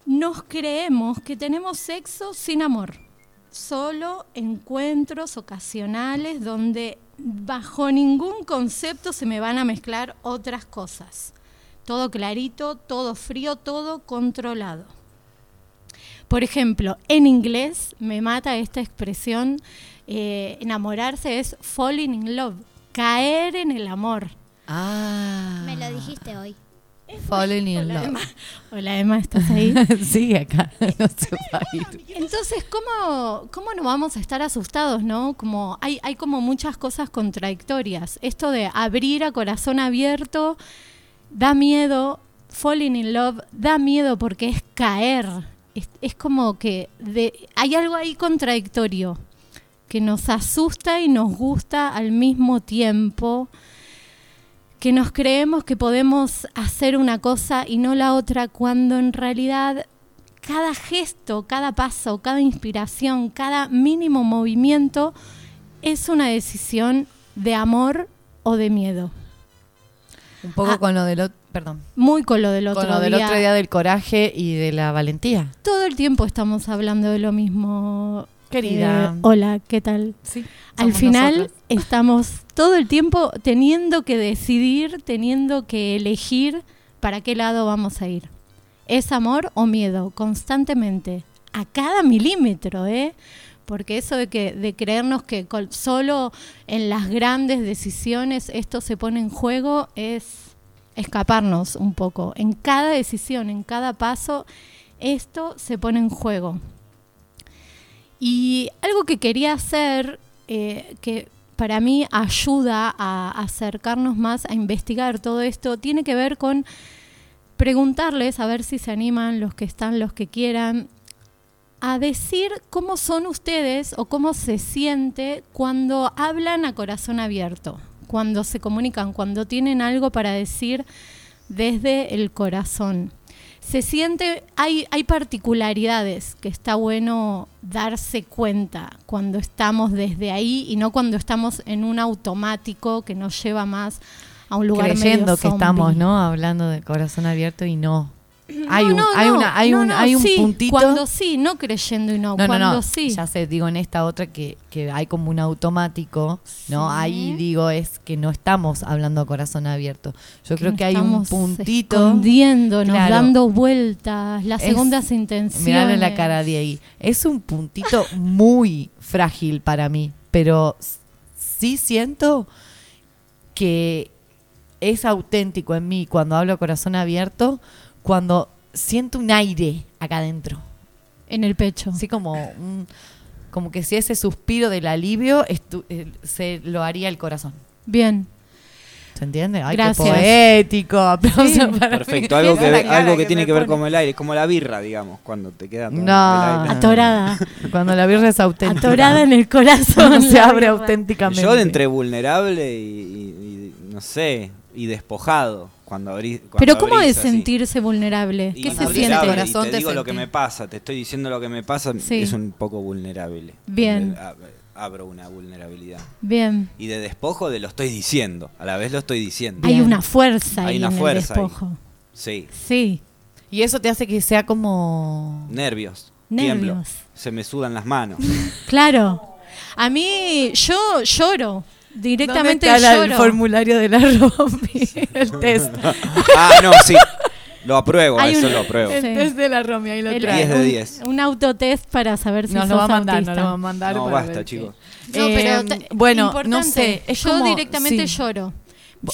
nos creemos que tenemos sexo sin amor, solo encuentros ocasionales donde bajo ningún concepto se me van a mezclar otras cosas. Todo clarito, todo frío, todo controlado. Por ejemplo, en inglés me mata esta expresión, eh, enamorarse es falling in love, caer en el amor. Ah. Me lo dijiste hoy. Falling in Hola, love. Emma. Hola Emma, ¿estás ahí? *laughs* Sigue acá, *laughs* no se va a ir. Entonces, ¿cómo, ¿cómo no vamos a estar asustados, no? Como hay, hay como muchas cosas contradictorias. Esto de abrir a corazón abierto da miedo, falling in love da miedo porque es caer. Es, es como que de, hay algo ahí contradictorio que nos asusta y nos gusta al mismo tiempo que nos creemos que podemos hacer una cosa y no la otra, cuando en realidad cada gesto, cada paso, cada inspiración, cada mínimo movimiento es una decisión de amor o de miedo. Un poco Ah. con lo del otro, perdón. Muy con lo del otro Con lo del día. otro día del coraje y de la valentía. Todo el tiempo estamos hablando de lo mismo. Querida. Eh, hola, ¿qué tal? Sí, Al final nosotras. estamos todo el tiempo teniendo que decidir, teniendo que elegir para qué lado vamos a ir. ¿Es amor o miedo? Constantemente, a cada milímetro, ¿eh? Porque eso de que de creernos que solo en las grandes decisiones esto se pone en juego es escaparnos un poco. En cada decisión, en cada paso, esto se pone en juego. Y algo que quería hacer, eh, que para mí ayuda a acercarnos más a investigar todo esto, tiene que ver con preguntarles, a ver si se animan los que están, los que quieran, a decir cómo son ustedes o cómo se siente cuando hablan a corazón abierto, cuando se comunican, cuando tienen algo para decir desde el corazón. Se siente, hay, hay particularidades que está bueno darse cuenta cuando estamos desde ahí y no cuando estamos en un automático que nos lleva más a un lugar Creyendo medio que estamos, ¿no? Hablando de corazón abierto y no. *clears throat* Hay No, un, no, hay una, hay no, un, hay un sí, puntito. Cuando sí, no creyendo y no, cuando sí. Ya sé, digo en esta otra que, que hay como un automático, ¿no? Ahí digo es que no estamos hablando a corazón abierto. Yo creo que hay un puntito. escondiéndonos, Claro. dando vueltas, las Es- segundas intenciones. Mirarle la cara a Diego. Es un puntito muy frágil para mí, pero sí siento que es auténtico en mí cuando hablo a corazón abierto, cuando siento un aire acá adentro. En el pecho. Así como un- como que si ese suspiro del alivio estu- eh, se lo haría el corazón. Bien. ¿Se entiende? Ay, Gracias. qué poético. Sí. Perfecto, algo que, algo que, que tiene que ver como el aire, como la birra, digamos, cuando te queda No. el aire. Atorada. Cuando la birra es auténtica. Atorada en el corazón. Se abre auténticamente. Yo de entre vulnerable y, y- y, no sé, y despojado cuando abrí. cuando Pero ¿cómo abrís es así. sentirse vulnerable? Y ¿Qué se siente? y te digo lo que me pasa, te estoy diciendo lo que me pasa, Sí. es un poco vulnerable. Bien. Ab- Abro una vulnerabilidad. Bien. Y de despojo de lo estoy diciendo, a la vez lo estoy diciendo. Hay una fuerza Hay ahí una en fuerza el ahí. despojo. Sí, Sí. Y eso te hace que sea como... nervios, Nervios. tiemblo, se me sudan las manos. *laughs* Claro. A mí, yo lloro. Directamente ¿Dónde está lloro. el formulario de la Romy? *laughs* el test. ah, no, sí. Lo apruebo, Hay eso un- lo apruebo. El Sí. test de la Romy, ahí lo El- trae. 10 de un- 10. Un autotest para saber si Nos sos lo va a mandar, autista. nos lo va a mandar. No, para basta, ver chicos. No, Eh, pero te- bueno, no importante, sé, es yo como- directamente sí. lloro.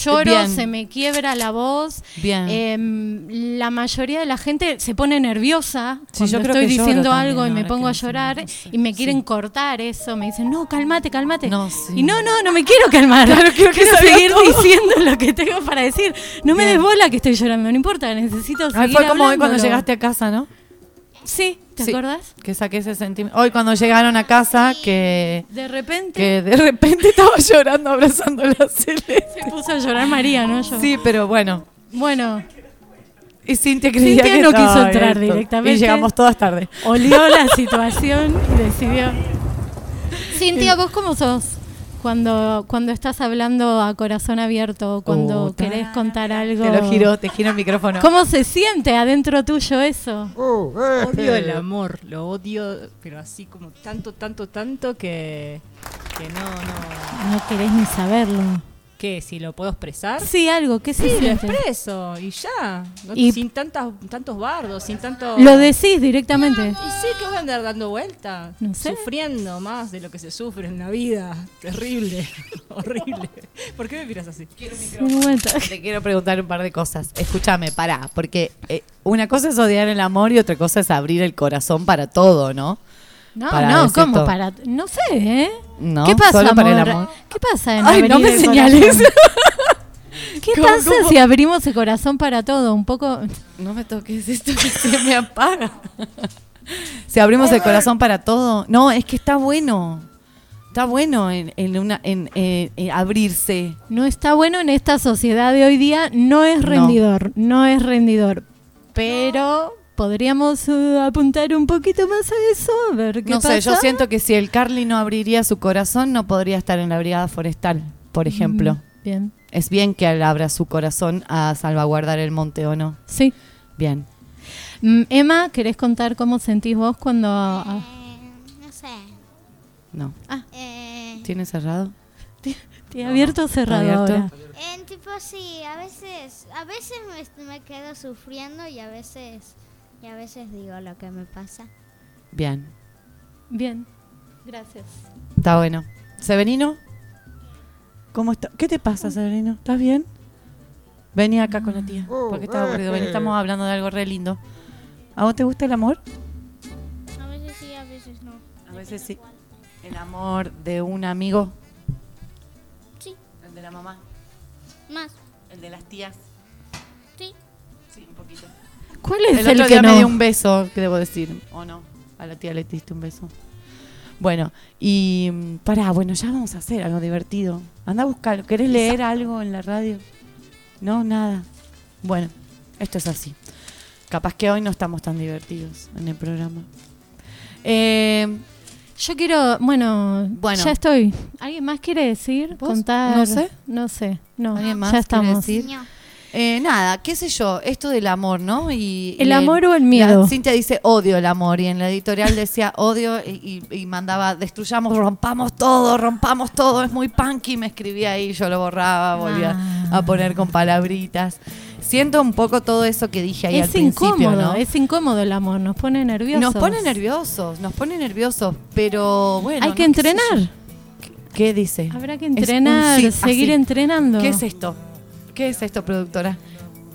Lloro, Bien. se me quiebra la voz. Bien. Em, la mayoría de la gente se pone nerviosa Sí, cuando yo creo estoy que diciendo también, algo y me pongo a llorar no sé. y me quieren cortar eso. Me dicen, no, cálmate, cálmate. No, sí. Y no, no, no me quiero calmar. Claro, quiero que seguir todo. diciendo lo que tengo para decir. No me Bien. des bola que estoy llorando, no importa, necesito seguir fue como hoy cuando llegaste a casa, ¿no? Sí, ¿te Sí, acordás? Que saqué ese sentimiento. Hoy cuando llegaron a casa, que, De repente que de repente *laughs* estaba llorando abrazando a la Celeste. se puso a llorar María, ¿no? Yo. Sí, pero bueno. Bueno, Y Cintia creía Cintia que no quiso entrar esto. directamente. Y llegamos todas tarde. olió la situación y decidió. *laughs* Cintia, ¿vos cómo sos? Cuando, cuando estás hablando a corazón abierto, cuando Oh, querés contar algo. Te lo giro, te giro el micrófono. ¿Cómo se siente adentro tuyo eso? Odio el amor, lo odio, pero así como tanto, tanto, tanto que, que no, no. No querés ni saberlo. ¿Qué? ¿Si lo puedo expresar? Sí, algo, ¿qué se Sí, lo siente? expreso y ya. No- Y- sin tantas, tantos bardos, sin tanto. Lo decís directamente. Y sí, que voy a andar dando vuelta. No sé. Sufriendo más de lo que se sufre en la vida. Terrible. *laughs* Horrible. ¿Por qué me miras así? Te quiero preguntar un par de cosas. Escúchame, pará, porque eh, una cosa es odiar el amor y otra cosa es abrir el corazón para todo, ¿no? No, Para no, ¿cómo? Para, no sé, ¿eh? No, ¿Qué pasa, solo para el amor? amor. ¿Qué pasa en Ay, no me el señales. *laughs* ¿Qué ¿Cómo, pasa cómo? si abrimos el corazón para todo? Un poco... No me toques esto que se me apaga. *laughs* Si abrimos el corazón para todo. No, es que está bueno. Está bueno en, en una, en, eh, en abrirse. No está bueno en esta sociedad de hoy día, no es No. rendidor, no, es rendidor. Pero podríamos eh, apuntar un poquito más a eso, a ver qué No pasa. sé, yo siento que si el Carly no abriría su corazón, no podría estar en la brigada forestal, por ejemplo. Mm, Bien. Es bien que él abra su corazón a salvaguardar el monte o no. Sí. Bien. Mm, Emma, ¿querés contar cómo sentís vos cuando... ah, No sé. No. Ah. Eh, ¿Tiene cerrado? ¿Te abierto o cerrado ¿Abierto? ahora? en tipo sí, a veces, a veces me, me quedo sufriendo y a veces, y a veces digo lo que me pasa. Bien. Bien. Gracias. Está bueno. ¿Severino? ¿Cómo está? ¿Qué te pasa, Severino? ¿Estás bien? Vení acá con la tía. Porque estaba aburrido. Vení, estamos hablando de algo re lindo. ¿A vos te gusta el amor? A veces sí, a veces no. A veces sí. El amor de un amigo. Sí. El de la mamá. Más. El de las tías. ¿Cuál es el el, otro que día no? me dio un beso, ¿qué debo decir? ¿O no? A la tía le diste un beso. Bueno, y mm, pará, bueno, ya vamos a hacer algo divertido. Anda a buscar, ¿querés leer algo en la radio? No, nada. Bueno, esto es así. Capaz que hoy no estamos tan divertidos en el programa. Eh, Yo quiero, bueno, Bueno. ya estoy. ¿Alguien más quiere decir? ¿Vos? Contar. No sé. No sé. No, ¿Alguien más ya quiere estamos. decir? Eh, nada, qué sé yo, esto del amor, ¿no? Y, ¿El y amor o el miedo? la- Cintia dice odio el amor y en la editorial decía odio y, y- y mandaba destruyamos, rompamos todo, rompamos todo, es muy punky, me escribía ahí, yo lo borraba, volvía Ah. a poner con palabritas. Siento un poco todo eso que dije ahí al Es principio, incómodo, ¿no? es incómodo el amor, nos pone nerviosos. Nos pone nerviosos, nos pone nerviosos, pero bueno. Hay que entrenar. ¿Qué, qué dice? Habrá que entrenar, sí, seguir así. entrenando. ¿Qué es esto? ¿Qué es esto, productora?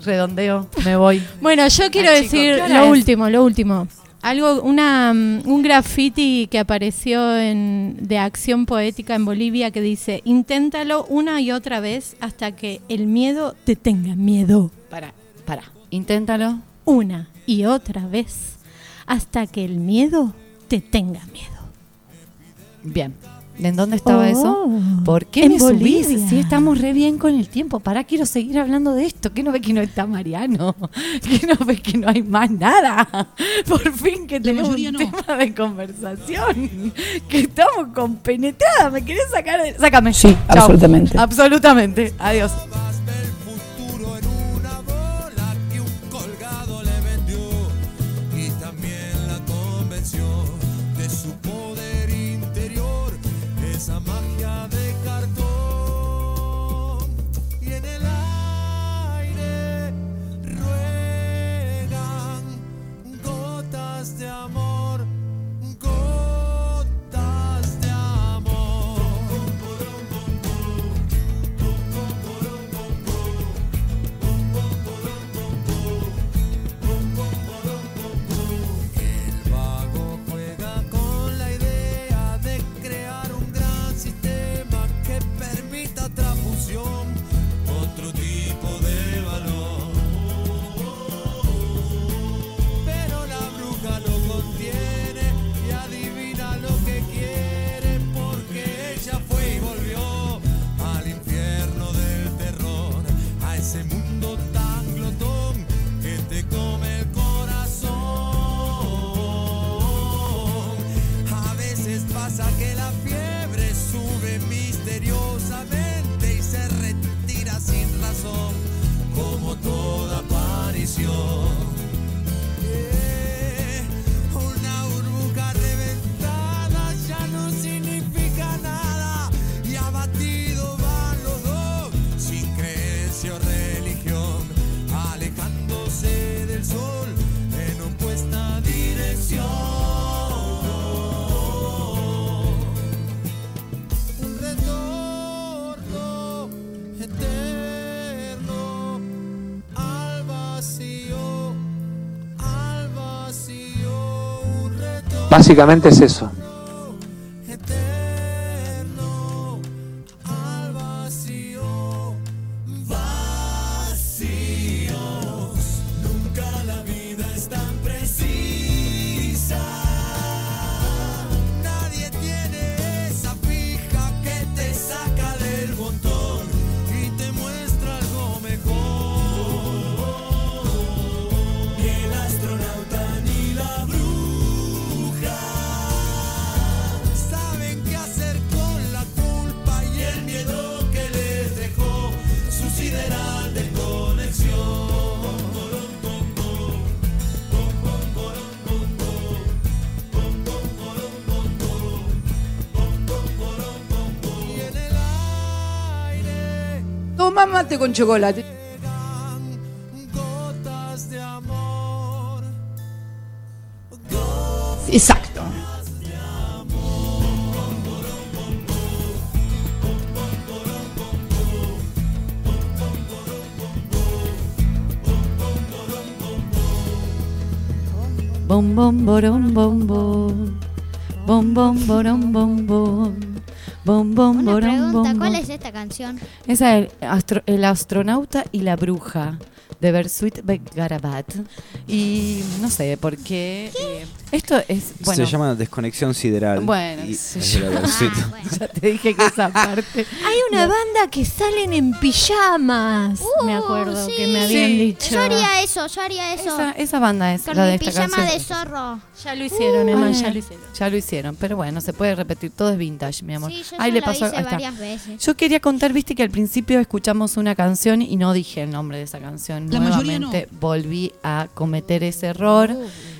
Redondeo, me voy. *laughs* Bueno, yo quiero decir ¿qué hora lo es? último, lo último. Algo, una, mm, un graffiti que apareció en, de acción poética en Bolivia que dice, inténtalo una y otra vez hasta que el miedo te tenga miedo. Para, para, inténtalo. Una y otra vez hasta que el miedo te tenga miedo. Bien. ¿En dónde estaba Oh, eso? ¿Por qué en me subís? Bolivia. Sí, estamos re bien con el tiempo. Pará, quiero seguir hablando de esto. ¿Qué no ve que no está Mariano? *laughs* ¿Qué no ve que no hay más nada? *laughs* Por fin que tenemos un no. tema de conversación. *laughs* Que estamos compenetradas. ¿Me querés sacar de...? Sácame. Sí, Chau. absolutamente. Absolutamente. Adiós. Básicamente es eso. Con chocolate. Exacto. Bom bom borom bom bom. Bom bom borom bom bom. Bom bom borom pregunta, bom ¿cuál es canción? Esa es el, astro- el astronauta y la bruja de Bersuit Begarabat. Y no sé por qué. eh, esto es. Bueno, Se llama desconexión sideral. Bueno, Y- se de versita. *laughs* ya te dije que esa parte. Hay una banda que salen en pijamas. me acuerdo que me habían Sí. dicho. Yo haría eso, yo haría eso. Esa, esa banda es Con la de mi esta pijama canción. de zorro. Ya lo hicieron, Emma, Ay, ya lo hicieron. Ya lo hicieron, pero bueno, se puede repetir, todo es vintage, mi amor. Sí, yo Ahí le lo pasó, hice varias veces. Yo quería contar, viste que al principio escuchamos una canción y no dije el nombre de esa canción. La mayoría Nuevamente volví a cometer ese error.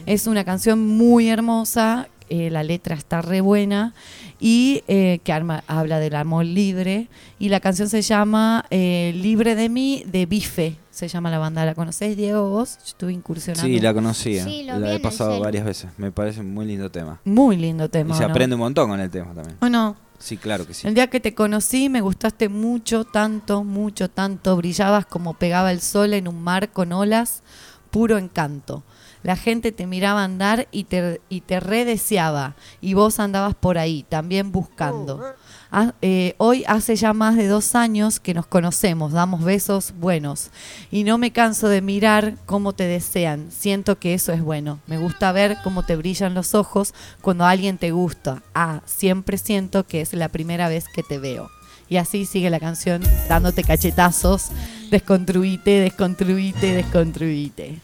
Es una canción muy hermosa, eh, la letra está re buena y que que arma- habla del amor libre. Y la canción se llama eh, Libre de mí, de Bife. Se llama la banda. ¿La conocés, Diego? Vos? Yo estuve incursionando. Sí, la conocía. Sí, lo la en he el pasado varias veces. Me parece un muy lindo tema. Muy lindo tema. y se ¿o no? aprende un montón con el tema también. ¿O no? Sí, claro que sí. El día que te conocí me gustaste mucho, tanto, mucho, tanto. Brillabas como pegaba el sol en un mar con olas, puro encanto. La gente te miraba andar y te, y te redeseaba. Y vos andabas por ahí, también buscando. Ah, eh, hoy hace ya más de dos años que nos conocemos, damos besos buenos. Y no me canso de mirar cómo te desean. Siento que eso es bueno. Me gusta ver cómo te brillan los ojos cuando alguien te gusta. Ah, siempre siento que es la primera vez que te veo. Y así sigue la canción dándote cachetazos. Desconstruite, desconstruite, desconstruite.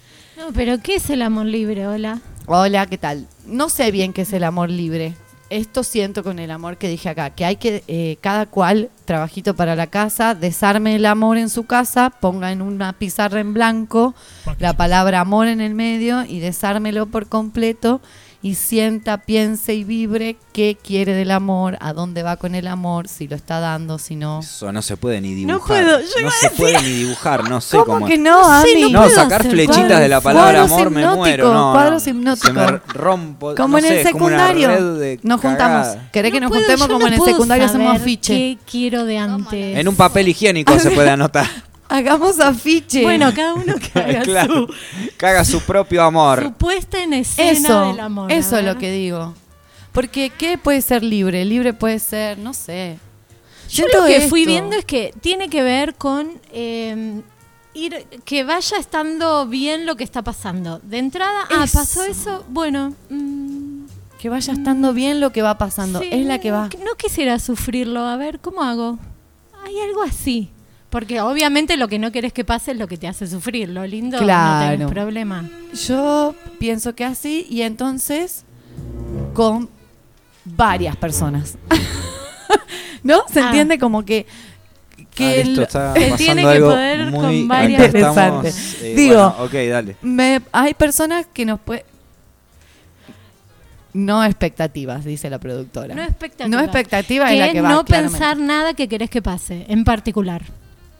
No, pero ¿qué es el amor libre? Hola. Hola, ¿qué tal? No sé bien qué es el amor libre. Esto siento con el amor que dije acá, que hay que eh, cada cual, trabajito para la casa, desarme el amor en su casa, ponga en una pizarra en blanco la palabra amor en el medio y desármelo por completo y sienta, piense y vibre qué quiere del amor, a dónde va con el amor, si lo está dando, si no. Eso no se puede ni dibujar. No puedo, yo No iba a se decir- puede ni dibujar, no sé ¿Cómo cómo. que no, Ami? No, puedo sacar flechitas cuadros- de la palabra amor me muero. No, cuadros no. hipnóticos. Se me rompo. Como no en sé, el secundario. red de Nos juntamos. cagada. ¿Querés que nos puedo- juntemos como no en el secundario hacemos afiche? ¿Qué quiero de antes? En un papel higiénico se puede anotar. *laughs* Hagamos afiche. Bueno, cada uno *laughs* que haga claro. su, Que haga su propio amor. su puesta en escena Eso, del amor. eso es lo que digo. Porque ¿qué puede ser libre? Libre puede ser, no sé. Yo Siento lo que fui viendo es que tiene que ver con eh, ir que vaya estando bien lo que está pasando. De entrada, ah, Eso. pasó eso, bueno, mm, Que vaya estando bien lo que va pasando. sí, es la que va. No quisiera sufrirlo, a ver, ¿cómo hago? Hay algo así. Porque obviamente lo que no querés que pase es lo que te hace sufrir. Lo lindo no Claro. tenés problema. Yo pienso que así y entonces con varias personas. *laughs* ¿No? ¿Se Ah. entiende? Como que que se *laughs* pasando tiene que poder muy con varias estamos, interesantes. eh, Digo, bueno, ok, dale. me- hay personas que nos pueden no expectativas, dice la productora. No expectativa. No expectativa que es la que va no claramente. pensar nada que querés que pase, en particular.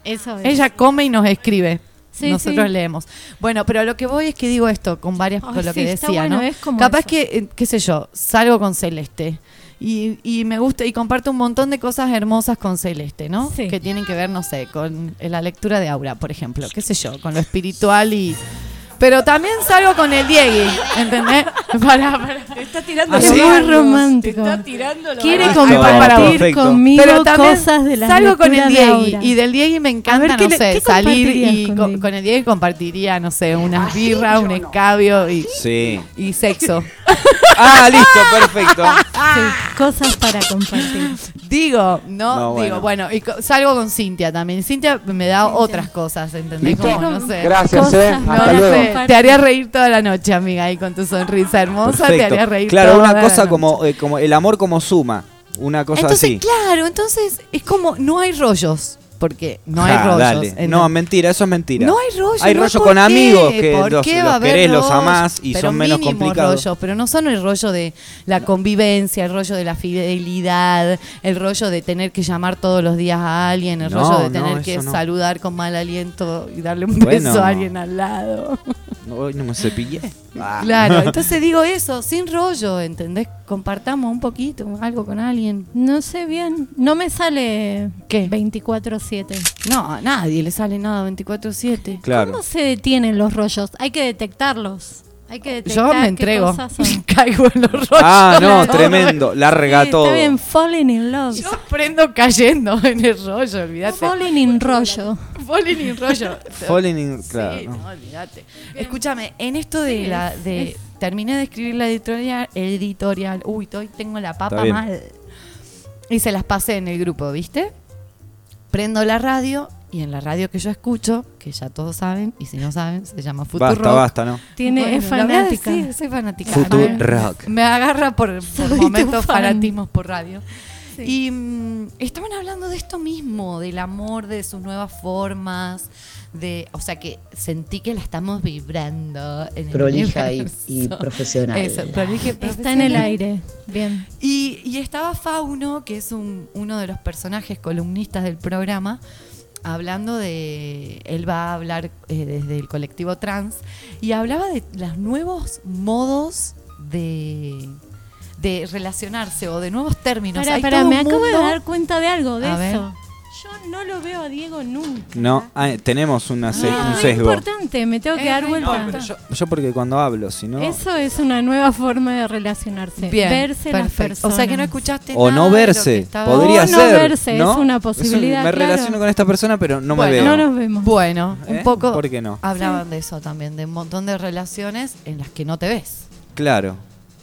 Eso es. Ella come y nos escribe. Sí, Nosotros sí. leemos. Bueno, pero lo que voy es que digo esto con varias, Ay, con lo sí, que decía, bueno, ¿no? es como Capaz eso. que, eh, qué sé yo, salgo con Celeste. Y, y me gusta y comparto un montón de cosas hermosas con Celeste, ¿no? Que tienen que ver, no sé, con la lectura de Aura, por ejemplo, qué sé yo, con lo espiritual y... Pero también salgo con el Diegui, ¿entendés? *laughs* Para, para. Te está tirando ¿Ah, los sí? Muy romántico. Te está tirando los Quiere compartir conmigo Pero también cosas de la salgo con el de Diegui y del Diegui me encanta, A ver, ¿qué no le- sé, salir y con el Diegui compartiría, no sé, unas birras, un escabio y, Sí. y sexo. *laughs* Ah, listo, perfecto. Sí, cosas para compartir. Digo, no, No, bueno. digo, bueno, y co- salgo con Cintia también. Cintia me da otras cosas, ¿entendés? Como, no sé. Gracias, Cosas eh. Hasta No luego. sé, te haría reír toda la noche, amiga, ahí con tu sonrisa hermosa, te haría reír Claro, toda una la cosa como, eh, como el amor como suma. Una cosa Entonces, así. claro, entonces es como, no hay rollos, porque no hay Ja, rollos. No, mentira, eso es mentira. No hay rollo. Hay no rollo ¿por con qué? amigos que ¿Por los, qué los va querés, los amás y Pero son menos complicados. rollo, pero no son el rollo de la convivencia, el rollo de la fidelidad, el rollo de tener que llamar todos los días a alguien, el No, rollo de no, tener que saludar con mal aliento y darle un Bueno. beso a alguien al lado. Hoy no me cepillé. Ah. Claro, entonces digo eso, sin rollo, ¿entendés? Compartamos un poquito, algo con alguien. No sé bien, no me sale ¿Qué? 24/7. No, a nadie le sale nada 24-7. Claro. ¿Cómo se detienen los rollos? Hay que detectarlos. Hay que detectar Yo me entrego, *laughs* caigo en los rollos. Ah, no, *laughs* tremendo. Larga Sí, todo. Está bien, falling in love. Yo prendo cayendo en el rollo, olvídate. Falling in rollo. Falling in rollo. *laughs* Falling in- claro, Sí, ¿no? no, olvídate. Escúchame, en esto de Sí, la de es- terminé de escribir la editorial, editorial. Uy, hoy tengo la papa mal. Y se las pasé en el grupo, ¿viste? Prendo la radio y en la radio que yo escucho, que ya todos saben, y si no saben, se llama Futuro Basta, basta, ¿no? Tiene, es fanática. sí, soy fanática. Futuro Me- rock. Me agarra por, por momentos fan. fanatismos por radio. Y mm, estaban hablando de esto mismo, del amor, de sus nuevas formas, de, o sea que sentí que la estamos vibrando en el Prolija y, universo. y profesional. Eso, prolija y Está en el profesional. aire. Bien. Y, y estaba Fauno, que es un- uno de los personajes columnistas del programa, hablando de. Él va a hablar eh, desde el colectivo trans y hablaba de los nuevos modos de, de relacionarse o de nuevos términos. Para, Hay para, todo me un acabo de dar cuenta de algo, de A ver. eso. Yo no lo veo a Diego nunca. No, ah, tenemos una se- Ah, un es sesgo. importante, me tengo que Es dar vuelta. Yo, yo porque cuando hablo, si no... Eso es una nueva forma de relacionarse. Bien, verse las personas. O sea que no escuchaste O nada no verse, estaba- podría O no ser. verse, ¿no? es una un- posibilidad, me claro. relaciono con esta persona, pero no me veo. No nos vemos. Bueno, un ¿Eh? poco ¿Por qué no? hablaban de eso también, de un montón de relaciones en las que no te ves, Claro.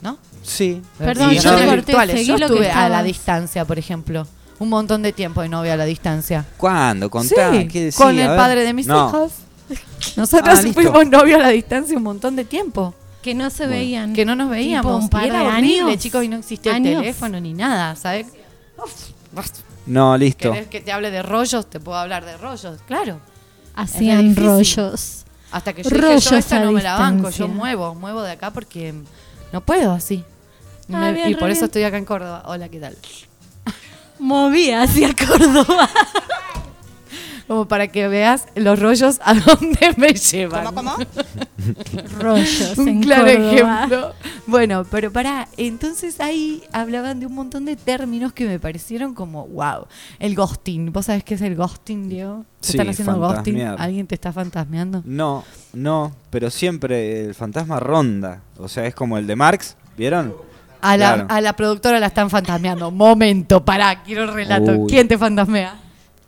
¿no? Sí. Perdón, yo no- te corté, virtuales. seguí Yo lo que estuve a la distancia, por ejemplo. Un montón de tiempo de novia a la distancia. ¿Cuándo? Contá. Sí, ¿Qué decía? con el padre de mis No. hijos. *laughs* Nosotros Ah, fuimos novios a la distancia un montón de tiempo. Que no se Bueno. veían. Que no nos veíamos. Tipo un par y era de horrible, años. chicos, y no existía el teléfono ni nada, ¿sabes? No, listo. ¿Querés que te hable de rollos? Te puedo hablar de rollos, claro. Hacían rollos. Hasta que yo dije, Rollos yo esta no me la banco, yo muevo, muevo de acá porque no puedo así. Y Ah, me- bien, y por eso bien. estoy acá en Córdoba. Hola, ¿qué tal? *laughs* Movía hacia Córdoba. *laughs* Como para que veas los rollos a *laughs* dónde me llevan. rollos un en claro Córdoba. ejemplo. Bueno, pero pará, entonces ahí hablaban de un montón de términos que me parecieron como, wow, el ghosting. ¿Vos sabés qué es el ghosting, Diego? ¿Te Sí, están haciendo ghosting? ¿Alguien te está fantasmeando? No, no, pero siempre el fantasma ronda. O sea, es como el de Marx, ¿vieron? A la, Claro. a la productora la están fantasmeando. Momento, pará, quiero el relato. Uy. ¿Quién te fantasmea?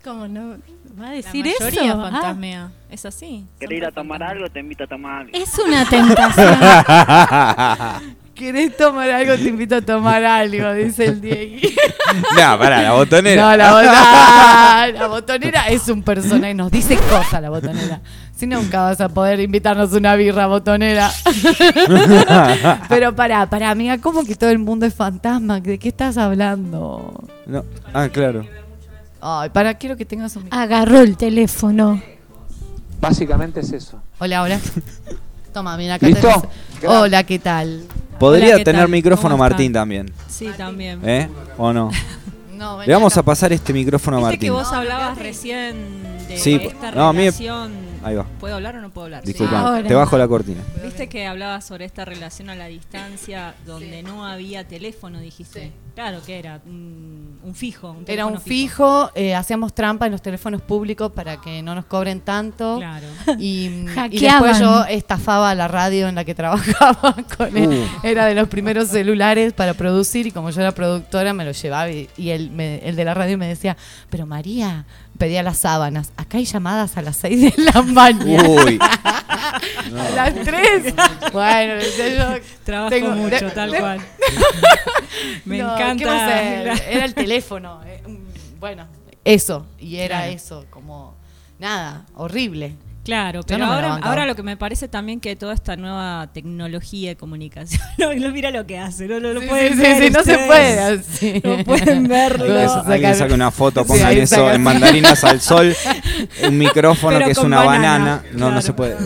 ¿Cómo no? ¿Va a La decir mayoría eso? Ah, fantasmea. Es así. ¿Querés ir a tomar algo? Te invito a tomar algo. es una tentación. *laughs* ¿Querés tomar algo? Te invito a tomar algo, dice el Diego. *laughs* no, pará, la botonera. No, la, bota- *laughs* la botonera es un personaje, nos dice cosas la botonera. Si nunca vas a poder invitarnos una birra botonera. *laughs* Pero pará, pará, amiga, ¿cómo que todo el mundo es fantasma? ¿De qué estás hablando? No. Ah, claro. Ay, para, quiero que tengas un Agarró el teléfono. Básicamente es eso. Hola, hola. Toma, mira acá ¿Listo? tenés-. Hola, ¿qué tal? Podría Hola, ¿qué tener tal? micrófono. Martín también. Sí, también. ¿Eh? ¿O no? *laughs* No, Le vamos a pasar este micrófono a Viste que Martín. vos hablabas recién de Sí, esta no, a mí- relación. Ahí va. ¿Puedo hablar o no puedo hablar? Disculpa, te bajo la cortina. Viste que hablabas sobre esta relación a la distancia donde no había teléfono, dijiste. Claro que era un, un fijo. Un Era un fijo, eh, hacíamos trampa en los teléfonos públicos para que no nos cobren tanto. Claro. *laughs* Y, y *laughs* después yo estafaba a la radio en la que trabajaba *laughs* con él. Uh. Era de los primeros celulares para producir y como yo era productora me lo llevaba y, y el, me- el de la radio me decía, pero María, pedía las sábanas, acá hay llamadas a las 6 de la mañana. Uy. *laughs* A las 3. bueno, decía yo, Trabajo tengo- mucho, de- tal de- cual. *laughs* Me No, encanta. Era el teléfono. eh, mm, Bueno, eso. Y era Claro. eso, como nada, horrible. Claro, pero no me lo ahora, ahora lo que me parece también que toda esta nueva tecnología de comunicación, *laughs* no, no, mira lo que hace, no, no lo Sí, pueden sí, ver sí, no se puede así. *laughs* No pueden *laughs* verlo. Eso Alguien saque una foto, pongan eso saca- en mandarinas al sol, un micrófono Pero que es una banana. banana, No, claro. no se puede.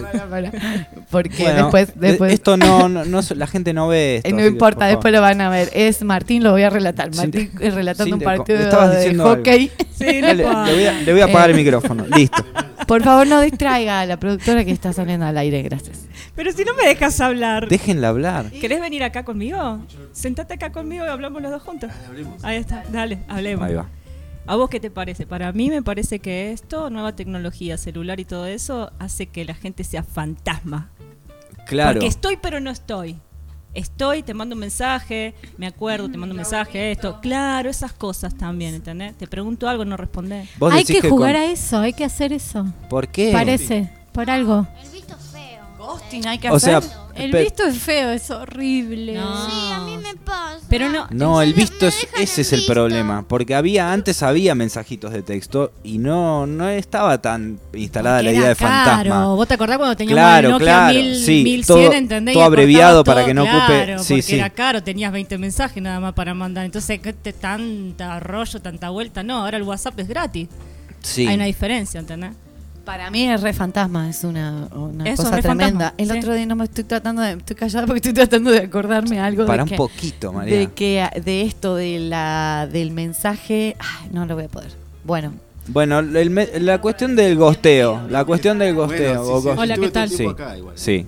Porque Bueno, después, eh, después Esto no, no, la gente no ve esto. Eh, no importa, por después lo van a ver. Es Martín, lo voy a relatar. Martín eh, relatando un partido de hockey. Sí, Le, le voy a, le voy a apagar el Eh, micrófono. Listo. Por favor, no distraiga a la productora que está saliendo al aire, gracias. Pero si no me dejas hablar. Déjenla hablar. ¿Querés venir acá conmigo? Sentate acá conmigo y hablamos los dos juntos. Ahí está, dale, hablemos. Ahí va. ¿A vos qué te parece? Para mí me parece que esto, nueva tecnología, celular y todo eso, hace que la gente sea fantasma. Claro. Porque estoy pero no estoy. Estoy, te mando un mensaje, me acuerdo, te mando un mensaje, esto. Claro, esas cosas también, ¿entendés? Te pregunto algo, no respondés. Vos Hay que que jugar con- a eso, hay que hacer eso. ¿Por qué? Parece, por algo. Ghosting hay que O sea. El pe- visto es feo, es horrible. Sí, a mí me pasa. Pero no, No, el visto es, ese es el problema, porque había antes había mensajitos de texto y no no estaba tan instalada la Porque idea era de fantasma. caro. ¿Vos te acordás cuando teníamos Claro, el Nokia claro, 1000, sí, 1100, todo- ¿entendés? todo Y abreviado acortabas para que no ocupe- claro, sí, porque sí. era caro, tenías 20 mensajes nada más para mandar. Entonces, ¿qué te, tanta rollo, tanta vuelta. No, ahora el WhatsApp es gratis. Sí. Hay una diferencia, ¿entendés? Para mí es re fantasma, es una, una Eso, cosa re tremenda. fantasma, El sí. otro día no me estoy tratando de, estoy callada porque estoy tratando de acordarme algo Para de un que, poquito, María. de que de esto de la del mensaje, ay, no lo voy a poder. Bueno, Bueno, el me- la cuestión del gosteo, la cuestión del gosteo. Bueno, sí, o sí, ghost- Hola, ¿qué tal? Sí.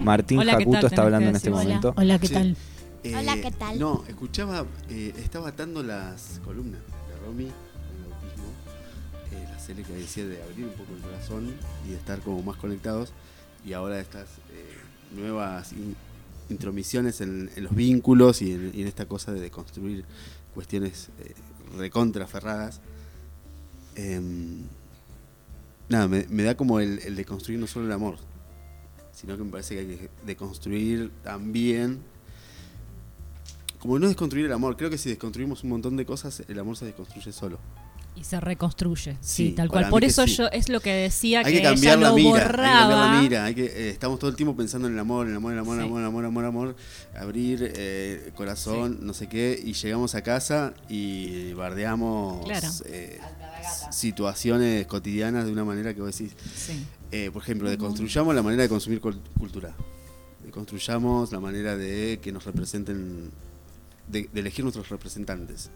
Martín Hola, ¿qué Jacuto está hablando en este hola. momento. Hola, ¿qué Sí. tal? Eh, Hola, ¿qué tal? No, escuchaba, eh, estaba atando las columnas de Romy, que decía de abrir un poco el corazón y de estar como más conectados, y ahora estas eh, nuevas in- intromisiones en, los vínculos y en, esta cosa de construir cuestiones eh, recontraferradas. Em, nada, me, me da como el, el de construir no solo el amor, sino que me parece que hay que deconstruir también como no desconstruir el amor, creo que si desconstruimos un montón de cosas, el amor se desconstruye solo. Y se reconstruye. Sí, Sí, tal cual. Por eso sí. yo es lo que decía Hay que, que cambiar ella la lo mira, hay que cambiar borraba. la mira, hay que, eh, estamos todo el tiempo pensando en el amor, el amor, el amor, el Sí. amor, amor, amor, amor, abrir eh, corazón, no sé qué, y llegamos a casa y bardeamos Claro. eh, situaciones cotidianas de una manera que vos decís, Sí. eh, por ejemplo, deconstruyamos la manera de consumir cul- cultura, deconstruyamos la manera de que nos representen, de, de elegir nuestros representantes.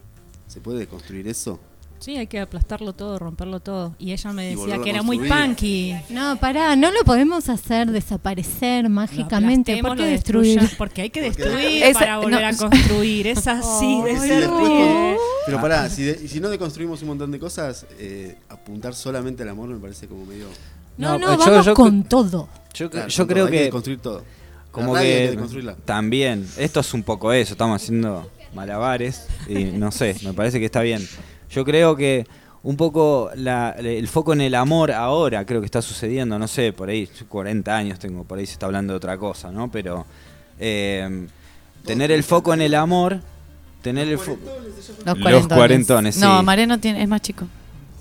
¿Se puede deconstruir eso? Sí, hay que aplastarlo todo, romperlo todo. Y ella me decía que era muy construir. punky. No, pará, no lo podemos hacer desaparecer mágicamente. ¿Por qué destruir? Porque hay que destruir Esa- para volver no. a construir. Es *laughs* así de ser con- pero pará, si, de- y si no deconstruimos un montón de cosas, eh, apuntar solamente al amor me parece como medio. No, no, yo- vamos yo- con todo. Yo, Claro, yo con creo todo, hay que, deconstruir todo. como que que también esto es un poco eso, estamos haciendo malabares y no sé, me parece que está bien. Yo creo que un poco la- el foco en el amor ahora creo que está sucediendo, no sé, por ahí yo 40 años tengo, por ahí se está hablando de otra cosa, ¿no? Pero eh, tener el foco en el amor, tener el foco los Los cuarentones. cuarentones, No, sí. Mariano tiene, es más chico.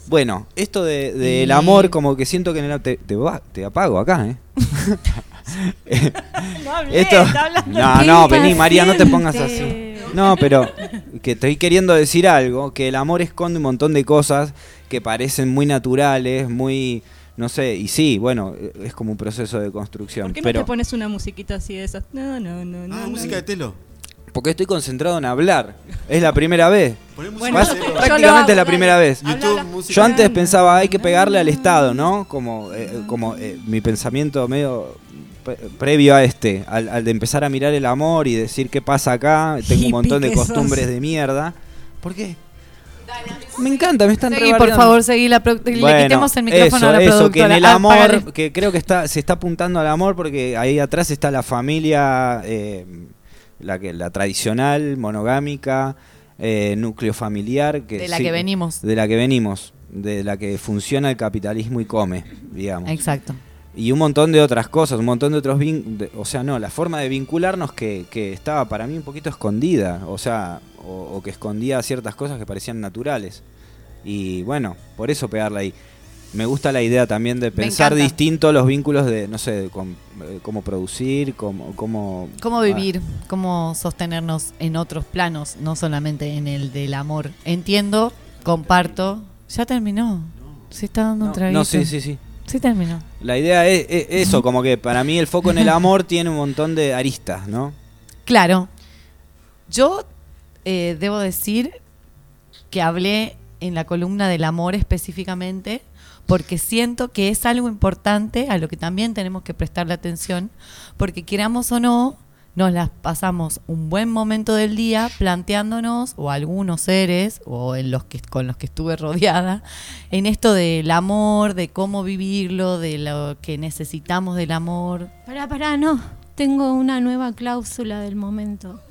Bueno, esto de- del Y- amor, como que siento que en el- te, te, va- te apago acá, ¿eh? *laughs* *laughs* No hablé, Esto- está hablando. no, no, vení María, no te pongas así. No, pero que estoy queriendo decir algo, que el amor esconde un montón de cosas que parecen muy naturales, muy, no sé, y sí, bueno, es como un proceso de construcción. ¿Por qué no pero te pones una musiquita así de esas? No, no, no, no. Ah, no. música de telo. porque estoy concentrado en hablar. Es la primera vez. Bueno, Vas- prácticamente hago, es la dale. primera vez. YouTube, Yo antes pensaba, hay que pegarle al Estado, ¿no? Como, eh, como eh, mi pensamiento medio pre- previo a este, al, al de empezar a mirar el amor y decir qué pasa acá, tengo un montón de sos. costumbres de mierda. ¿Por qué? Me encanta, me están Seguí, por favor, seguí. La pro- le quitemos el micrófono eso, a la eso, productora. que en el Ah, amor, que creo que está se está apuntando al amor porque ahí atrás está la familia, eh, la que la tradicional, monogámica, eh, núcleo familiar. Que De la sí, que venimos. De la que venimos, de la que funciona el capitalismo y come, digamos. Exacto. Y un montón de otras cosas, un montón de otros vin- de- o sea, no, la forma de vincularnos que, que estaba para mí un poquito escondida, o sea, o, o que escondía ciertas cosas que parecían naturales. Y bueno, por eso pegarla ahí. Me gusta la idea también de pensar distinto los vínculos de, no sé, de com- eh, cómo producir, cómo... cómo Cómo ah, vivir, cómo sostenernos en otros planos, no solamente en el del amor. Entiendo, comparto. Ya terminó. Se está dando un traguito. No, sí, sí, sí. Sí terminó. La idea es, es eso, como que para mí el foco en el *laughs* amor tiene un montón de aristas, ¿no? Claro. Yo eh, debo decir que hablé en la columna del amor específicamente porque siento que es algo importante a lo que también tenemos que prestarle atención, porque queramos o no, nos las pasamos un buen momento del día planteándonos, o algunos seres, o en los que, con los que estuve rodeada, en esto del amor, de cómo vivirlo, de lo que necesitamos del amor. Pará, pará, no. Tengo una nueva cláusula del momento.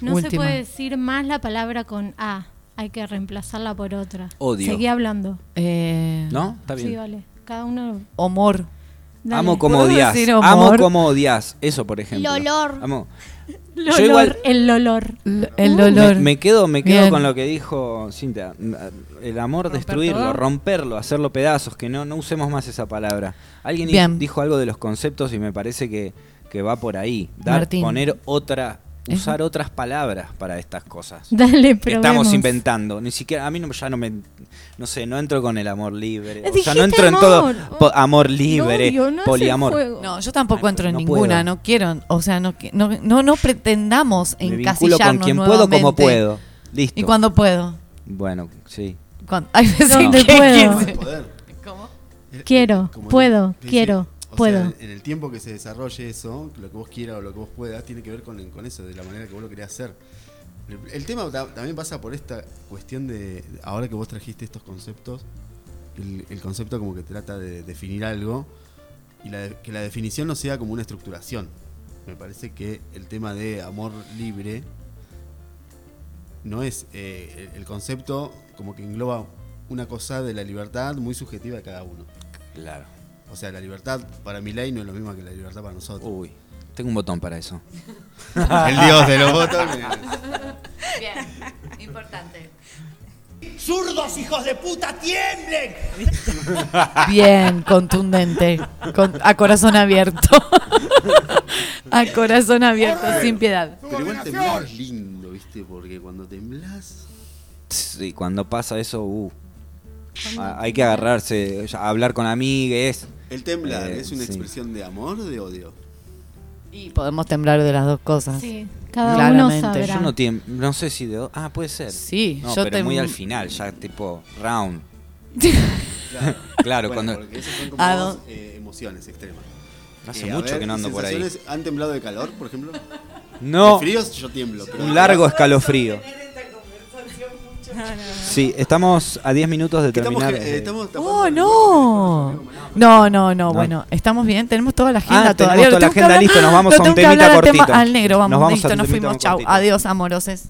No se puede decir más la palabra con A. Hay que reemplazarla por otra. Odio. Seguí hablando. Eh, ¿No? Está bien. Sí, vale. Cada uno. Amor. Dale. Amo como ¿Puedo odias. Amo como odias. Eso, por ejemplo. Amo. Lolor, Yo igual- El olor. El Me, dolor. me quedo, me quedo Bien. con lo que dijo Cintia. El amor, destruirlo, todo? romperlo, hacerlo pedazos, que no, no usemos más esa palabra. Alguien Bien. dijo algo de los conceptos y me parece que, que va por ahí. Dar, Martín. poner otra, usar otras palabras para estas cosas. *laughs* Dale, que estamos probemos. inventando. Ni siquiera, a mí no, ya no me, no sé, no entro con el amor libre. O sea, no entro en todo amor. po- amor libre, no hace poliamor. No, yo tampoco entro en no ninguna, puedo. no quiero, o sea, no, no, no, no pretendamos Me encasillarnos con quien puedo como puedo. Listo. ¿Y cuando puedo? Bueno, sí. Cuando, hay veces ¿Dónde que- puedo? Quiero, puedo, quiero, O puedo. sea, en el tiempo que se desarrolle eso, lo que vos quieras o lo que vos puedas, tiene que ver con, con eso, de la manera que vos lo querés hacer. El, el tema ta- también pasa por esta cuestión de, ahora que vos trajiste estos conceptos, el, el concepto como que trata de definir algo y la de- que la definición no sea como una estructuración. Me parece que el tema de amor libre no es eh, el concepto como que engloba una cosa de la libertad muy subjetiva de cada uno. Claro. O sea, la libertad para mi ley no es lo mismo que la libertad para nosotros. Uy, tengo un botón para eso. *laughs* El dios de los botones. Bien, importante. ¡Zurdos, hijos de puta, tiemblen! Bien, contundente, con- a corazón abierto. *laughs* a corazón abierto, sin piedad. Pero igual temblar es lindo, ¿viste? Porque cuando temblás. Sí, cuando pasa eso, uh, hay que agarrarse, hablar con amigues. El temblar Eh, es una sí. expresión de amor o de odio. Y podemos temblar de las dos cosas. Sí, cada Claramente. uno sabrá. Yo no, no sé si de... Ah, puede ser. Sí, no, yo pero muy al final, ya tipo round. Claro, *laughs* Claro, Bueno, cuando... Porque esas son como ¿A dos, eh, emociones extremas. Hace Eh, mucho ver, que no ando por ahí. ¿Han temblado de calor, por ejemplo? No. De fríos yo tiemblo. pero- Un largo escalofrío. Sí, estamos a 10 minutos de estamos terminar. ge- eh, estamos Oh, no. No, no, no, bueno, estamos bien, tenemos toda la agenda Ah, tenemos todavía. toda la agenda, listo, nos vamos a un temita tema- cortito. Al negro, vamos, Nos vamos listo, nos fuimos, chau. cortito. Adiós, amoroses.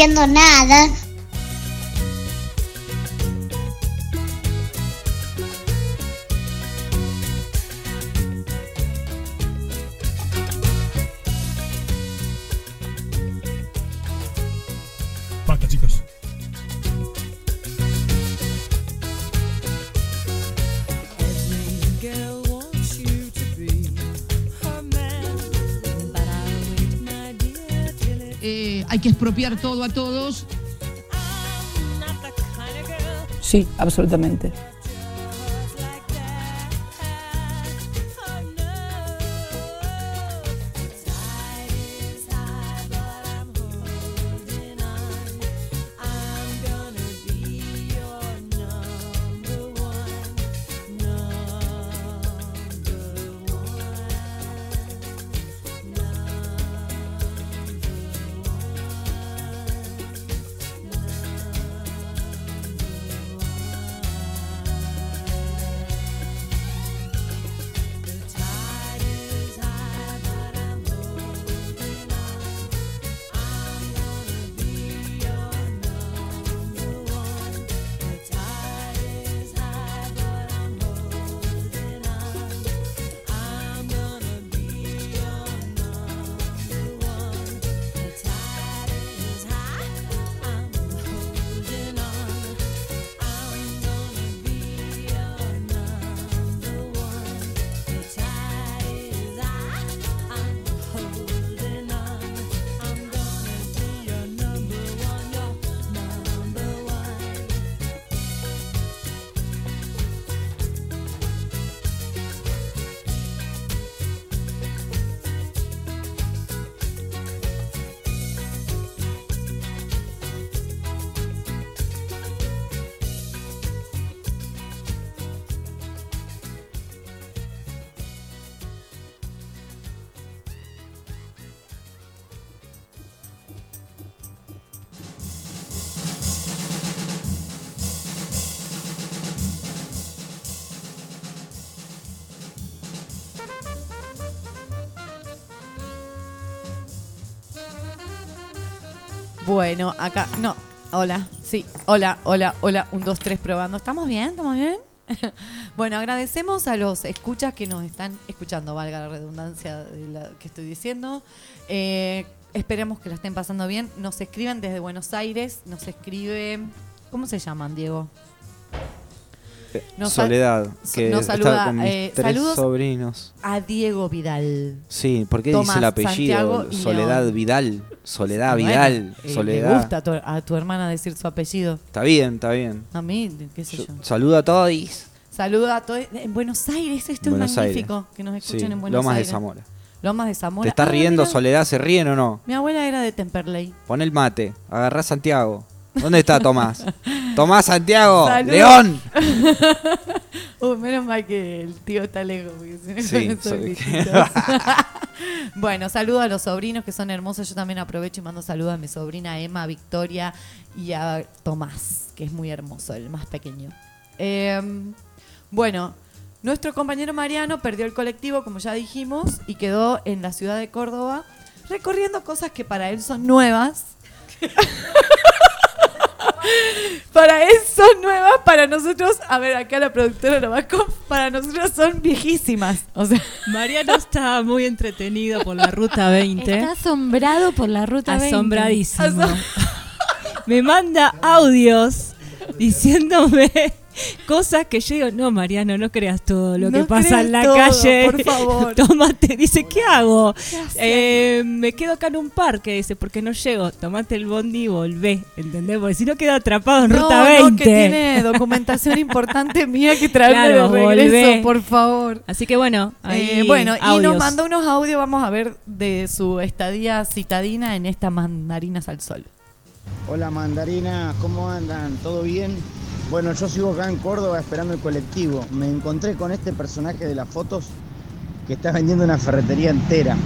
Entiendo nada. Hay que expropiar todo a todos. Sí, absolutamente. Bueno, acá, no, hola, sí, hola, hola, hola, un, dos, tres, probando. ¿Estamos bien? ¿Estamos bien? *laughs* bueno, agradecemos a los escuchas que nos están escuchando, valga la redundancia de que estoy diciendo. Eh, esperemos que la estén pasando bien. Nos escriben desde Buenos Aires, nos escribe, ¿cómo se llaman, Diego? Nos Soledad, que nos está saluda, con mis eh, tres saludos sobrinos. A Diego Vidal. Sí, ¿por qué Tomás, dice el apellido? Santiago Soledad. Vidal. Soledad Bueno, Vidal. eh, Soledad. Le gusta a tu, a tu hermana decir su apellido. Está bien, está bien. A mí, qué sé yo. Saluda a todos. Saluda a todos. En Buenos Aires, esto Buenos es magnífico. Aires. Que nos escuchen Sí, en Buenos Lomas de Aires. Zamora. Lomas de Zamora. ¿Te estás Ah, riendo, mira. Soledad? ¿Se ríen o no? Mi abuela era de Temperley. Pon el mate. Agarrá a Santiago. ¿Dónde está Tomás? *laughs* Tomás Santiago. León. Uy, *laughs* menos mal que el tío está lejos. porque si no, Sí, soy- *laughs* bueno, saludo a los sobrinos que son hermosos. Yo también aprovecho y mando saludos a mi sobrina Emma, Victoria y a Tomás, que es muy hermoso, el más pequeño. Eh, bueno, nuestro compañero Mariano perdió el colectivo, como ya dijimos, y quedó en la ciudad de Córdoba recorriendo cosas que para él son nuevas. Para él son nuevas, para nosotros, a ver, acá la productora lo va a com- para nosotros son viejísimas. O sea, Mariano está muy entretenido por la ruta 20. Está asombrado por la ruta 20. Asombradísimo. Me manda audios diciéndome *laughs* cosas que yo digo, no, Mariano, no creas todo lo No que pasa en la todo, calle. por favor. *laughs* Tómate, dice, ¿qué hago? Eh, me quedo acá en un parque, dice, porque no llego. Tomate el bondi y volvé, ¿entendés? Porque si no quedo atrapado en no, ruta no, 20. que tiene documentación *laughs* importante mía que traerme Claro, de regreso, volvé. por favor. Así que bueno, Eh, bueno, y nos mandó unos audios, vamos a ver, de su estadía citadina en esta mandarinas al sol. Hola Mandarina, ¿cómo andan? ¿Todo bien? Bueno, yo sigo acá en Córdoba esperando el colectivo. Me encontré con este personaje de las fotos que está vendiendo una ferretería entera.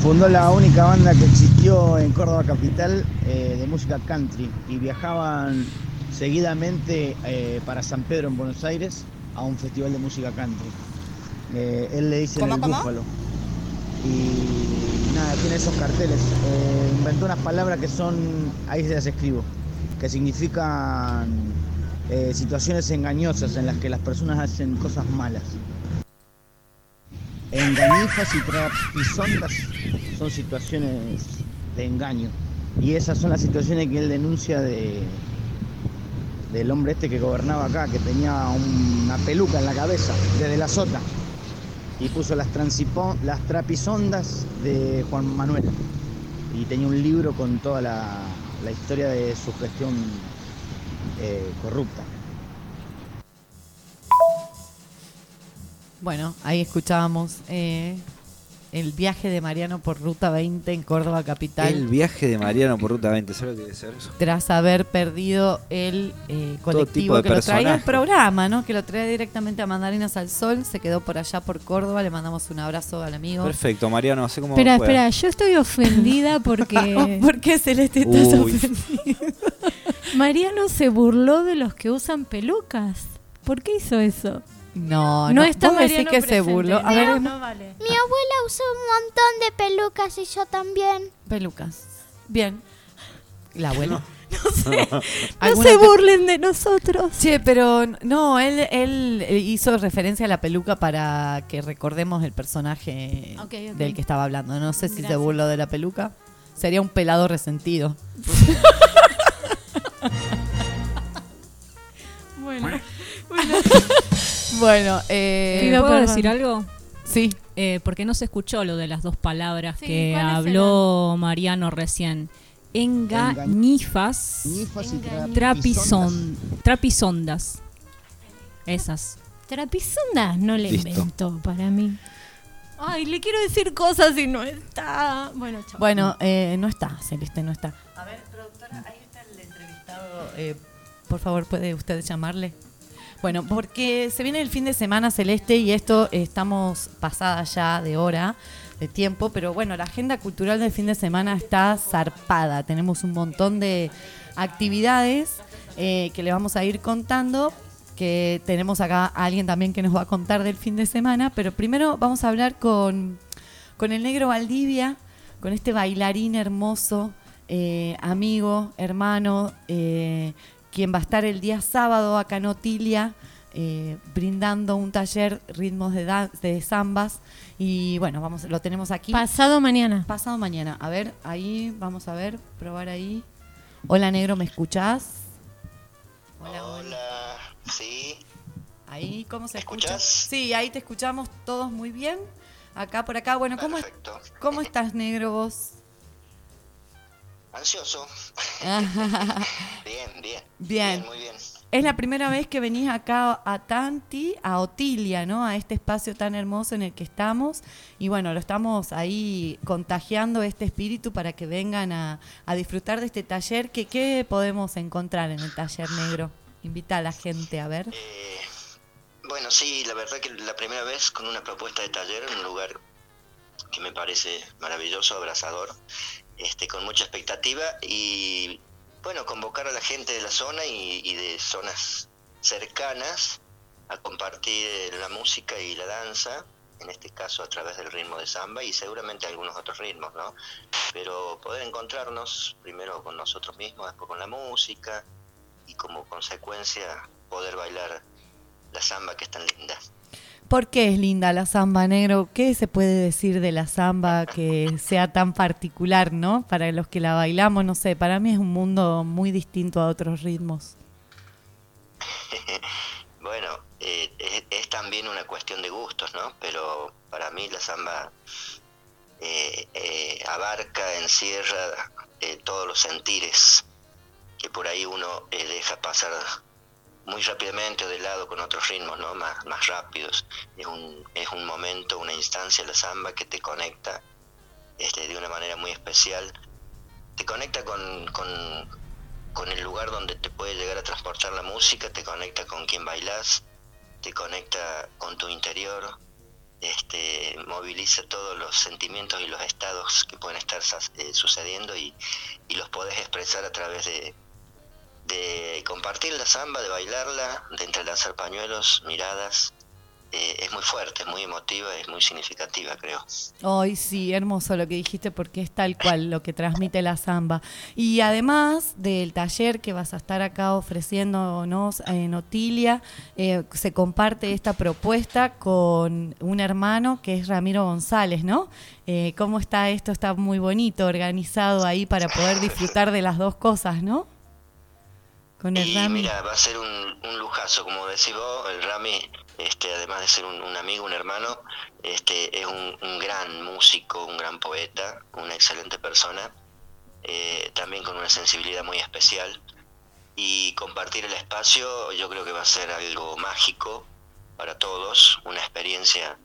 Fundó la única banda que existió en Córdoba Capital eh, de música country y viajaban seguidamente eh, para San Pedro en Buenos Aires a un festival de música country. Eh, él le dice ¿Cómo, el cómo? búfalo. Y nada, tiene esos carteles. Inventó unas palabras que son, ahí se las escribo, que significan eh, situaciones engañosas en las que las personas hacen cosas malas. Engañifas y trapisondas son situaciones de engaño. Y esas son las situaciones que él denuncia de del hombre este que gobernaba acá, que tenía una peluca en la cabeza, desde la sota. Y puso las, las trapisondas de Juan Manuel. Y tenía un libro con toda la, la historia de su gestión eh, corrupta. Bueno, ahí escuchábamos eh, el viaje de Mariano por Ruta 20 en Córdoba Capital. El viaje de Mariano por Ruta 20, ¿sabes lo que debe ser eso? Tras haber perdido el eh, tipo colectivo de que lo traía al personaje. programa, ¿no? Que lo traía directamente a Mandarinas al Sol, se quedó por allá por Córdoba, le mandamos un abrazo al amigo. Perfecto, Mariano, Espera, espera, yo estoy ofendida *laughs* porque... ¿Por qué Celeste estás Uy. ofendida? Mariano se burló de los que usan pelucas. ¿Por qué hizo eso? No, No no, está vos decís Mariano que se burló. A No, ver, no vale. Mi abuela usó un montón de pelucas y yo también. pelucas. Bien. La abuela. No *laughs* sé, no ¿Alguna se burlen de nosotros. Che, pero no, él, él hizo referencia a la peluca para que recordemos el personaje del que estaba hablando. No sé si se burló de la peluca. Sería un pelado resentido. *laughs* *laughs* Bueno, Bueno, *laughs* eh, ¿Puedo perdón. decir algo? Sí. Eh, porque no se escuchó lo de las dos palabras Sí, que ¿cuáles habló Mariano recién. Engañifas, Engañifas y Engañifas. trapison, trapisondas. Esas. Trapisonda no le Listo. inventó para mí. Ay, le quiero decir cosas y no está. Bueno, chao. Bueno, eh, no está, Celeste, no está. Eh, por favor, ¿puede usted llamarle? Bueno, porque se viene el fin de semana celeste y esto estamos pasada ya de hora, de tiempo, pero bueno, la agenda cultural del fin de semana está zarpada. Tenemos un montón de actividades eh, que le vamos a ir contando, que tenemos acá a alguien también que nos va a contar del fin de semana, pero primero vamos a hablar con, con el negro Valdivia, con este bailarín hermoso, eh, amigo, hermano, eh, quien va a estar el día sábado acá en Otilia, eh, brindando un taller ritmos de, dan- de zambas. Y bueno, vamos, lo tenemos aquí. Pasado mañana. Pasado mañana. A ver, ahí, vamos a ver, probar ahí. Hola negro, ¿me escuchás? Hola, Hola, sí. Ahí, ¿cómo se ¿Me escucha? Sí, ahí te escuchamos todos muy bien. Acá por acá. Bueno, ¿cómo, Perfecto. ¿cómo estás, negro, vos? Ansioso. *laughs* bien, bien. Bien. Muy bien. Es la primera vez que venís acá a Tanti, a Otilia, ¿no? A este espacio tan hermoso en el que estamos. Y bueno, lo estamos ahí contagiando este espíritu para que vengan a, a disfrutar de este taller. Que, ¿Qué podemos encontrar en el taller negro? Invita a la gente a ver. Eh, bueno, sí, la verdad que la primera vez con una propuesta de taller en un lugar que me parece maravilloso, abrazador, este, con mucha expectativa y bueno, convocar a la gente de la zona y, y de zonas cercanas a compartir la música y la danza, en este caso a través del ritmo de samba y seguramente algunos otros ritmos, ¿no? Pero poder encontrarnos primero con nosotros mismos, después con la música y como consecuencia poder bailar la samba que es tan linda. ¿Por qué es linda la samba, negro? ¿Qué se puede decir de la samba que sea tan particular, no? Para los que la bailamos, no sé, para mí es un mundo muy distinto a otros ritmos. *laughs* Bueno, eh, es, también una cuestión de gustos, ¿no? Pero para mí la samba eh, eh, abarca, encierra todos los sentires que por ahí uno deja pasar muy rápidamente o de lado con otros ritmos, ¿no? Más, más rápidos. Es un, es un momento, una instancia la samba que te conecta este, de una manera muy especial. Te conecta con, con, con el lugar donde te puede llegar a transportar la música, te conecta con quien bailas, te conecta con tu interior, este, moviliza todos los sentimientos y los estados que pueden estar eh, sucediendo y, y los podés expresar a través de, de compartir la samba, de bailarla, de entrelazar pañuelos, miradas eh, es muy fuerte, es muy emotiva, es muy significativa, creo. Ay, sí, hermoso lo que dijiste porque es tal cual lo que transmite la samba. Y además del taller que vas a estar acá ofreciéndonos en Otilia, eh, se comparte esta propuesta con un hermano que es Ramiro González, ¿no? Eh, ¿Cómo está esto? Está muy bonito, organizado ahí para poder disfrutar de las dos cosas, ¿no? Con el Y Rami. mira, va a ser un, un lujazo, como decís vos, el Rami, este, además de ser un, un amigo, un hermano, este, es un, un gran músico, un gran poeta, una excelente persona, eh, también con una sensibilidad muy especial. Y compartir el espacio yo creo que va a ser algo mágico para todos, una experiencia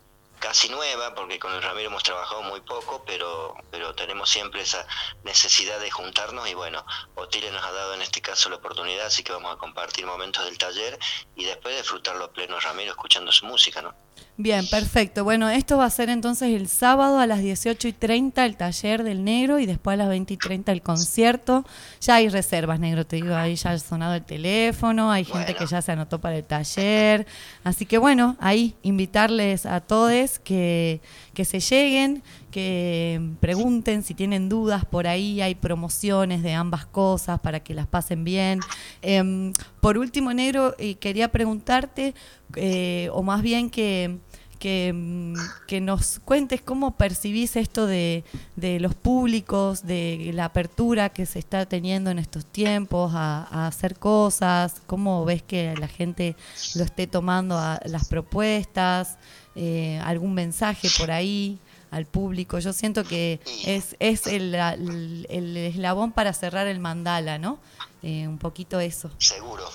casi nueva, porque con el Ramiro hemos trabajado muy poco, pero, pero tenemos siempre esa necesidad de juntarnos y bueno, Otile nos ha dado en este caso la oportunidad, así que vamos a compartir momentos del taller y después disfrutarlo a pleno Ramiro escuchando su música, ¿no? Bien, perfecto. Bueno, esto va a ser entonces el sábado a las 18 y 30 el taller del negro y después a las 20 y 30 el concierto. Ya hay reservas, negro, te digo, ahí ya ha sonado el teléfono, hay gente que ya se anotó para el taller. Así que bueno, ahí invitarles a todos que, que se lleguen, que pregunten si tienen dudas por ahí, hay promociones de ambas cosas para que las pasen bien. Em, por último, negro, eh, quería preguntarte, eh, o más bien que, mm, que nos cuentes cómo percibís esto de, de los públicos, de la apertura que se está teniendo en estos tiempos a, a hacer cosas, cómo ves que la gente lo esté tomando a las propuestas, eh, algún mensaje por ahí al público. Yo siento que es, es el, el- el eslabón para cerrar el mandala, ¿no? Eh, un poquito eso. Seguro.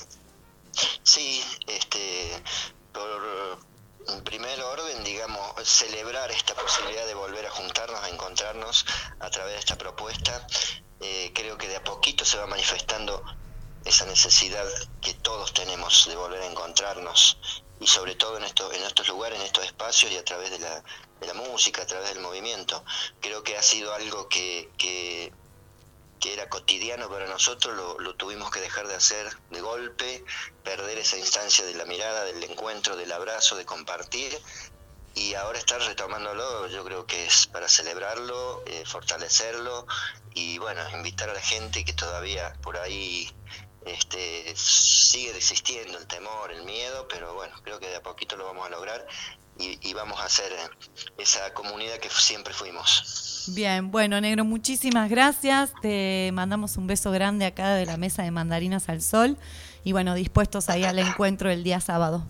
Sí, este, por primer orden, digamos, celebrar esta posibilidad de volver a juntarnos, a encontrarnos a través de esta propuesta. Eh, creo que de a poquito se va manifestando esa necesidad que todos tenemos de volver a encontrarnos y sobre todo en estos, en estos lugares, en estos espacios y a través de la, la música, a través del movimiento. Creo que ha sido algo que, que, que era cotidiano para nosotros, lo, lo tuvimos que dejar de hacer de golpe, perder esa instancia de la mirada, del encuentro, del abrazo, de compartir. Y ahora estar retomándolo, yo creo que es para celebrarlo, eh, fortalecerlo y bueno, invitar a la gente que todavía por ahí este, sigue existiendo el temor, el miedo, pero bueno, creo que de a poquito lo vamos a lograr y, y vamos a hacer eh, esa comunidad que siempre fuimos. Bien, bueno, negro, muchísimas gracias. Te mandamos un beso grande acá de la mesa de Mandarinas al Sol. Y bueno, dispuestos ahí al encuentro el día sábado.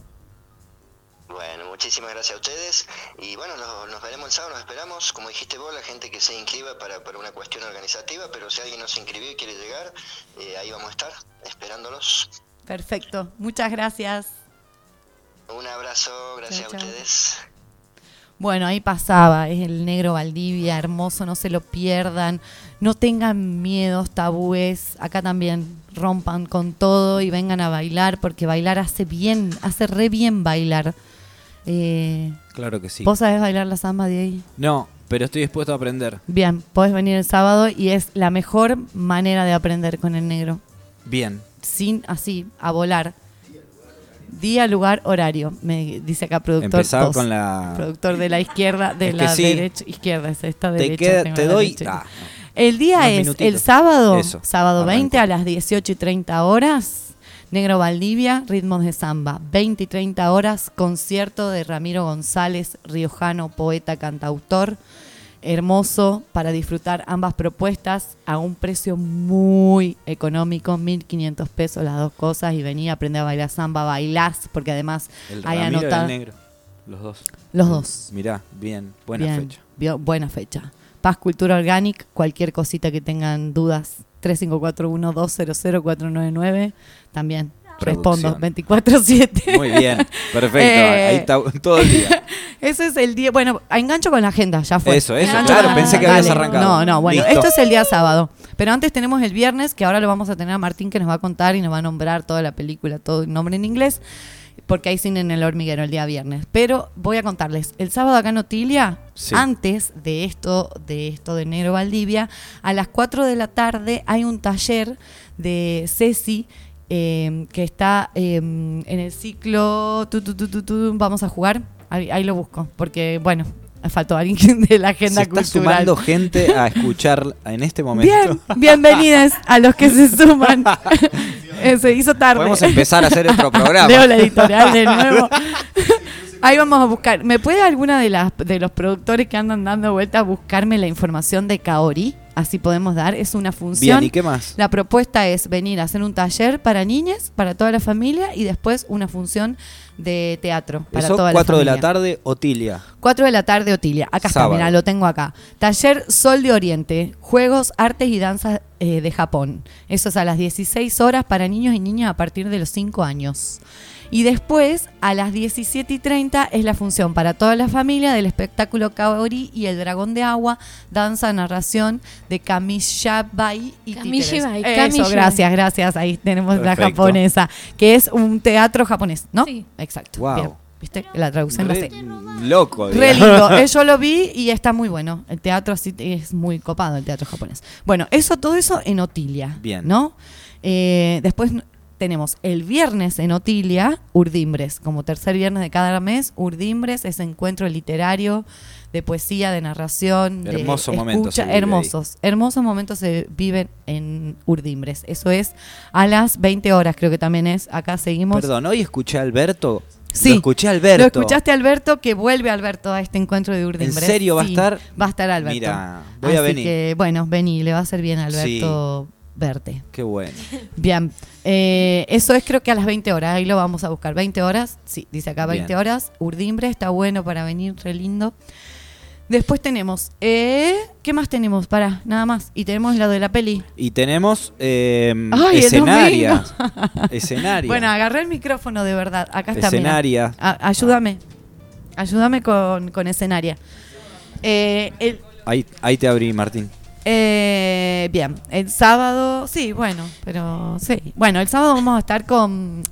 Bueno, muchísimas gracias a ustedes y bueno, nos, nos veremos el sábado, nos esperamos, como dijiste vos, la gente que se inscriba para, para una cuestión organizativa, pero si alguien no se inscribió y quiere llegar, eh, ahí vamos a estar esperándolos. Perfecto, muchas gracias. Un abrazo, gracias a ustedes. Bueno, ahí pasaba, es el negro Valdivia, hermoso, no se lo pierdan, no tengan miedos, tabúes, acá también rompan con todo y vengan a bailar, porque bailar hace bien, hace re bien bailar. Eh, Claro que sí. ¿Vos sabés bailar la samba de ahí? No, pero estoy dispuesto a aprender. Bien, podés venir el sábado y es la mejor manera de aprender con el negro. Bien. Sin así, a volar. Día, lugar, horario, me dice acá productor. Empezar con la- Productor de la izquierda, de Es la sí. derecha, izquierda, es esta Te derecha. queda- tengo te doy- ah, El día es minutitos. el sábado, Eso, sábado arranco. 20 a las 18 y 30 horas. Negro Valdivia, ritmos de samba. 20 y 30 horas, concierto de Ramiro González, riojano, poeta, cantautor. Hermoso para disfrutar ambas propuestas a un precio muy económico, 1.500 pesos las dos cosas. Y vení a aprender a bailar samba, bailás, porque además El hay anotado. el negro. Los dos. Los dos. Mirá, bien, buena Bien, fecha. bio- buena fecha. Paz Cultura Organic, cualquier cosita que tengan dudas, 3541-200-499, también respondo Producción. 24-7. Muy bien, perfecto. *laughs* Eh, Ahí está todo el día. *laughs* Ese es el día, bueno, engancho con la agenda, ya fue. Eso, eso, Engancho claro, pensé que habías arrancado. No, no, bueno, Listo. esto es el día sábado. Pero antes tenemos el viernes, que ahora lo vamos a tener a Martín, que nos va a contar y nos va a nombrar toda la película, todo el nombre en inglés, porque hay cine en el hormiguero el día viernes. Pero voy a contarles, el sábado acá en Otilia, Sí. antes de esto, de esto de Negro Valdivia, a las 4 de la tarde hay un taller de Ceci eh, que está eh, en el ciclo. tu, tu, tu, vamos a jugar. Ahí, ahí lo busco, porque bueno, faltó alguien *laughs* de la agenda Se está cultural. sumando gente a escuchar en este momento. Bien, bienvenidas a los que se suman. *laughs* Se hizo tarde. Podemos empezar a hacer otro *laughs* programa. Leo la editorial de nuevo. Ahí vamos a buscar. ¿Me puede alguna de las de los productores que andan dando vueltas buscarme la información de Kaori? Así podemos dar. Es una función. Bien, ¿y qué más? La propuesta es venir a hacer un taller para niñas, para toda la familia y después una función de teatro para Eso, toda 4 la de familia. la tarde, Otilia. 4 de la tarde, Otilia. Acá está, mira, lo tengo acá. Taller Sol de Oriente, Juegos, Artes y Danzas eh, de Japón. Eso es a las 16 horas para niños y niñas a partir de los 5 años. Y después, a las 17 y 30, es la función para toda la familia del espectáculo Kaori y el Dragón de Agua, danza, narración de Kamishibai y Kamishibai, títeres. Eso, Kamishibai. gracias, gracias. Ahí tenemos la japonesa, que es un teatro japonés, ¿no? Sí. Exacto. Wow. Bien. ¿Viste? La traducción la Re sé. loco. Re digamos. lindo. Eh, *laughs* Yo lo vi y está muy bueno. El teatro así es muy copado, el teatro japonés. Bueno, eso, todo eso en Otilia. Bien. ¿No? Eh, después tenemos el viernes en Otilia, Urdimbres. Como tercer viernes de cada mes, Urdimbres, ese encuentro literario de poesía, de narración, de Hermoso momento escucha. se vive ahí. hermosos. Hermosos momentos se viven en Urdimbres. Eso es a las 20 horas, creo que también es. Acá seguimos. Perdón, hoy escuché a Alberto. Sí. Lo escuché a Alberto. Lo escuchaste Alberto, que vuelve Alberto a este encuentro de Urdimbres. ¿En serio va a estar? Va a estar Alberto. Mira, voy a Así venir. que, bueno, vení, le va a hacer bien a Alberto verte. Qué bueno. Bien, eh, eso es creo que a las 20 horas, ahí lo vamos a buscar. 20 horas, sí, dice acá 20 Bien. horas. Urdimbre está bueno para venir, re lindo. Después tenemos, eh, ¿qué más tenemos? Para, nada más. Y tenemos lo de la peli. Y tenemos eh, Ay, escenaria. escenaria. Bueno, agarré el micrófono de verdad. Acá está. Escenaria. A- ayúdame. Ayúdame con, con escenaria. Eh, el- Ahí, ahí te abrí, Martín. Eh, bien, el sábado, sí, bueno, pero sí. Bueno, el sábado vamos a estar con...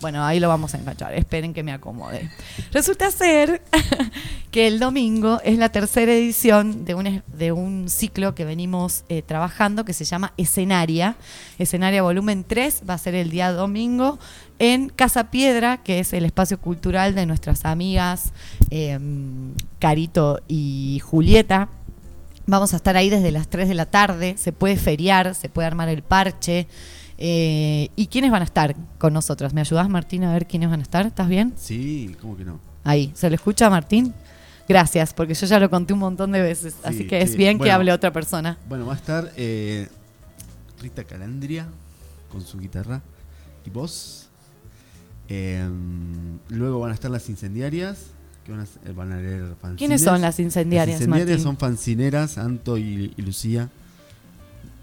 Bueno, ahí lo vamos a enganchar. Esperen que me acomode. Resulta ser *laughs* que el domingo es la tercera edición de un, de un ciclo que venimos eh, trabajando que se llama Escenaria. Escenaria volumen 3 va a ser el día domingo en Casa Piedra, que es el espacio cultural de nuestras amigas eh, Carito y Julieta. Vamos a estar ahí desde las 3 de la tarde, se puede feriar, se puede armar el parche. eh, ¿Y quiénes van a estar con nosotros? ¿Me ayudás, Martín, a ver quiénes van a estar? ¿Estás bien? Sí, ¿cómo que no? Ahí, ¿se lo escucha, Martín? Gracias, porque yo ya lo conté un montón de veces, así Sí, que es bien que hable otra persona. Bueno, va a estar eh, Rita Calandria con su guitarra y voz. Eh, luego van a estar las incendiarias, que van a, eh, van a leer fanzines. ¿Quiénes son las incendiarias, Las incendiarias Martín? son fancineras, Anto y, y Lucía.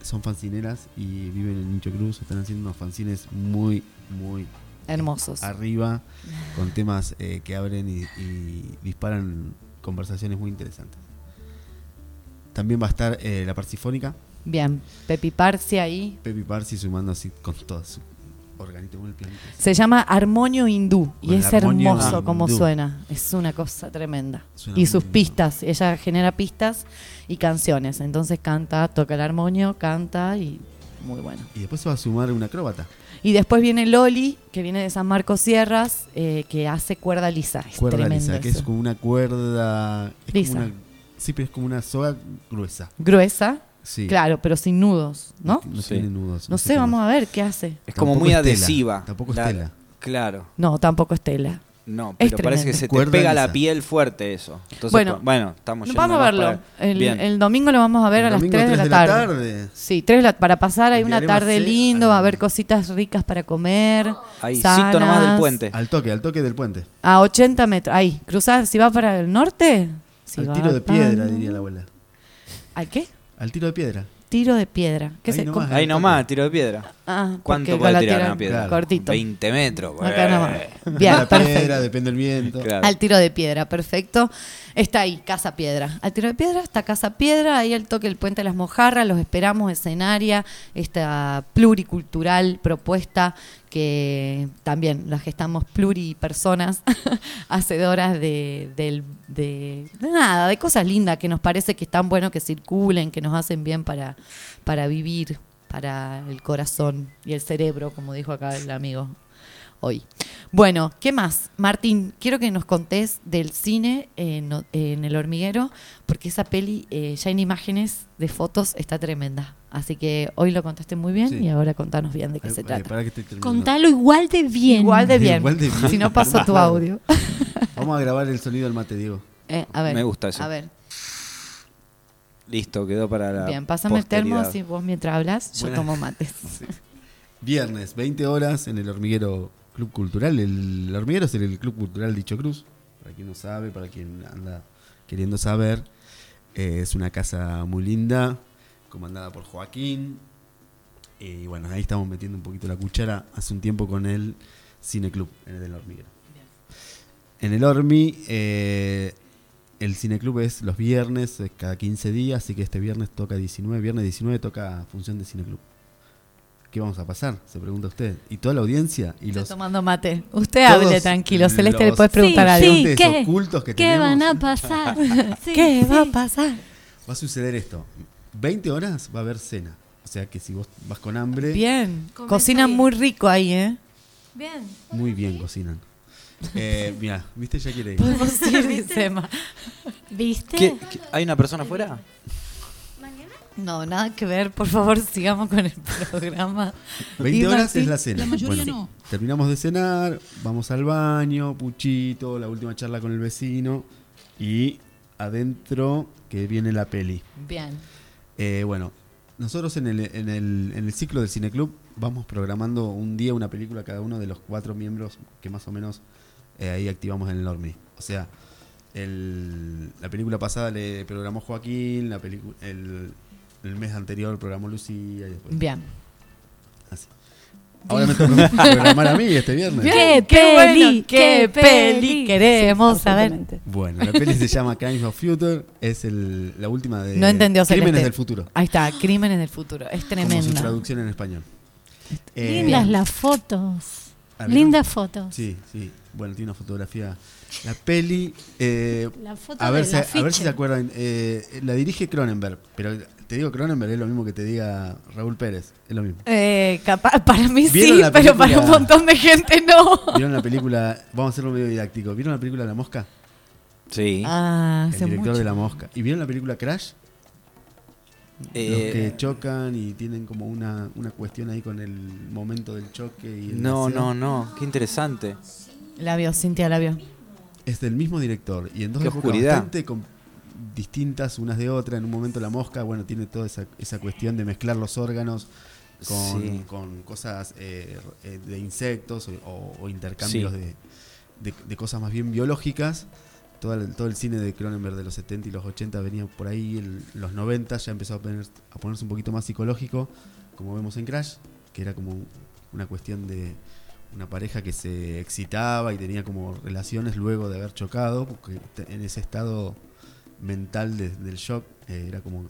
Son fancineras y viven en Nicho Cruz. Están haciendo unos fanzines muy, muy Hermosos. arriba, con temas eh, que abren y, y disparan conversaciones muy interesantes. También va a estar eh, la Parsifónica, Bien, Pepi Parsi ahí. Pepi Parsi sumando así con todo su Se llama Armonio Hindú y es hermoso como suena. Es una cosa tremenda. Suena y sus pistas, ella genera pistas y canciones. Entonces canta, toca el armonio, canta y muy bueno. Y después se va a sumar una acróbata. Y después viene Loli, que viene de San Marcos Sierras, eh, que hace cuerda lisa. Es Cuerda tremendo lisa, que es como una cuerda. es Lisa. Como una, sí, pero es como una soga gruesa. Gruesa, Sí. claro, pero sin nudos, ¿no? No tiene nudos. No sé vamos a ver qué hace. Es como muy es tela, adhesiva. tampoco es La- tela. Claro. No, tampoco es tela. No, Es pero parece que se te pega la piel fuerte eso. Entonces, Bueno, pues, bueno, estamos yendo Vamos a verlo. El, domingo lo vamos a ver El a las domingo 3 de la tarde. tarde. Sí, 3 de la, para pasar hay una tarde lindo, va a haber cositas ricas para comer. Ahí, sanas. cito nomás del puente. Al toque, al toque del puente. A 80 metros. Ahí, cruzar, si va para el norte. Si al va tiro de para- piedra, diría la abuela. ¿Al qué? Al tiro de piedra. Tiro de piedra. ¿Qué Ahí se nomás, Ahí nomás, tiro de piedra. Ah, ¿Cuánto porque puede tirar tira- una piedra? cortito. 20 metros. Acá güey. nomás. Bien, de la perfecto. piedra, depende del viento. Claro. Al tiro de piedra, perfecto. Está ahí, Casa Piedra. Al tiro de piedra está Casa Piedra, ahí al toque el Puente de las Mojarras, los esperamos, escenaria, esta pluricultural propuesta que también las gestamos pluripersonas, *laughs* hacedoras de, del- de, de nada, de cosas lindas que nos parece que están buenos que circulen, que nos hacen bien para, para vivir, para el corazón y el cerebro, como dijo acá el amigo hoy. Bueno, ¿qué más? Martín, quiero que nos contés del cine en, en El Hormiguero, porque esa peli, eh, ya en imágenes de fotos, está tremenda. Así que hoy lo contaste muy bien Sí. y ahora contanos bien de qué se trata. que. Contalo igual de bien. Igual de bien. Igual de bien. Si no pasó tu audio. *laughs* Vamos a grabar el sonido del mate, Diego. Eh, a ver. Me gusta eso. A ver. Listo, quedó para la. Bien, pásame el termo si vos mientras hablas, yo tomo mates. *laughs* Sí. Viernes, 20 horas en el Hormiguero Club Cultural. El, Hormiguero es el Club Cultural Dicho Cruz. Para quien no sabe, para quien anda queriendo saber. Eh, es una casa muy linda, comandada por Joaquín. Y bueno, ahí estamos metiendo un poquito la cuchara hace un tiempo con el Cine Club en el Hormiguero. En el Hormi, eh, el Cine Club es los viernes, es cada 15 días, así que este viernes toca 19, viernes 19 toca función de Cine Club. ¿Qué vamos a pasar? Se pregunta usted. Y toda la audiencia y Estoy los tomando mate. Usted hable tranquilo. Celeste, le puedes preguntar algo. ocultos que ¿Qué tenemos. van a pasar? *laughs* Sí, ¿Qué sí. va a pasar? Va a suceder esto. 20 horas va a haber cena. O sea que si vos vas con hambre, Bien. Cocinan muy rico ahí, ¿eh? Bien. muy bien cocinan. *laughs* Eh, mira, ¿viste? Ya quiere ir. *laughs* ¿Viste? ¿Qué- qué- ¿Hay una persona afuera? No, nada que ver. Por favor, sigamos con el programa. *laughs* 20 Y horas es la cena. La mayoría Bueno, no. Terminamos de cenar, vamos al baño, puchito, la última charla con el vecino y adentro que viene la peli. Bien. Eh, bueno, nosotros en el, en, el, en el ciclo del Cineclub vamos programando un día una película cada uno de los cuatro miembros que más o menos eh, ahí activamos en el Ormi. O sea, el- la película pasada le programó Joaquín, la el, el mes anterior programó Lucía y después. Bien. Así. Ahora me toca programar a mí este viernes. ¿Qué Qué bueno, peli? qué ¿Qué peli queremos Sí, saber. Bueno, la peli se llama Crimes of Future, es el, la última de No entendió Crímenes Celeste. del Futuro. Ahí está, Crímenes del Futuro. Es Como su traducción en español. Eh, Lindas las fotos. Lindas fotos. Sí, sí. Bueno, tiene una fotografía. La peli. eh, La foto a, ver si, a ver si se acuerdan. eh, la dirige Cronenberg. Pero te digo, Cronenberg es lo mismo que te diga Raúl Pérez. Es lo mismo. Eh, capaz, para mí ¿Vieron sí, pero para un película? montón de gente no. ¿Vieron la película? Vamos a hacerlo medio didáctico. ¿Vieron la película La Mosca? Sí. Ah, El director mucho. de La Mosca. ¿Y vieron la película Crash? Eh, Los que chocan y tienen como una, una cuestión ahí con el momento del choque. Y el no, deseo. no, no. Qué interesante. La vio, Cintia la vio. Es del mismo director y en dos épocas bastante com- distintas unas de otras. En un momento la mosca, bueno, tiene toda esa, esa cuestión de mezclar los órganos con, Sí. con cosas eh, eh, de insectos o, o intercambios Sí. de, de- de cosas más bien biológicas. Todo el, todo el cine de Cronenberg de los 70 y los 80 venía por ahí, el- los 90 ya empezó a, poner- a ponerse un poquito más psicológico, como vemos en Crash, que era como una cuestión de una pareja que se excitaba y tenía como relaciones luego de haber chocado, porque en ese estado mental de- del shock eh, era como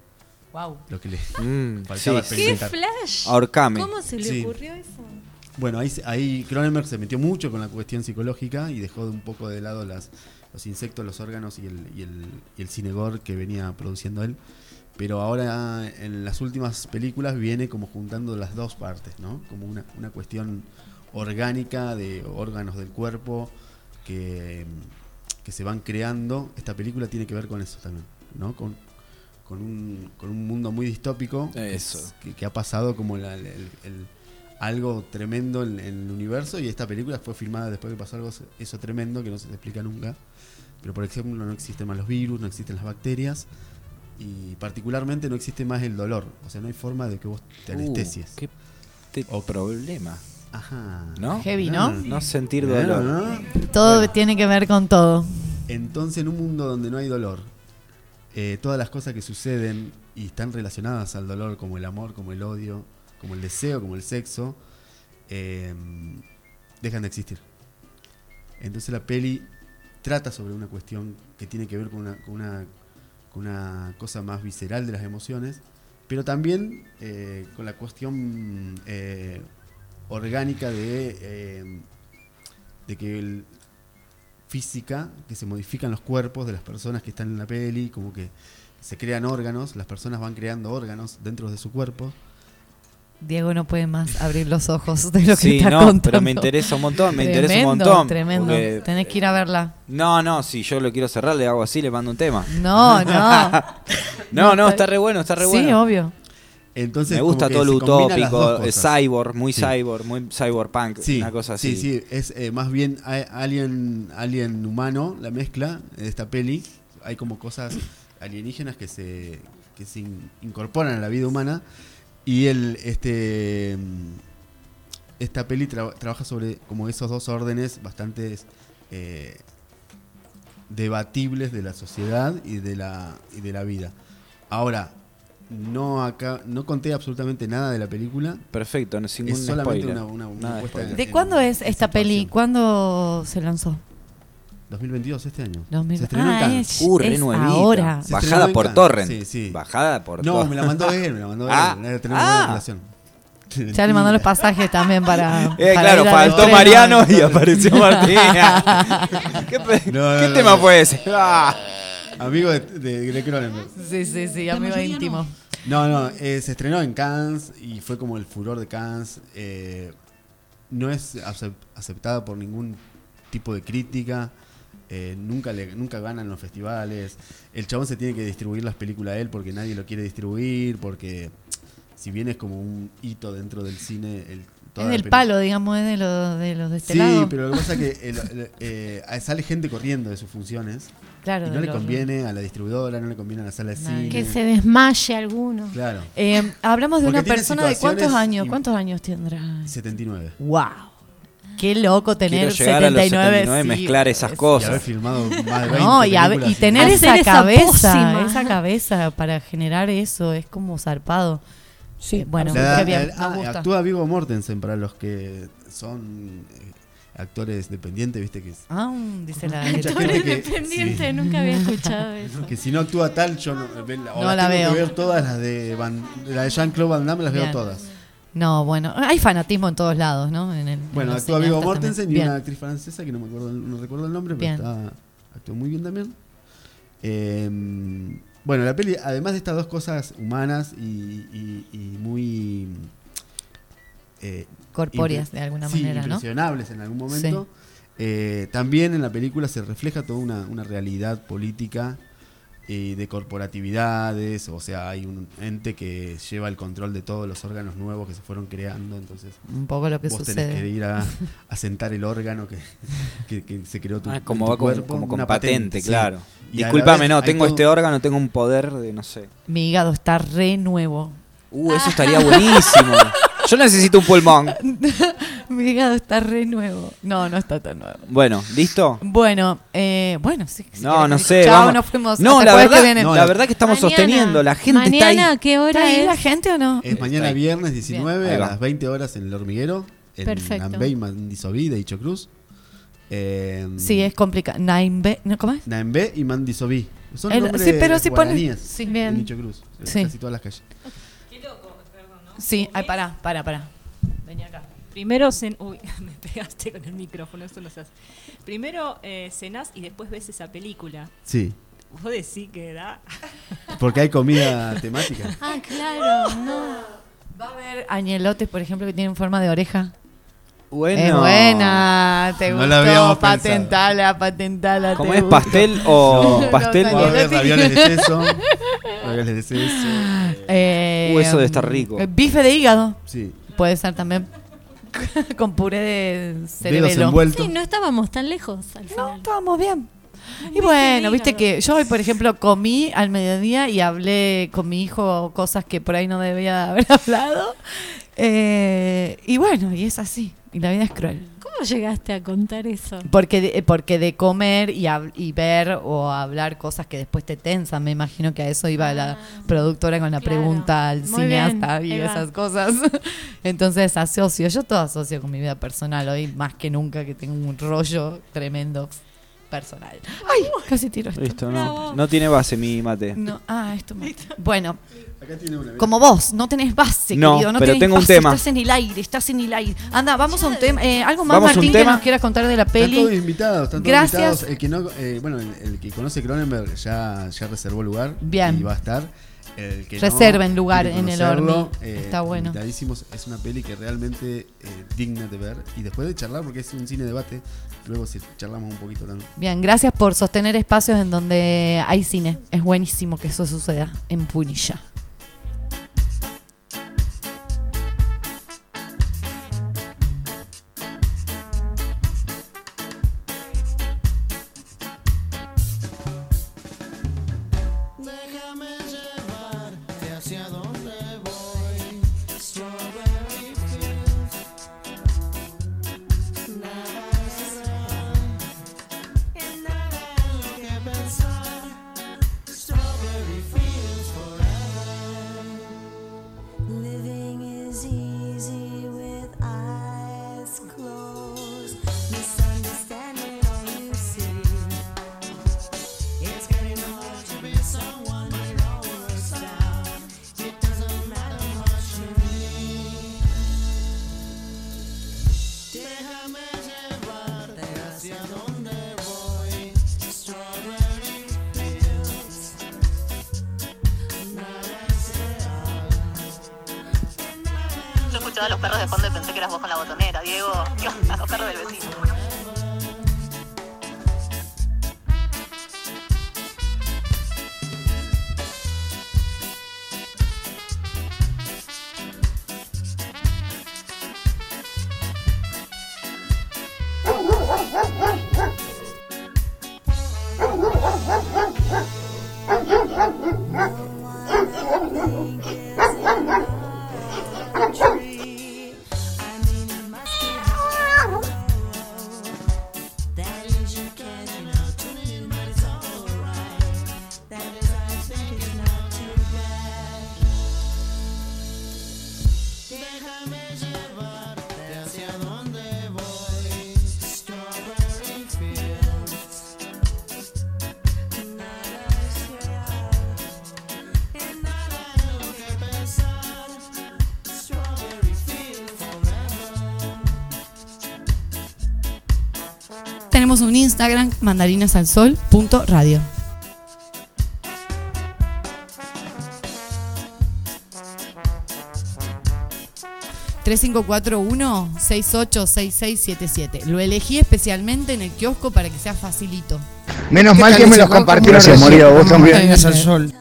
Wow. lo que le Mm, *laughs* faltaba sí. ¿Qué experimentar. flash? Ahorcame. ¿Cómo se le Sí. ocurrió eso? Bueno, ahí, se- ahí Cronenberg se metió mucho con la cuestión psicológica y dejó de un poco de lado las, los insectos, los órganos y el, y el, y el cine gore que venía produciendo él. Pero ahora en las últimas películas viene como juntando las dos partes, ¿no? Como una, una cuestión orgánica de órganos del cuerpo que, que se van creando. Esta película tiene que ver con eso también, ¿no? Con, con, un, con un mundo muy distópico Eso. Que, que ha pasado como la- el- el- algo tremendo en, en el universo y esta película fue filmada después que pasó algo eso- tremendo que no se te explica nunca. Pero por ejemplo no existen más los virus, no existen las bacterias y particularmente no existe más el dolor. O sea, no hay forma de que vos te Uh, anestesies. qué te- problema. Ajá. ¿No? Heavy, ¿no? No sentir Claro, dolor. ¿no? Todo Bueno. tiene que ver con todo. Entonces, en un mundo donde no hay dolor, eh, todas las cosas que suceden y están relacionadas al dolor, como el amor, como el odio, como el deseo, como el sexo, eh, dejan de existir. Entonces la peli trata sobre una cuestión que tiene que ver con una, con una, con una cosa más visceral de las emociones, pero también eh, con la cuestión eh, orgánica de, eh, de que el, física, que se modifican los cuerpos de las personas que están en la peli, como que se crean órganos, las personas van creando órganos dentro de su cuerpo Diego no puede más abrir los ojos de lo que Sí, está no, contando. pero me interesa un montón, me interesa un Tremendo, montón, Tremendo. porque- Tenés que ir a verla. No, no, si yo lo quiero cerrar, le hago así, le mando un tema. No, no. *laughs* no, no, está re bueno, está re Sí, bueno. obvio. Entonces, Me gusta todo lo utópico, cyborg, muy Sí. cyborg, muy cyberpunk, Sí, una cosa así. Sí, sí, es eh, más bien alien, alien humano, la mezcla de esta peli. Hay como cosas alienígenas que se, que se in- incorporan a la vida humana. Y el, este, mm, esta peli tra- trabaja sobre como esos dos órdenes bastante eh, debatibles de la sociedad y de la, y de la vida. Ahora, no acá no conté absolutamente nada de la película. Perfecto, no es ningún solamente spoiler. una, una- una de. ¿De en- cuándo es esta peli? ¿Cuándo se lanzó? 2022, este año. 2000. Se estrenó en Ah, Cannes. Uh, re ahora. Se Bajada por torrent. Sí, sí. Bajada por No, torrent. me la mandó él, me la mandó *laughs* él. Ah, Tenemos buena ah. relación. Ya le mandó los *laughs* pasajes también para. Eh, para claro, faltó. Mariano y apareció Martín. ¿Qué, No, no, *laughs* no, tema no. fue ese? Amigo de, de Greg Cronenberg. Sí, sí, sí, amigo íntimo. No, no, eh, se estrenó en Cannes y fue como el furor de Cannes. eh, no es acep- aceptada por ningún tipo de crítica. eh, nunca, le, nunca ganan los festivales. El chabón se tiene que distribuir las películas a él porque nadie lo quiere distribuir. Porque si bien es como un hito dentro del cine. El, Es del palo, digamos, es de los de, los de este Sí, lado. pero lo que pasa es que el- el- eh, sale gente corriendo de sus funciones. Claro, y no le conviene a la distribuidora, no le conviene a la sala de cine. Que se desmaye alguno. Claro. Eh, hablamos de Porque una persona de cuántos años, y- ¿cuántos años tendrá? 79. Wow. Qué loco tener Quiero llegar a los 79, 79, sí, mezclar esas es- cosas. Y haber filmado más de 20 No, y, y tener esa esa cabeza, pócima. esa cabeza para generar eso es como zarpado. Sí, Eh, bueno, La- qué bien, la- nos ah, actúa Vigo Mortensen para los que son eh, actores dependientes, viste que es- Ah, dice la Mucha Actor gente que- independiente, sí. nunca había *laughs* escuchado eso. que si no actúa tal, yo no, ven- o No las la tengo veo. que ver todas las de Van- la de Jean-Claude Van Damme las Bien. veo todas. No, bueno, hay fanatismo en todos lados, ¿no? En el- Bueno, en actúa Vigo Mortensen y una actriz francesa que no me acuerdo, no recuerdo el nombre, pero está, actuó muy bien también. Eh, bueno, la peli, además de estas dos cosas humanas y, y- y muy eh, Corpóreas, de alguna sí, manera, ¿no? impresionables en algún momento. eh, también en la película se refleja toda una, una realidad política y de corporatividades, o sea, hay un ente que lleva el control de todos los órganos nuevos que se fueron creando, entonces Un poco lo que vos sucede. tenés que ir a, *laughs* a sentar el órgano que, que- que se creó tu, Ah, como tu va con, cuerpo, como con una patente, sí. claro. Y Discúlpame, vez no, tengo todo- este órgano, tengo un poder de no sé. Mi hígado está re nuevo. Uh, eso estaría *laughs* buenísimo. Yo necesito un pulmón. *laughs* Mi hígado está re nuevo. No, no está tan nuevo. Bueno, ¿listo? Bueno, eh, bueno, sí. si No, no sé. Chao, vamos. nos fuimos. No, hasta la jueves verdad, que viene. no, la verdad que estamos Mañana. sosteniendo. La gente está Mañana. ¿qué hora ¿Está ahí es? la gente o no? Es mañana viernes 19 Ahí a va. las 20 horas en El Hormiguero, en Perfecto. Nambey, Mandisoví de Icho Cruz. Eh, Sí, es complicado. Naimbe, ¿no? ¿Cómo es? Nambé y Mandisoví. Son El- nombres sí, pero si pone- guaraníes sí, en bien. Icho Cruz. en Sí. Casi todas las calles. Sí, ay, pará, pará, pará. Vení acá. Primero cen... Uy, *laughs* me pegaste con el micrófono, eso no se hace. Primero eh, cenás y después ves esa película. Sí, Vos decís que da. *laughs* porque hay comida temática. Ah, claro, no. Va a haber añelotes, por ejemplo, que tienen forma de oreja. Bueno. Es buena, te No gustó, la habíamos pensado. patentala, patentala. ¿Cómo es pastel o pastel? Añelotes. ravioles de seso. Ravioles de seso. Eh, Uh, eso debe estar rico. eh, Bife de hígado. Sí. Puede ser también *laughs* con puré de cerebelo. envueltos. Sí, no estábamos tan lejos al No, final. estábamos bien. Y bueno, de viste que yo hoy, por ejemplo, comí al mediodía y hablé con mi hijo cosas que por ahí no debía haber *laughs* hablado. Eh, y bueno, y es así. Y la vida es cruel. ¿Cómo llegaste a contar eso? Porque de, porque de comer y, hab- y ver o hablar cosas que después te tensan, me imagino que a eso iba la productora con la Ah, claro. pregunta al Muy cineasta bien, y va. esas cosas. *laughs* Entonces asocio, yo todo asocio con mi vida personal hoy, más que nunca que tengo un rollo tremendo personal. Ay, casi tiro esto. Listo, no, no tiene base mi mate. No, ah, esto me- Bueno, Acá tiene una. como vos, no tenés base, No, querido. No pero tenés tengo un base, tema. Estás en el aire, estás en el aire. Anda, vamos a un tema. Eh, algo más, ¿Vamos a un Martín, que nos quieras contar de la Están todos peli. invitados, están todos Gracias. invitados. El que no, eh, bueno, el, el que conoce Cronenberg ya, ya reservó lugar Bien. y va a estar. El que no, Reserven lugar en el Orni. eh, Está bueno. Es una peli que realmente eh, digna de ver. Y después de charlar, porque es un cine debate, luego si charlamos un poquito también. Bien, gracias por sostener espacios en donde hay cine. Es buenísimo que eso suceda en Punilla. Instagram, mandarinasalsol.radio. siete Lo elegí especialmente en el kiosco para que sea facilito. Menos mal que me los compartieron Gracias. María, vos también. al sol.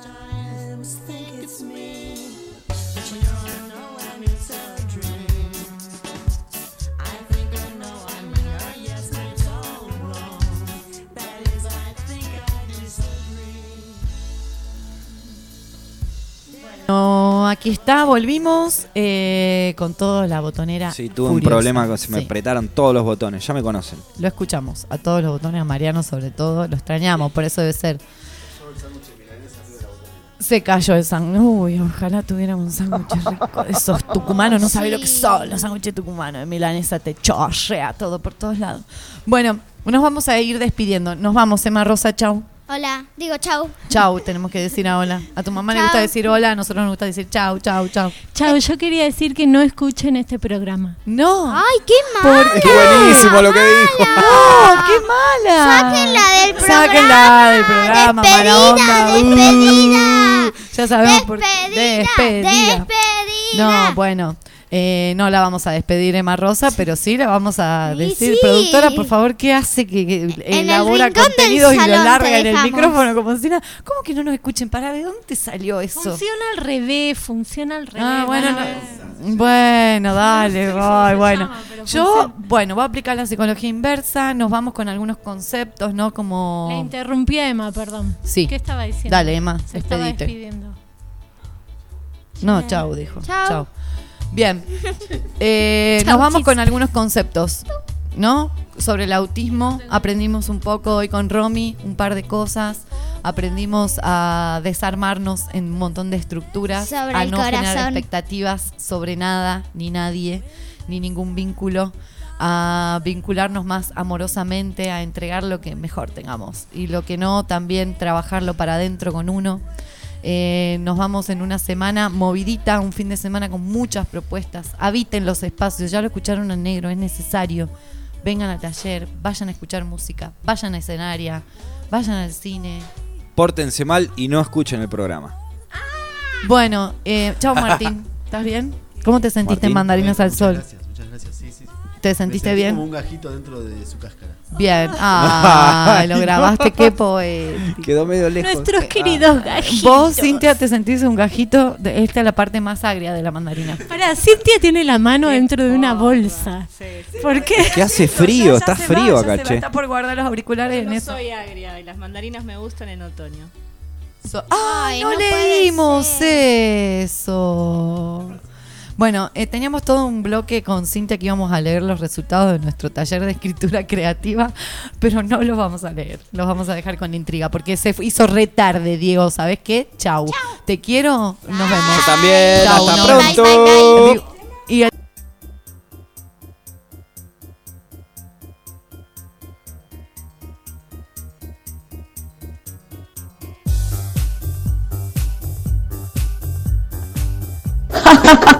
Aquí está, volvimos eh, con toda la botonera. Sí, tuve un problema, con- se me Sí. apretaron todos los botones, ya me conocen. Lo escuchamos, a todos los botones, a Mariano sobre todo, lo extrañamos, por eso debe ser. Se cayó el sándwich. Uy, ojalá tuviéramos un sándwich rico de esos *laughs* tucumanos. No sabe lo que son los sándwiches tucumanos. De milanesa te chorrea todo por todos lados. Bueno, nos vamos a ir despidiendo. Nos vamos, Emma Rosa, chau. Hola, digo chau. Chau, tenemos que decir a hola. A tu mamá le Chau. gusta decir hola, a nosotros nos gusta decir chau, chau, chau. Chao, yo quería decir que no escuchen este programa. No. Ay, qué mala. Es buenísimo lo que dijo. ¡No! ¡Qué mala! Sáquenla del programa. Sáquenla del programa, mala onda. despedida. Uh, ya sabemos por qué. Despedida, Despedida. No, bueno. Eh, no la vamos a despedir, Emma Rosa, pero sí la vamos a decir. sí. Productora, por favor, ¿qué hace que, que el elabora contenidos y lo larga en el micrófono como si nada? ¿Cómo que no nos escuchen? ¿Para de dónde salió eso? Funciona al revés, funciona al revés. Ah, bueno, no- bueno, dale, voy, bueno. llama, Yo, bueno, voy a aplicar la psicología inversa, nos vamos con algunos conceptos, ¿no? Como... La interrumpí a Emma, perdón. Sí. ¿Qué estaba diciendo? Dale, Emma, Se estaba despedite. despidiendo. No, chau, dijo. Chau. Chau. Bien. *laughs* Eh, nos vamos con algunos conceptos, ¿no? Sobre el autismo. Aprendimos un poco hoy con Romy, un par de cosas. Aprendimos a desarmarnos en un montón de estructuras, Sobre a el no generar expectativas sobre nada, ni nadie, ni ningún vínculo, a vincularnos más amorosamente, a entregar lo que mejor tengamos. Y lo que no, también trabajarlo para adentro con uno. Eh, nos vamos en una semana movidita, un fin de semana con muchas propuestas. Habiten los espacios, ya lo escucharon en negro, es necesario. Vengan al taller, vayan a escuchar música, vayan a escenaria, vayan al cine. Pórtense mal y no escuchen el programa. Bueno, eh, chao Martín. *laughs* ¿Estás bien? ¿Cómo te sentiste en. Mandarinas al Sol? Gracias. Sí, sí. ¿Te Me sentiste sentí bien? Como un gajito dentro de su cáscara. Bien. *laughs* Ah, lo grabaste, qué poético. Quedó medio lejos. Nuestros queridos gajitos. Vos, Cintia, te sentís un gajito. De, esta es la parte más agria de la mandarina. Ahora, Cintia tiene la mano dentro de una bolsa. ¿Por qué? Que hace frío, está frío acá, che. Está por guardar los auriculares en no eso. soy agria y las mandarinas me gustan en otoño. ¡Ah, Ay, no, no puede leímos eso! Bueno, eh, teníamos todo un bloque con Cintia que íbamos a leer los resultados de nuestro taller de escritura creativa, pero no los vamos a leer, los vamos a dejar con intriga, porque se hizo re tarde, Diego, ¿sabes qué? Chau. Te quiero, nos vemos. Yo también, Chau, hasta pronto. Y *laughs*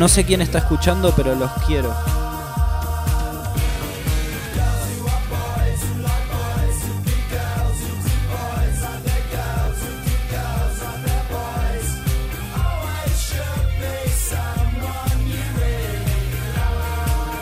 no sé quién está escuchando, pero los quiero.